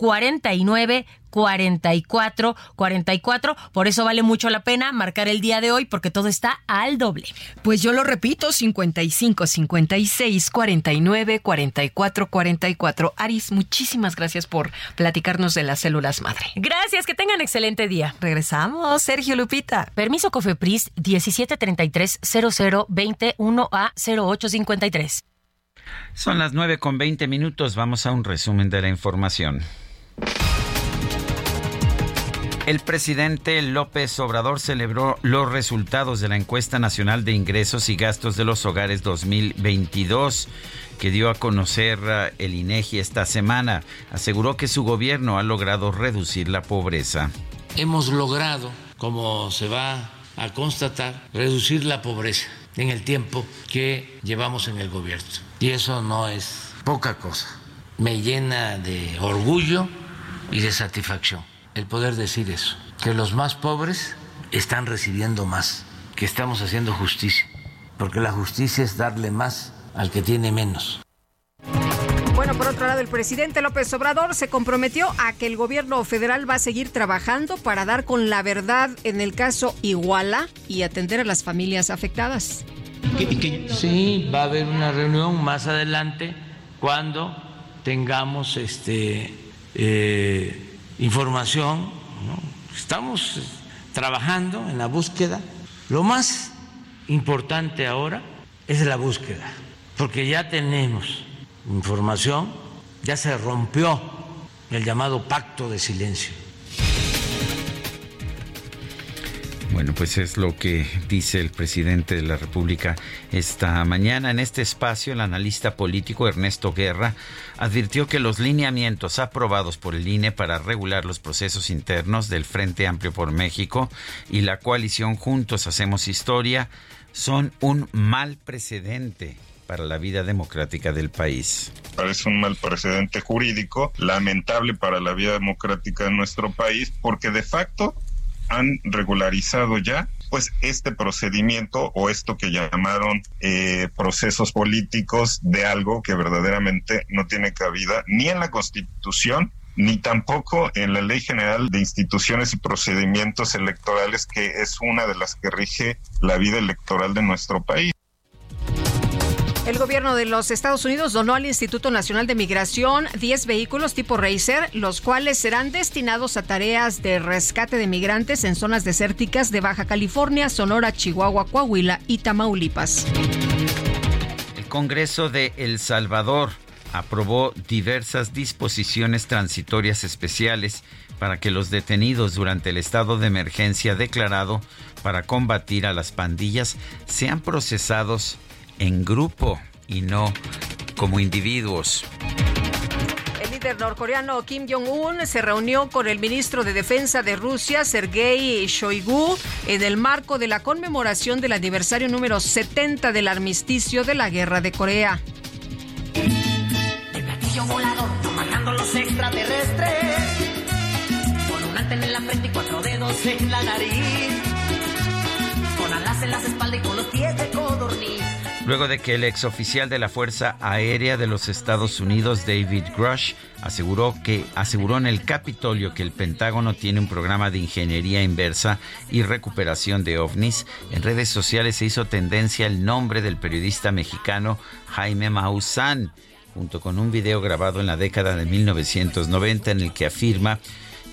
S35: 49 44 44. Por eso vale mucho la pena marcar el día de hoy porque todo está al doble.
S18: Pues yo lo repito, 55 56 49 44 44. Aris, muchísimas gracias por platicarnos de las células madre.
S35: Gracias, que tengan excelente día.
S18: Regresamos, Sergio Lupita.
S35: Permiso Cofepris 1733 0021 a 0853.
S1: Son las 9 con 20 minutos. Vamos a un resumen de la información. El presidente López Obrador celebró los resultados de la encuesta nacional de ingresos y gastos de los hogares 2022 que dio a conocer uh, el INEGI esta semana. Aseguró que su gobierno ha logrado reducir la pobreza.
S36: Hemos logrado, como se va a constatar, reducir la pobreza en el tiempo que llevamos en el gobierno. Y eso no es poca cosa. Me llena de orgullo y de satisfacción el poder decir eso, que los más pobres están recibiendo más, que estamos haciendo justicia, porque la justicia es darle más al que tiene menos.
S3: Bueno, por otro lado, el presidente López Obrador se comprometió a que el gobierno federal va a seguir trabajando para dar con la verdad en el caso Iguala y atender a las familias afectadas.
S36: Sí, va a haber una reunión más adelante cuando tengamos este eh, información. Estamos eh, trabajando en la búsqueda. Lo más importante ahora es la búsqueda, porque ya tenemos información, ya se rompió el llamado pacto de silencio.
S1: Bueno, pues es lo que dice el presidente de la República esta mañana. En este espacio, el analista político Ernesto Guerra advirtió que los lineamientos aprobados por el INE para regular los procesos internos del Frente Amplio por México y la coalición Juntos Hacemos Historia son un mal precedente para la vida democrática del país.
S16: Parece un mal precedente jurídico, lamentable para la vida democrática de nuestro país, porque de facto han regularizado ya pues este procedimiento o esto que llamaron eh, procesos políticos de algo que verdaderamente no tiene cabida ni en la Constitución ni tampoco en la Ley General de Instituciones y Procedimientos Electorales, que es una de las que rige la vida electoral de nuestro país.
S3: El gobierno de los Estados Unidos donó al Instituto Nacional de Migración 10 vehículos tipo Racer, los cuales serán destinados a tareas de rescate de migrantes en zonas desérticas de Baja California, Sonora, Chihuahua, Coahuila y Tamaulipas.
S1: El Congreso de El Salvador aprobó diversas disposiciones transitorias especiales para que los detenidos durante el estado de emergencia declarado para combatir a las pandillas sean procesados en grupo y no como individuos.
S3: El líder norcoreano Kim Jong-un se reunió con el ministro de Defensa de Rusia, Sergei Shoigu, en el marco de la conmemoración del aniversario número 70 del armisticio de la Guerra de Corea.
S37: El platillo volador, matando los extraterrestres. Con un antena en la frente y cuatro dedos en la nariz. Con alas en las espaldas y con los pies de codorniz.
S1: Luego de que el exoficial de la Fuerza Aérea de los Estados Unidos, David Grush, aseguró que aseguró en el Capitolio que el Pentágono tiene un programa de ingeniería inversa y recuperación de ovnis, en redes sociales se hizo tendencia el nombre del periodista mexicano Jaime Maussan, junto con un video grabado en la década de 1990 en el que afirma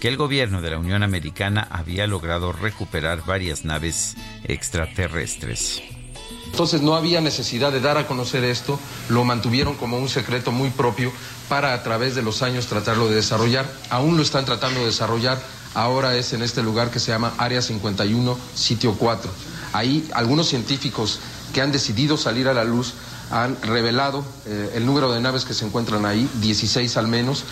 S1: que el gobierno de la Unión Americana había logrado recuperar varias naves extraterrestres.
S30: Entonces no había necesidad de dar a conocer esto, lo mantuvieron como un secreto muy propio para a través de los años tratarlo de desarrollar. Aún lo están tratando de desarrollar, ahora es en este lugar que se llama Área 51, sitio 4. Ahí algunos científicos que han decidido salir a la luz han revelado eh, el número de naves que se encuentran ahí, 16 al menos.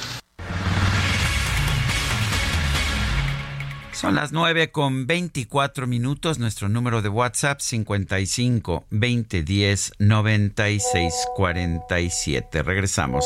S1: Son las 9 con 24 minutos. Nuestro número de WhatsApp 55 2010 96 47. Regresamos.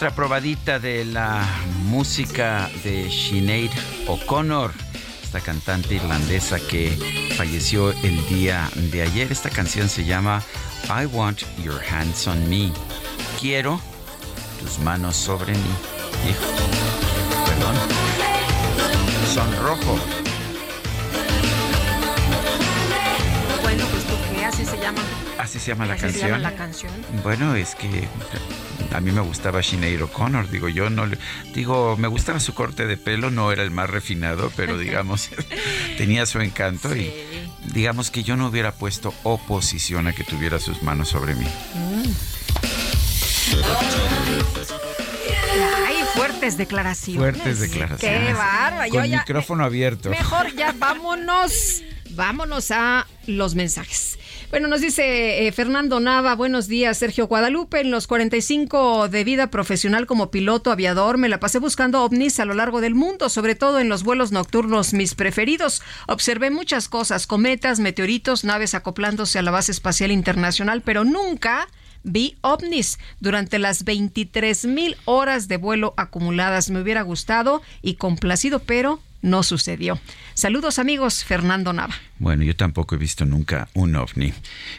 S1: Otra probadita de la música de Sinead O'Connor, esta cantante irlandesa que falleció el día de ayer. Esta canción se llama I Want Your Hands on Me. Quiero tus manos sobre mí. Hijo, perdón. Sonrojo.
S3: Así se llama.
S1: Así se llama la
S3: Así se
S1: canción.
S3: llama la canción.
S1: Bueno, es que a mí me gustaba Sinead O'Connor, digo yo no le- digo, me gustaba su corte de pelo, no era el más refinado, pero [LAUGHS] digamos tenía su encanto y digamos que yo no hubiera puesto oposición a que tuviera sus manos sobre mí.
S3: Ay, fuertes declaraciones.
S1: Fuertes declaraciones.
S3: Qué. Yo
S1: Con
S3: ya-
S1: micrófono abierto.
S3: Mejor ya vámonos. Vámonos a los mensajes. Bueno, nos dice eh, Fernando Nava, buenos días, Sergio Guadalupe. En los 45 de vida profesional como piloto aviador, me la pasé buscando ovnis a lo largo del mundo, sobre todo en los vuelos nocturnos, mis preferidos. Observé muchas cosas, cometas, meteoritos, naves acoplándose a la base espacial internacional, pero nunca vi ovnis durante las 23 mil horas de vuelo acumuladas. Me hubiera gustado y complacido, pero no sucedió. Saludos amigos, Fernando Nava.
S1: Bueno, yo tampoco he visto nunca un ovni,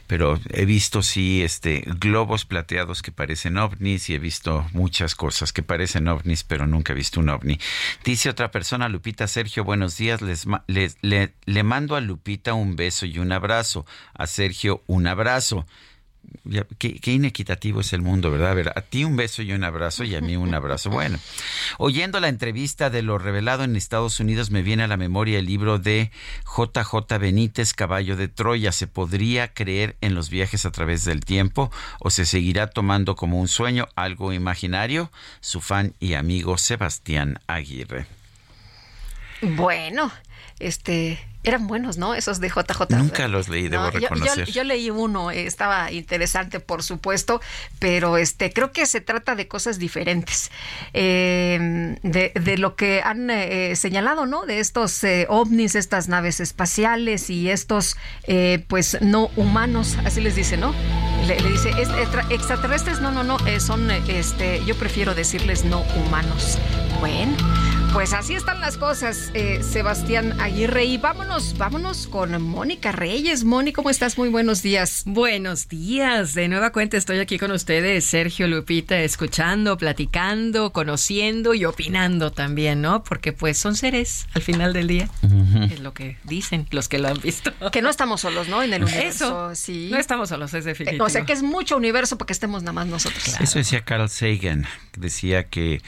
S1: pero he visto sí este globos plateados que parecen ovnis y he visto muchas cosas que parecen ovnis, pero nunca he visto un ovni. Dice otra persona, Lupita Sergio, buenos días, les, le mando a Lupita un beso y un abrazo, a Sergio un abrazo. Qué inequitativo es el mundo, ¿verdad? A ver, a ti un beso y un abrazo y a mí un abrazo. [LAUGHS] Bueno, oyendo la entrevista de lo revelado en Estados Unidos, me viene a la memoria el libro de JJ Benítez, Caballo de Troya. ¿Se podría creer en los viajes a través del tiempo o se seguirá tomando como un sueño algo imaginario? Su fan y amigo Sebastián Aguirre.
S3: Bueno, este, eran buenos, ¿no? Esos de JJ.
S1: Nunca los leí, debo
S3: No, yo- yo,
S1: reconocer.
S3: yo leí uno, eh, estaba interesante, por supuesto, pero este, creo que se trata de cosas diferentes. Eh, de, de lo que han eh, señalado, ¿no? De estos eh, ovnis, estas naves espaciales y estos, eh, pues, no humanos, así les dice, ¿no? Le, le dice, "Es- extra- extraterrestres, no, no, no, eh, son, eh, este, yo prefiero decirles no humanos. Bueno. Pues así están las cosas, eh, Sebastián Aguirre. Y vámonos, vámonos con Mónica Reyes. Moni, ¿cómo estás? Muy buenos días.
S18: Buenos días. De nueva cuenta estoy aquí con ustedes, Sergio Lupita, escuchando, platicando, conociendo y opinando también, ¿no? Porque pues son seres al final del día. Es lo que dicen los que lo han visto.
S3: Que no estamos solos, ¿no? En el universo,
S18: Eso,
S3: sí.
S18: no estamos solos, es
S3: Eh,
S18: definitivo.
S3: O sea que es mucho universo para que estemos nada más nosotros.
S1: Eso decía Carl Sagan, decía que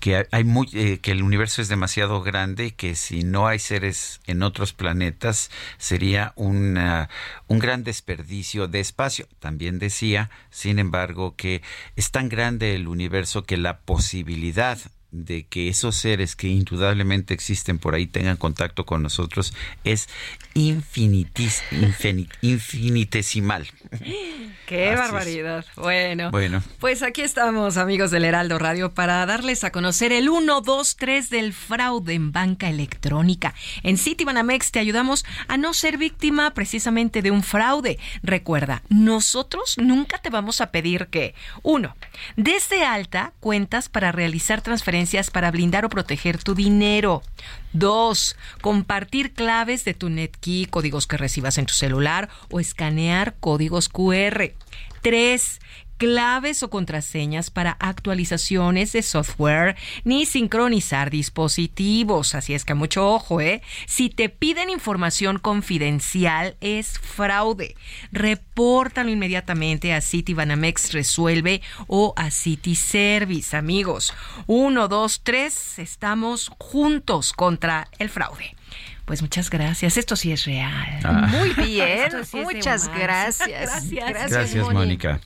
S1: que hay muy, eh, que el universo es demasiado grande y que si no hay seres en otros planetas sería una- un gran desperdicio de espacio. También decía, sin embargo, que es tan grande el universo que la posibilidad de que esos seres que indudablemente existen por ahí tengan contacto con nosotros es infinitis, infini- infinitesimal. [LAUGHS]
S18: Qué
S1: Así es.
S18: barbaridad. Bueno.
S1: Bueno.
S18: Pues aquí estamos, amigos del Heraldo Radio, para darles a conocer el 1, 2, 3 del fraude en banca electrónica. En Citibanamex te ayudamos a no ser víctima precisamente de un fraude. Recuerda, nosotros nunca te vamos a pedir que, uno, desde alta cuentas para realizar transferencias para blindar o proteger tu dinero. 2. Compartir claves de tu NetKey, códigos que recibas en tu celular o escanear códigos QR. 3 claves o contraseñas para actualizaciones de software ni sincronizar dispositivos. Así es que mucho ojo, ¿eh? Si te piden información confidencial es fraude. Repórtalo inmediatamente a Citibanamex Resuelve o a City Service, amigos. Uno, dos, tres, estamos juntos contra el fraude. Pues muchas gracias. Esto sí es real.
S1: Ah.
S3: Muy [LAUGHS] bien,
S18: sí
S3: muchas [LAUGHS] gracias.
S18: Gracias.
S1: Gracias,
S3: Moni.
S1: Mónica.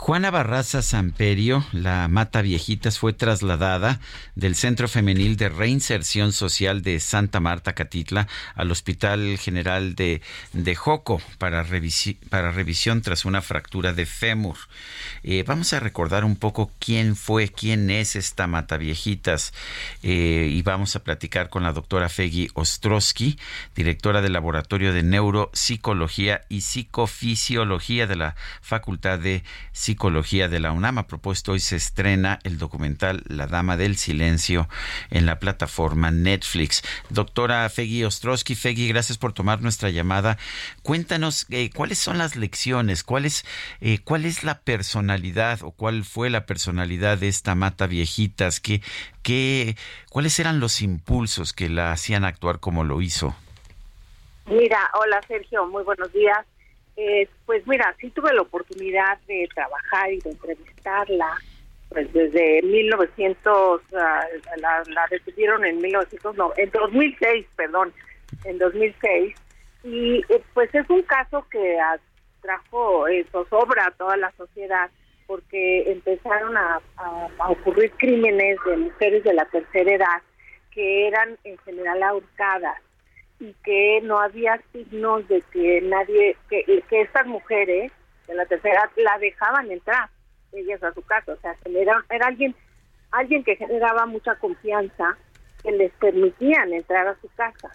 S1: Juana Barraza Samperio, la Mata Viejitas, fue trasladada del Centro Femenil de Reinserción Social de Santa Marta, Catitla, al Hospital General de, de Joco para, revisi- para revisión tras una fractura de fémur. Eh, vamos a recordar un poco quién fue, quién es esta Mata Viejitas eh, y vamos a platicar con la doctora Feggy Ostrowski, directora del Laboratorio de Neuropsicología y Psicofisiología de la Facultad de Psicología de la UNAM. A hoy se estrena el documental La Dama del Silencio en la plataforma Netflix. Doctora Feggy Ostrowski, Feggy, gracias por tomar nuestra llamada. Cuéntanos eh, cuáles son las lecciones, cuál es, eh, cuál es la personalidad o cuál fue la personalidad de esta mata viejitas, qué, qué, cuáles eran los impulsos que la hacían actuar como lo hizo.
S38: Mira, hola Sergio, muy buenos días. Eh, pues mira, sí tuve la oportunidad de trabajar y de entrevistarla, pues desde 1900, ah, la, la detuvieron en 1900, no, en 2006, perdón, en 2006, y eh, pues es un caso que trajo eh, zozobra a toda la sociedad porque empezaron a- a ocurrir crímenes de mujeres de la tercera edad que eran en general ahorcadas y que no había signos de que nadie, que, que estas mujeres de la tercera la dejaban entrar, ellas a su casa, o sea, era, era alguien, alguien que generaba mucha confianza, que les permitían entrar a su casa.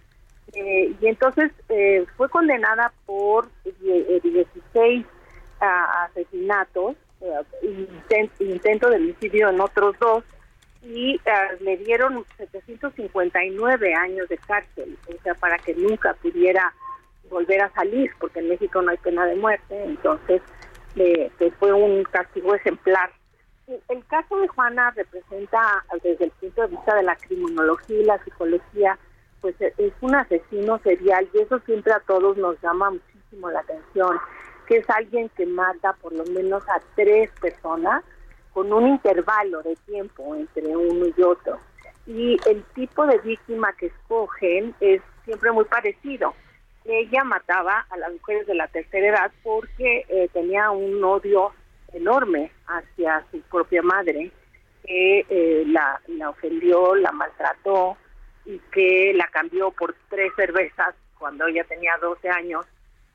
S38: Eh, y entonces eh, fue condenada por die- eh, 16 ah, asesinatos, inten- intento de homicidio en otros dos, y ah, le dieron 759 años de cárcel, o sea, para que nunca pudiera volver a salir, porque en México no hay pena de muerte, entonces le- le fue un castigo ejemplar. El- caso de Juana representa, desde el punto de vista de la criminología y la psicología, pues e- es un asesino serial y eso siempre a todos nos llama muchísimo la atención, que es alguien que mata por lo menos a tres personas con un intervalo de tiempo entre uno y otro. Y el tipo de víctima que escogen es siempre muy parecido. Ella mataba a las mujeres de la tercera edad porque eh, tenía un odio enorme hacia su propia madre, que eh, la, la ofendió, la maltrató y que la cambió por tres cervezas cuando ella tenía 12 años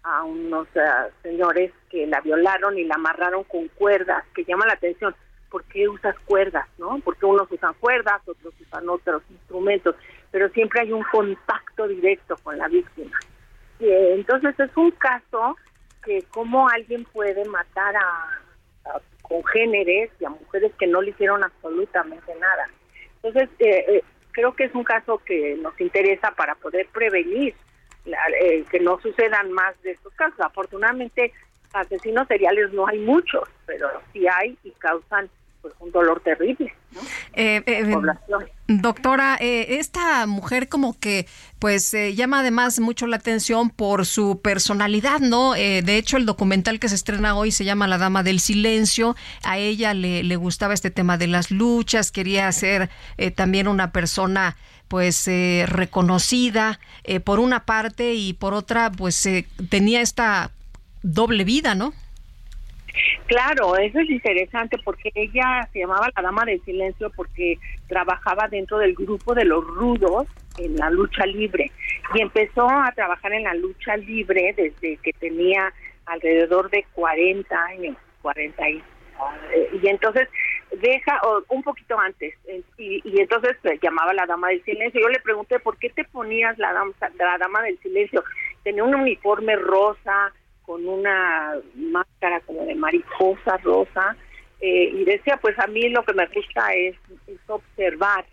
S38: a unos eh, señores que la violaron y la amarraron con cuerdas, que llama la atención. ¿Por qué usas cuerdas, no? Porque unos usan cuerdas, otros usan otros instrumentos, pero siempre hay un contacto directo con la víctima. Eh, entonces es un caso que cómo alguien puede matar a, a congéneres y a mujeres que no le hicieron absolutamente nada. Entonces, eh, eh, creo que es un caso que nos interesa para poder prevenir la- eh, que no sucedan más de estos casos. Afortunadamente, asesinos seriales no hay muchos, pero sí hay y causan pues un dolor terrible. ¿no?
S3: Eh, eh,
S38: Población.
S3: Doctora, eh, esta mujer como que pues eh, llama además mucho la atención por su personalidad, ¿no? Eh, de hecho, el documental que se estrena hoy se llama La Dama del Silencio. A ella le, le gustaba este tema de las luchas, quería ser eh, también una persona pues eh, reconocida eh, por una parte y por otra pues eh, tenía esta doble vida, ¿no?
S38: Claro, eso es interesante porque ella se llamaba la Dama del Silencio porque trabajaba dentro del grupo de los rudos en la lucha libre y empezó a trabajar en la lucha libre desde que tenía alrededor de 40 años, 40 y, eh, y entonces deja o un poquito antes y, y entonces se llamaba la Dama del Silencio. Yo le pregunté por qué te ponías la dama, la Dama del Silencio. Tenía un uniforme rosa con una máscara como de mariposa rosa eh, y decía, pues a mí lo que me gusta es, observar,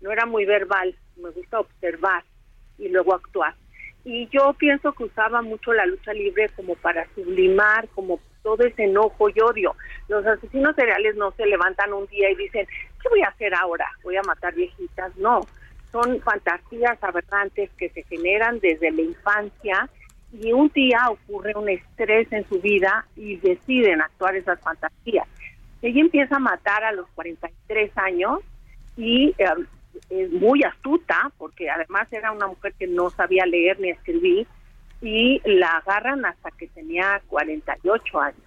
S38: no era muy verbal, me gusta observar y luego actuar. Y yo pienso que usaba mucho la lucha libre como para sublimar, como todo ese enojo y odio. Los asesinos seriales no se levantan un día y dicen, ¿qué voy a hacer ahora? ¿Voy a matar viejitas? No, son fantasías aberrantes que se generan desde la infancia y un día ocurre un estrés en su vida y deciden actuar esas fantasías. Ella empieza a matar a los 43 años y eh, es muy astuta, porque además era una mujer que no sabía leer ni escribir, y la agarran hasta que tenía 48 años.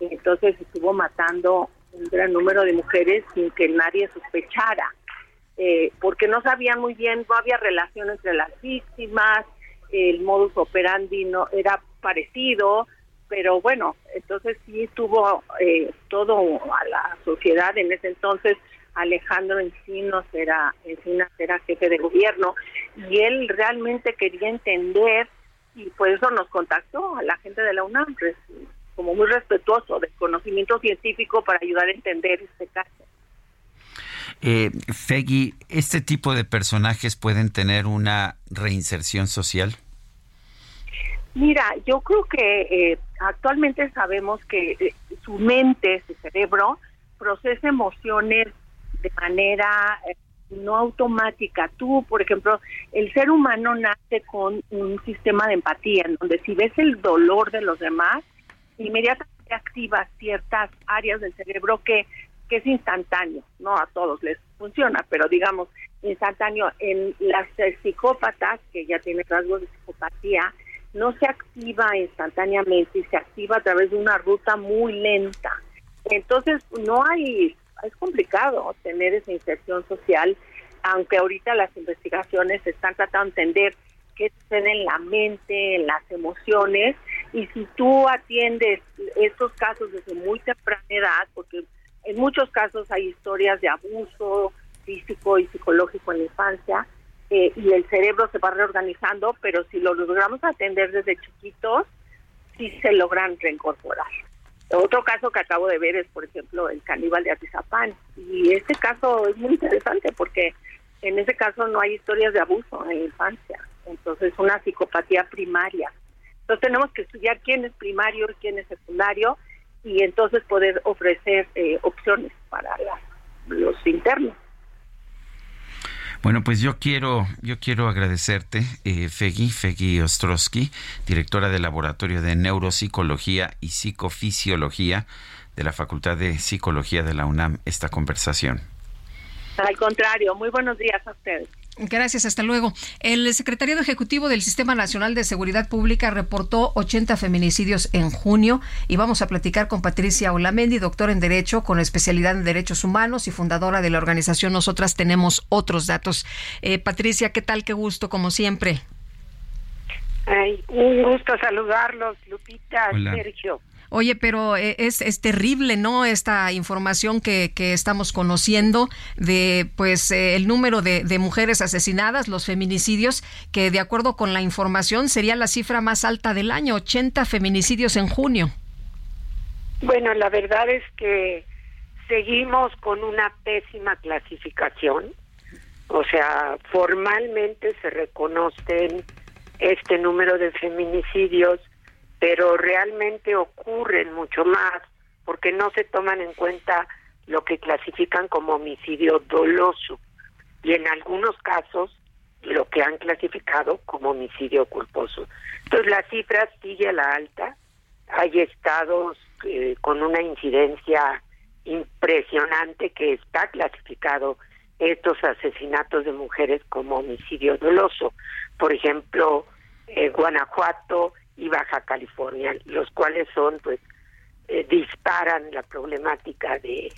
S38: Entonces estuvo matando un gran número de mujeres sin que nadie sospechara, eh, porque no sabían muy bien, no había relación entre las víctimas, el modus operandi no era parecido, pero bueno, entonces sí tuvo eh, todo a la sociedad en ese entonces. Alejandro Encinos era, Encinas era jefe de gobierno y él realmente quería entender y por eso nos contactó a la gente de la UNAM, como muy respetuoso del conocimiento científico para ayudar a entender este caso.
S1: Eh, Feggy, ¿este tipo de personajes pueden tener una reinserción social?
S38: Mira, yo creo que eh, actualmente sabemos que eh, su mente, su cerebro, procesa emociones de manera eh, no automática. Tú, por ejemplo, el ser humano nace con un sistema de empatía, en donde si ves el dolor de los demás, inmediatamente activas ciertas áreas del cerebro que, que es instantáneo. No a todos les funciona, pero digamos, instantáneo. En las psicópatas, que ya tienen rasgos de psicopatía, no se activa instantáneamente y se activa a través de una ruta muy lenta. Entonces, no hay, es complicado tener esa inserción social, aunque ahorita las investigaciones están tratando de entender qué sucede en la mente, en las emociones, y si tú atiendes estos casos desde muy temprana edad, porque en muchos casos hay historias de abuso físico y psicológico en la infancia, eh, y el cerebro se va reorganizando, pero si lo logramos atender desde chiquitos, sí se logran reincorporar. Otro caso que acabo de ver es, por ejemplo, el caníbal de Atizapán. Y este caso es muy interesante porque en ese caso no hay historias de abuso en la infancia. Entonces, una psicopatía primaria. Entonces, tenemos que estudiar quién es primario y quién es secundario y entonces poder ofrecer eh, opciones para la- los internos.
S1: Bueno, pues yo quiero, yo quiero agradecerte, eh, Feggy, Feggy Ostrowski, directora del Laboratorio de Neuropsicología y Psicofisiología de la Facultad de Psicología de la UNAM, esta conversación.
S38: Al contrario, muy buenos días a ustedes.
S18: Gracias, hasta luego. El secretario ejecutivo del Sistema Nacional de Seguridad Pública reportó 80 feminicidios en junio y vamos a platicar con Patricia Olamendi, doctora en Derecho con especialidad en Derechos Humanos y fundadora de la organización Nosotras Tenemos Otros Datos. Eh, Patricia, ¿qué tal? Qué gusto, como siempre.
S39: Ay, un gusto saludarlos, Lupita,
S18: Hola.
S39: Sergio.
S18: Oye, pero eh, es, es terrible, ¿no? Esta información que, que estamos conociendo de, pues, eh, el número de, de mujeres asesinadas, los feminicidios, que de acuerdo con la información sería la cifra más alta del año, 80 feminicidios en junio.
S39: Bueno, la verdad es que seguimos con una pésima clasificación. O sea, formalmente se reconocen este número de feminicidios, pero realmente ocurren mucho más porque no se toman en cuenta lo que clasifican como homicidio doloso y en algunos casos lo que han clasificado como homicidio culposo. Entonces la cifra sigue a la alta. Hay estados eh, con una incidencia impresionante que está clasificado estos asesinatos de mujeres como homicidio doloso. Por ejemplo, eh, Guanajuato y Baja California, los cuales son, pues, eh, disparan la problemática de,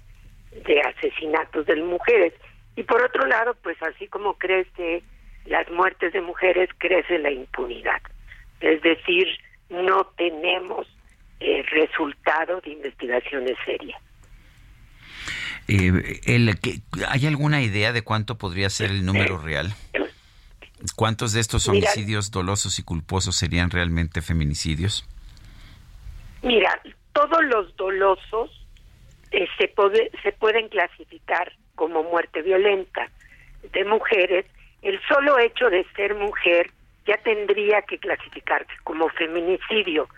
S39: de asesinatos de mujeres. Y por otro lado, pues así como crece las muertes de mujeres, crece la impunidad. Es decir, no tenemos eh, resultado de investigaciones serias.
S1: Eh, el, ¿Hay alguna idea de cuánto podría ser el número real? ¿Cuántos de estos
S39: Mira-
S1: homicidios dolosos y culposos serían realmente feminicidios?
S39: Mira, todos los dolosos eh, se, puede- se pueden clasificar como muerte violenta de mujeres, el solo hecho de ser mujer ya tendría que clasificarse como feminicidio.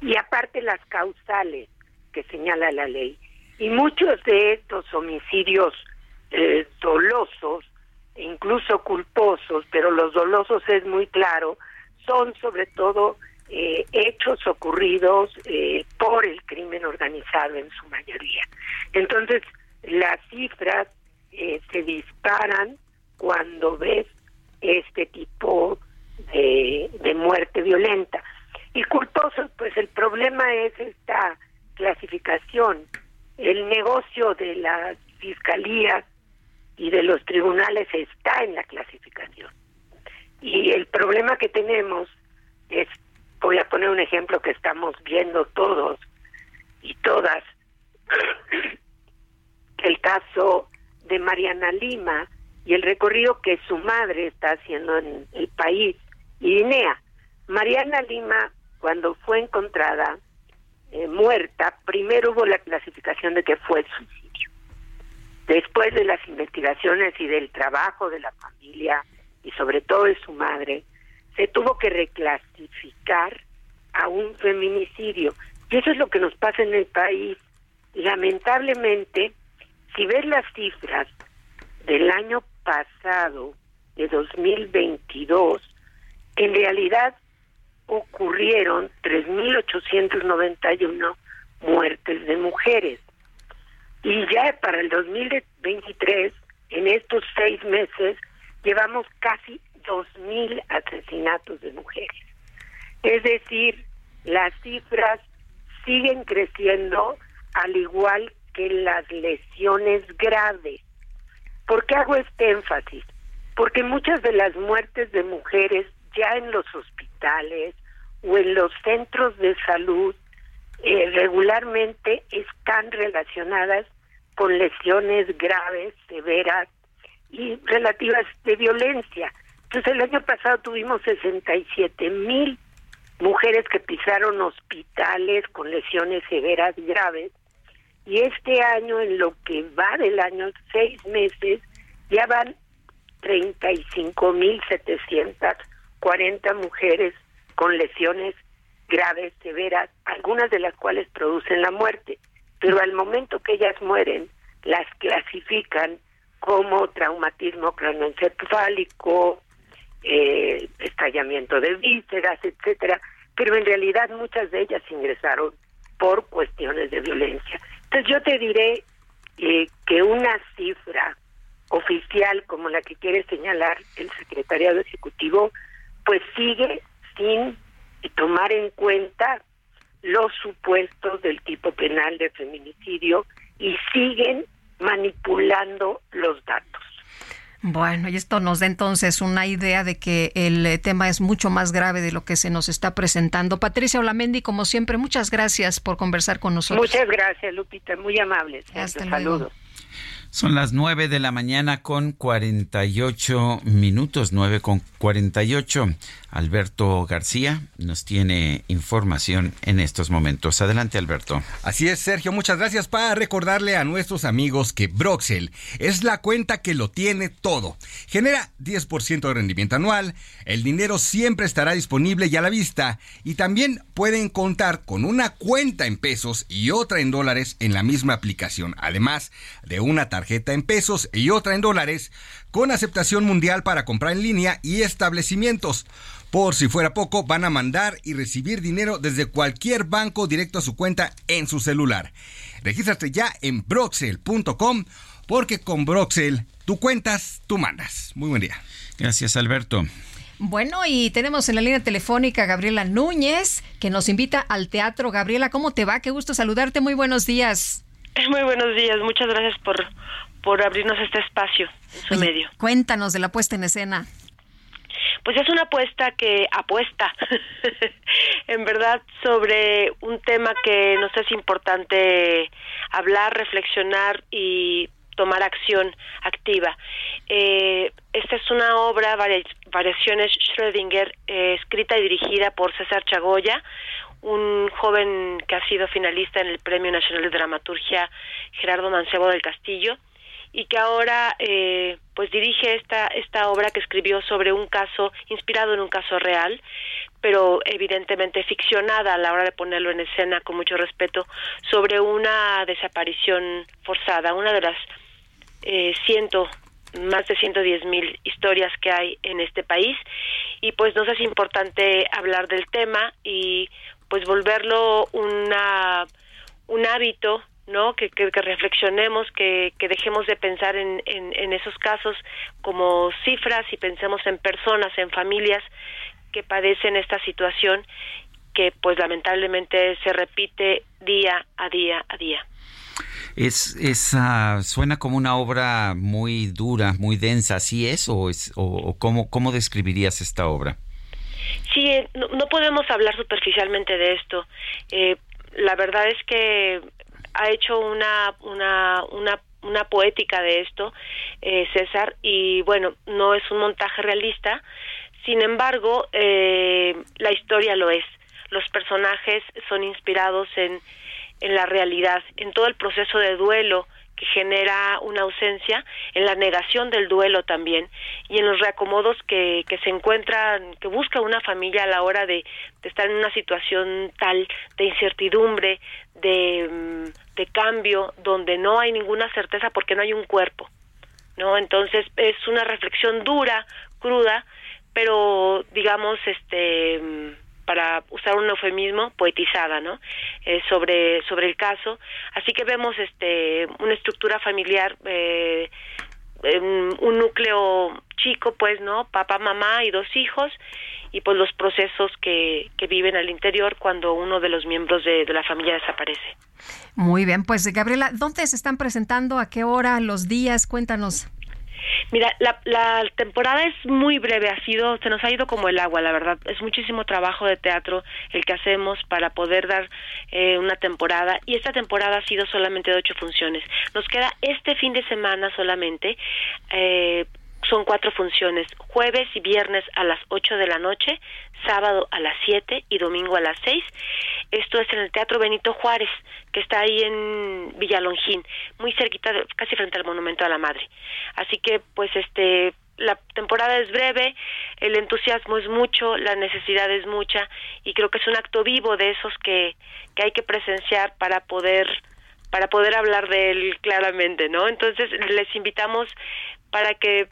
S39: Y aparte las causales que señala la ley. Y muchos de estos homicidios eh, dolosos, incluso culposos, pero los dolosos es muy claro, son sobre todo eh, hechos ocurridos eh, por el crimen organizado en su mayoría. Entonces, las cifras eh, se disparan cuando ves este tipo de, muerte violenta. Y culposos, pues el problema es esta clasificación. El negocio de las fiscalías y de los tribunales está en la clasificación. Y el problema que tenemos es, voy a poner un ejemplo que estamos viendo todos y todas, [CLEARS THROAT] el caso de Mariana Lima y el recorrido que su madre está haciendo en el país, Irinea. Mariana Lima, cuando fue encontrada eh, muerta, primero hubo la clasificación de que fue suicidio. Después de las investigaciones y del trabajo de la familia y sobre todo de su madre, se tuvo que reclasificar a un feminicidio. Y eso es lo que nos pasa en el país. Lamentablemente, si ves las cifras del año pasado, de 2022, en realidad ocurrieron 3.891 muertes de mujeres. Y ya para el 2023, en estos seis meses, llevamos casi 2.000 asesinatos de mujeres. Es decir, las cifras siguen creciendo al igual que las lesiones graves. ¿Por qué hago este énfasis? Porque muchas de las muertes de mujeres ya en los hospitales o en los centros de salud eh, regularmente están relacionadas con lesiones graves, severas y relativas de violencia. Entonces el año pasado tuvimos 67 mil mujeres que pisaron hospitales con lesiones severas graves y este año en lo que va del año seis meses ya van 35 mil 740 mujeres con lesiones graves, severas, algunas de las cuales producen la muerte. Pero al momento que ellas mueren, las clasifican como traumatismo craneoencefálico, eh, estallamiento de vísceras, etcétera, pero en realidad muchas de ellas ingresaron por cuestiones de violencia. Entonces yo te diré eh, que una cifra oficial como la que quiere señalar el secretariado ejecutivo, pues sigue sin tomar en cuenta los supuestos del tipo penal de feminicidio y siguen manipulando los datos.
S3: Bueno, y esto nos da entonces una idea de que el eh, tema es mucho más grave de lo que se nos está presentando. Patricia Olamendi, como siempre, muchas gracias por conversar con nosotros.
S39: Muchas gracias, Lupita, muy amable.
S3: Hasta luego.
S39: Saludos.
S1: Son las 9 de la mañana con 48 minutos, 9 con 48. Alberto García nos tiene información en estos momentos. Adelante, Alberto.
S34: Así es, Sergio, muchas gracias para recordarle a nuestros amigos que Broxel es la cuenta que lo tiene todo. Genera 10% de rendimiento anual, el dinero siempre estará disponible y a la vista y también pueden contar con una cuenta en pesos y otra en dólares en la misma aplicación, además de una tarjeta en pesos y otra en dólares con aceptación mundial para comprar en línea y establecimientos. Por si fuera poco, van a mandar y recibir dinero desde cualquier banco directo a su cuenta en su celular. Regístrate ya en broxel.com porque con Broxel tú cuentas, tú mandas. Muy buen día.
S1: Gracias, Alberto.
S3: Bueno, y tenemos en la línea telefónica a Gabriela Núñez, que nos invita al teatro. Gabriela, ¿cómo te va? Qué gusto saludarte. Muy buenos días.
S40: Muy buenos días, muchas gracias por, por abrirnos este espacio en su
S3: Oye,
S40: medio.
S3: Cuéntanos de la puesta en escena.
S40: Pues es una apuesta que apuesta, [LAUGHS] en verdad, sobre un tema que nos es importante hablar, reflexionar y tomar acción activa. Eh, esta es una obra, vari- Variaciones Schrödinger, eh, escrita y dirigida por César Chagoya, un joven que ha sido finalista en el Premio Nacional de Dramaturgia, Gerardo Mancebo del Castillo, y que ahora eh, pues dirige esta esta obra que escribió sobre un caso inspirado en un caso real pero evidentemente ficcionada a la hora de ponerlo en escena con mucho respeto sobre una desaparición forzada una de las eh, ciento más de 110 mil historias que hay en este país. Y pues nos es importante hablar del tema y pues volverlo una un hábito no que, que, que reflexionemos que, que dejemos de pensar en, en, en esos casos como cifras y pensemos en personas en familias que padecen esta situación que pues lamentablemente se repite día a día a día
S1: Es, es suena como una obra muy dura, muy densa, ¿así es? ¿O, es, o, o cómo, cómo describirías esta obra?
S40: Sí, eh, no, no podemos hablar superficialmente de esto. Eh, la verdad es que ha hecho una, una, una, una poética de esto, eh, César, y bueno, no es un montaje realista, sin embargo, eh, la historia lo es. Los personajes son inspirados en, en la realidad, en todo el proceso de duelo que genera una ausencia, en la negación del duelo también y en los reacomodos que, que se encuentran, que busca una familia a la hora de, estar en una situación tal de incertidumbre, de, de cambio, donde no hay ninguna certeza porque no hay un cuerpo, ¿no? Entonces es una reflexión dura, cruda, pero digamos, este para usar un eufemismo poetizada no eh, sobre sobre el caso así que vemos este una estructura familiar eh, un núcleo chico pues no papá mamá y dos hijos y pues los procesos que, que viven al interior cuando uno de los miembros de, de la familia desaparece
S3: Muy bien, pues Gabriela, ¿dónde se están presentando? ¿A qué hora? ¿Los días? Cuéntanos.
S40: Mira, la, temporada es muy breve, ha sido, se nos ha ido como el agua, la verdad. Es muchísimo trabajo de teatro el que hacemos para poder dar eh, una temporada y esta temporada ha sido solamente de ocho funciones. Nos queda este fin de semana solamente. Eh, son cuatro funciones, jueves y viernes a las ocho de la noche, sábado a las siete y domingo a las seis. Esto es en el Teatro Benito Juárez, que está ahí en Villalongín, muy cerquita, de, casi frente al Monumento a la Madre. Así que, pues, este, la temporada es breve, el entusiasmo es mucho, la necesidad es mucha y creo que es un acto vivo de esos que, que hay que presenciar para poder para poder hablar de él claramente, ¿no? Entonces les invitamos para que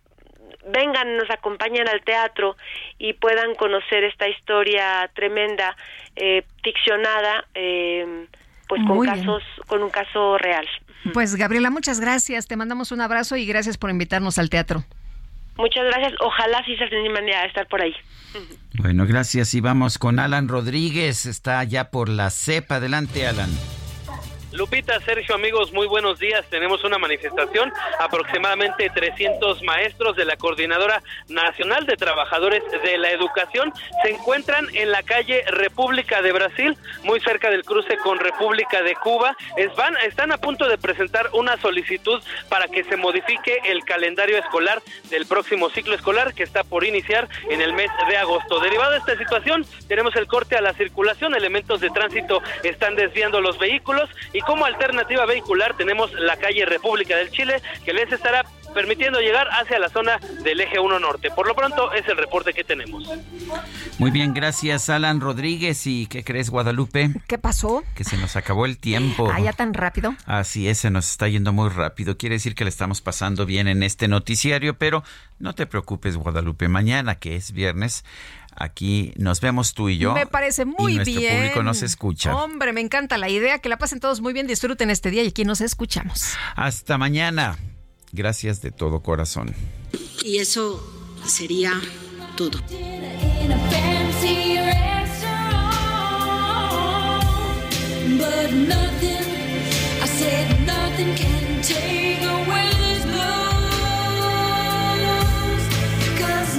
S40: vengan, nos acompañen al teatro y puedan conocer esta historia tremenda, eh, ficcionada, eh, pues con
S3: Muy bien.
S40: casos, con un caso real.
S3: Pues Gabriela, muchas gracias. Te mandamos un abrazo y gracias por invitarnos al teatro.
S40: Muchas gracias. Ojalá sí se animen a estar por ahí.
S1: Bueno, gracias. Y vamos con Alan Rodríguez. Está ya por la cepa. Adelante, Alan.
S41: Lupita, Sergio, amigos, muy buenos días. Tenemos una manifestación. Aproximadamente 300 maestros de la Coordinadora Nacional de Trabajadores de la Educación se encuentran en la calle República de Brasil, muy cerca del cruce con República de Cuba. Es- van- están a punto de presentar una solicitud para que se modifique el calendario escolar del próximo ciclo escolar que está por iniciar en el mes de agosto. Derivado de esta situación, tenemos el corte a la circulación. Elementos de tránsito están desviando los vehículos y como alternativa vehicular tenemos la calle República del Chile que les estará permitiendo llegar hacia la zona del eje 1 norte. Por lo pronto es el reporte que tenemos.
S1: Muy bien, gracias, Alan Rodríguez. ¿Y qué crees, Guadalupe?
S3: ¿Qué pasó?
S1: Que se nos acabó el tiempo.
S3: Ah, ya tan rápido.
S1: Así es, se nos está yendo muy rápido. Quiere decir que le estamos pasando bien en este noticiario, pero no te preocupes, Guadalupe. Mañana, que es viernes, aquí nos vemos tú y yo.
S3: Me parece muy
S1: y nuestro
S3: bien.
S1: público nos escucha.
S3: Hombre, me encanta la idea. Que la pasen todos muy bien, disfruten este día y aquí nos escuchamos.
S1: Hasta mañana. Gracias de todo corazón.
S42: Y eso sería todo.
S17: fancy restaurant, but nothing, I said nothing can take away this blues, 'cause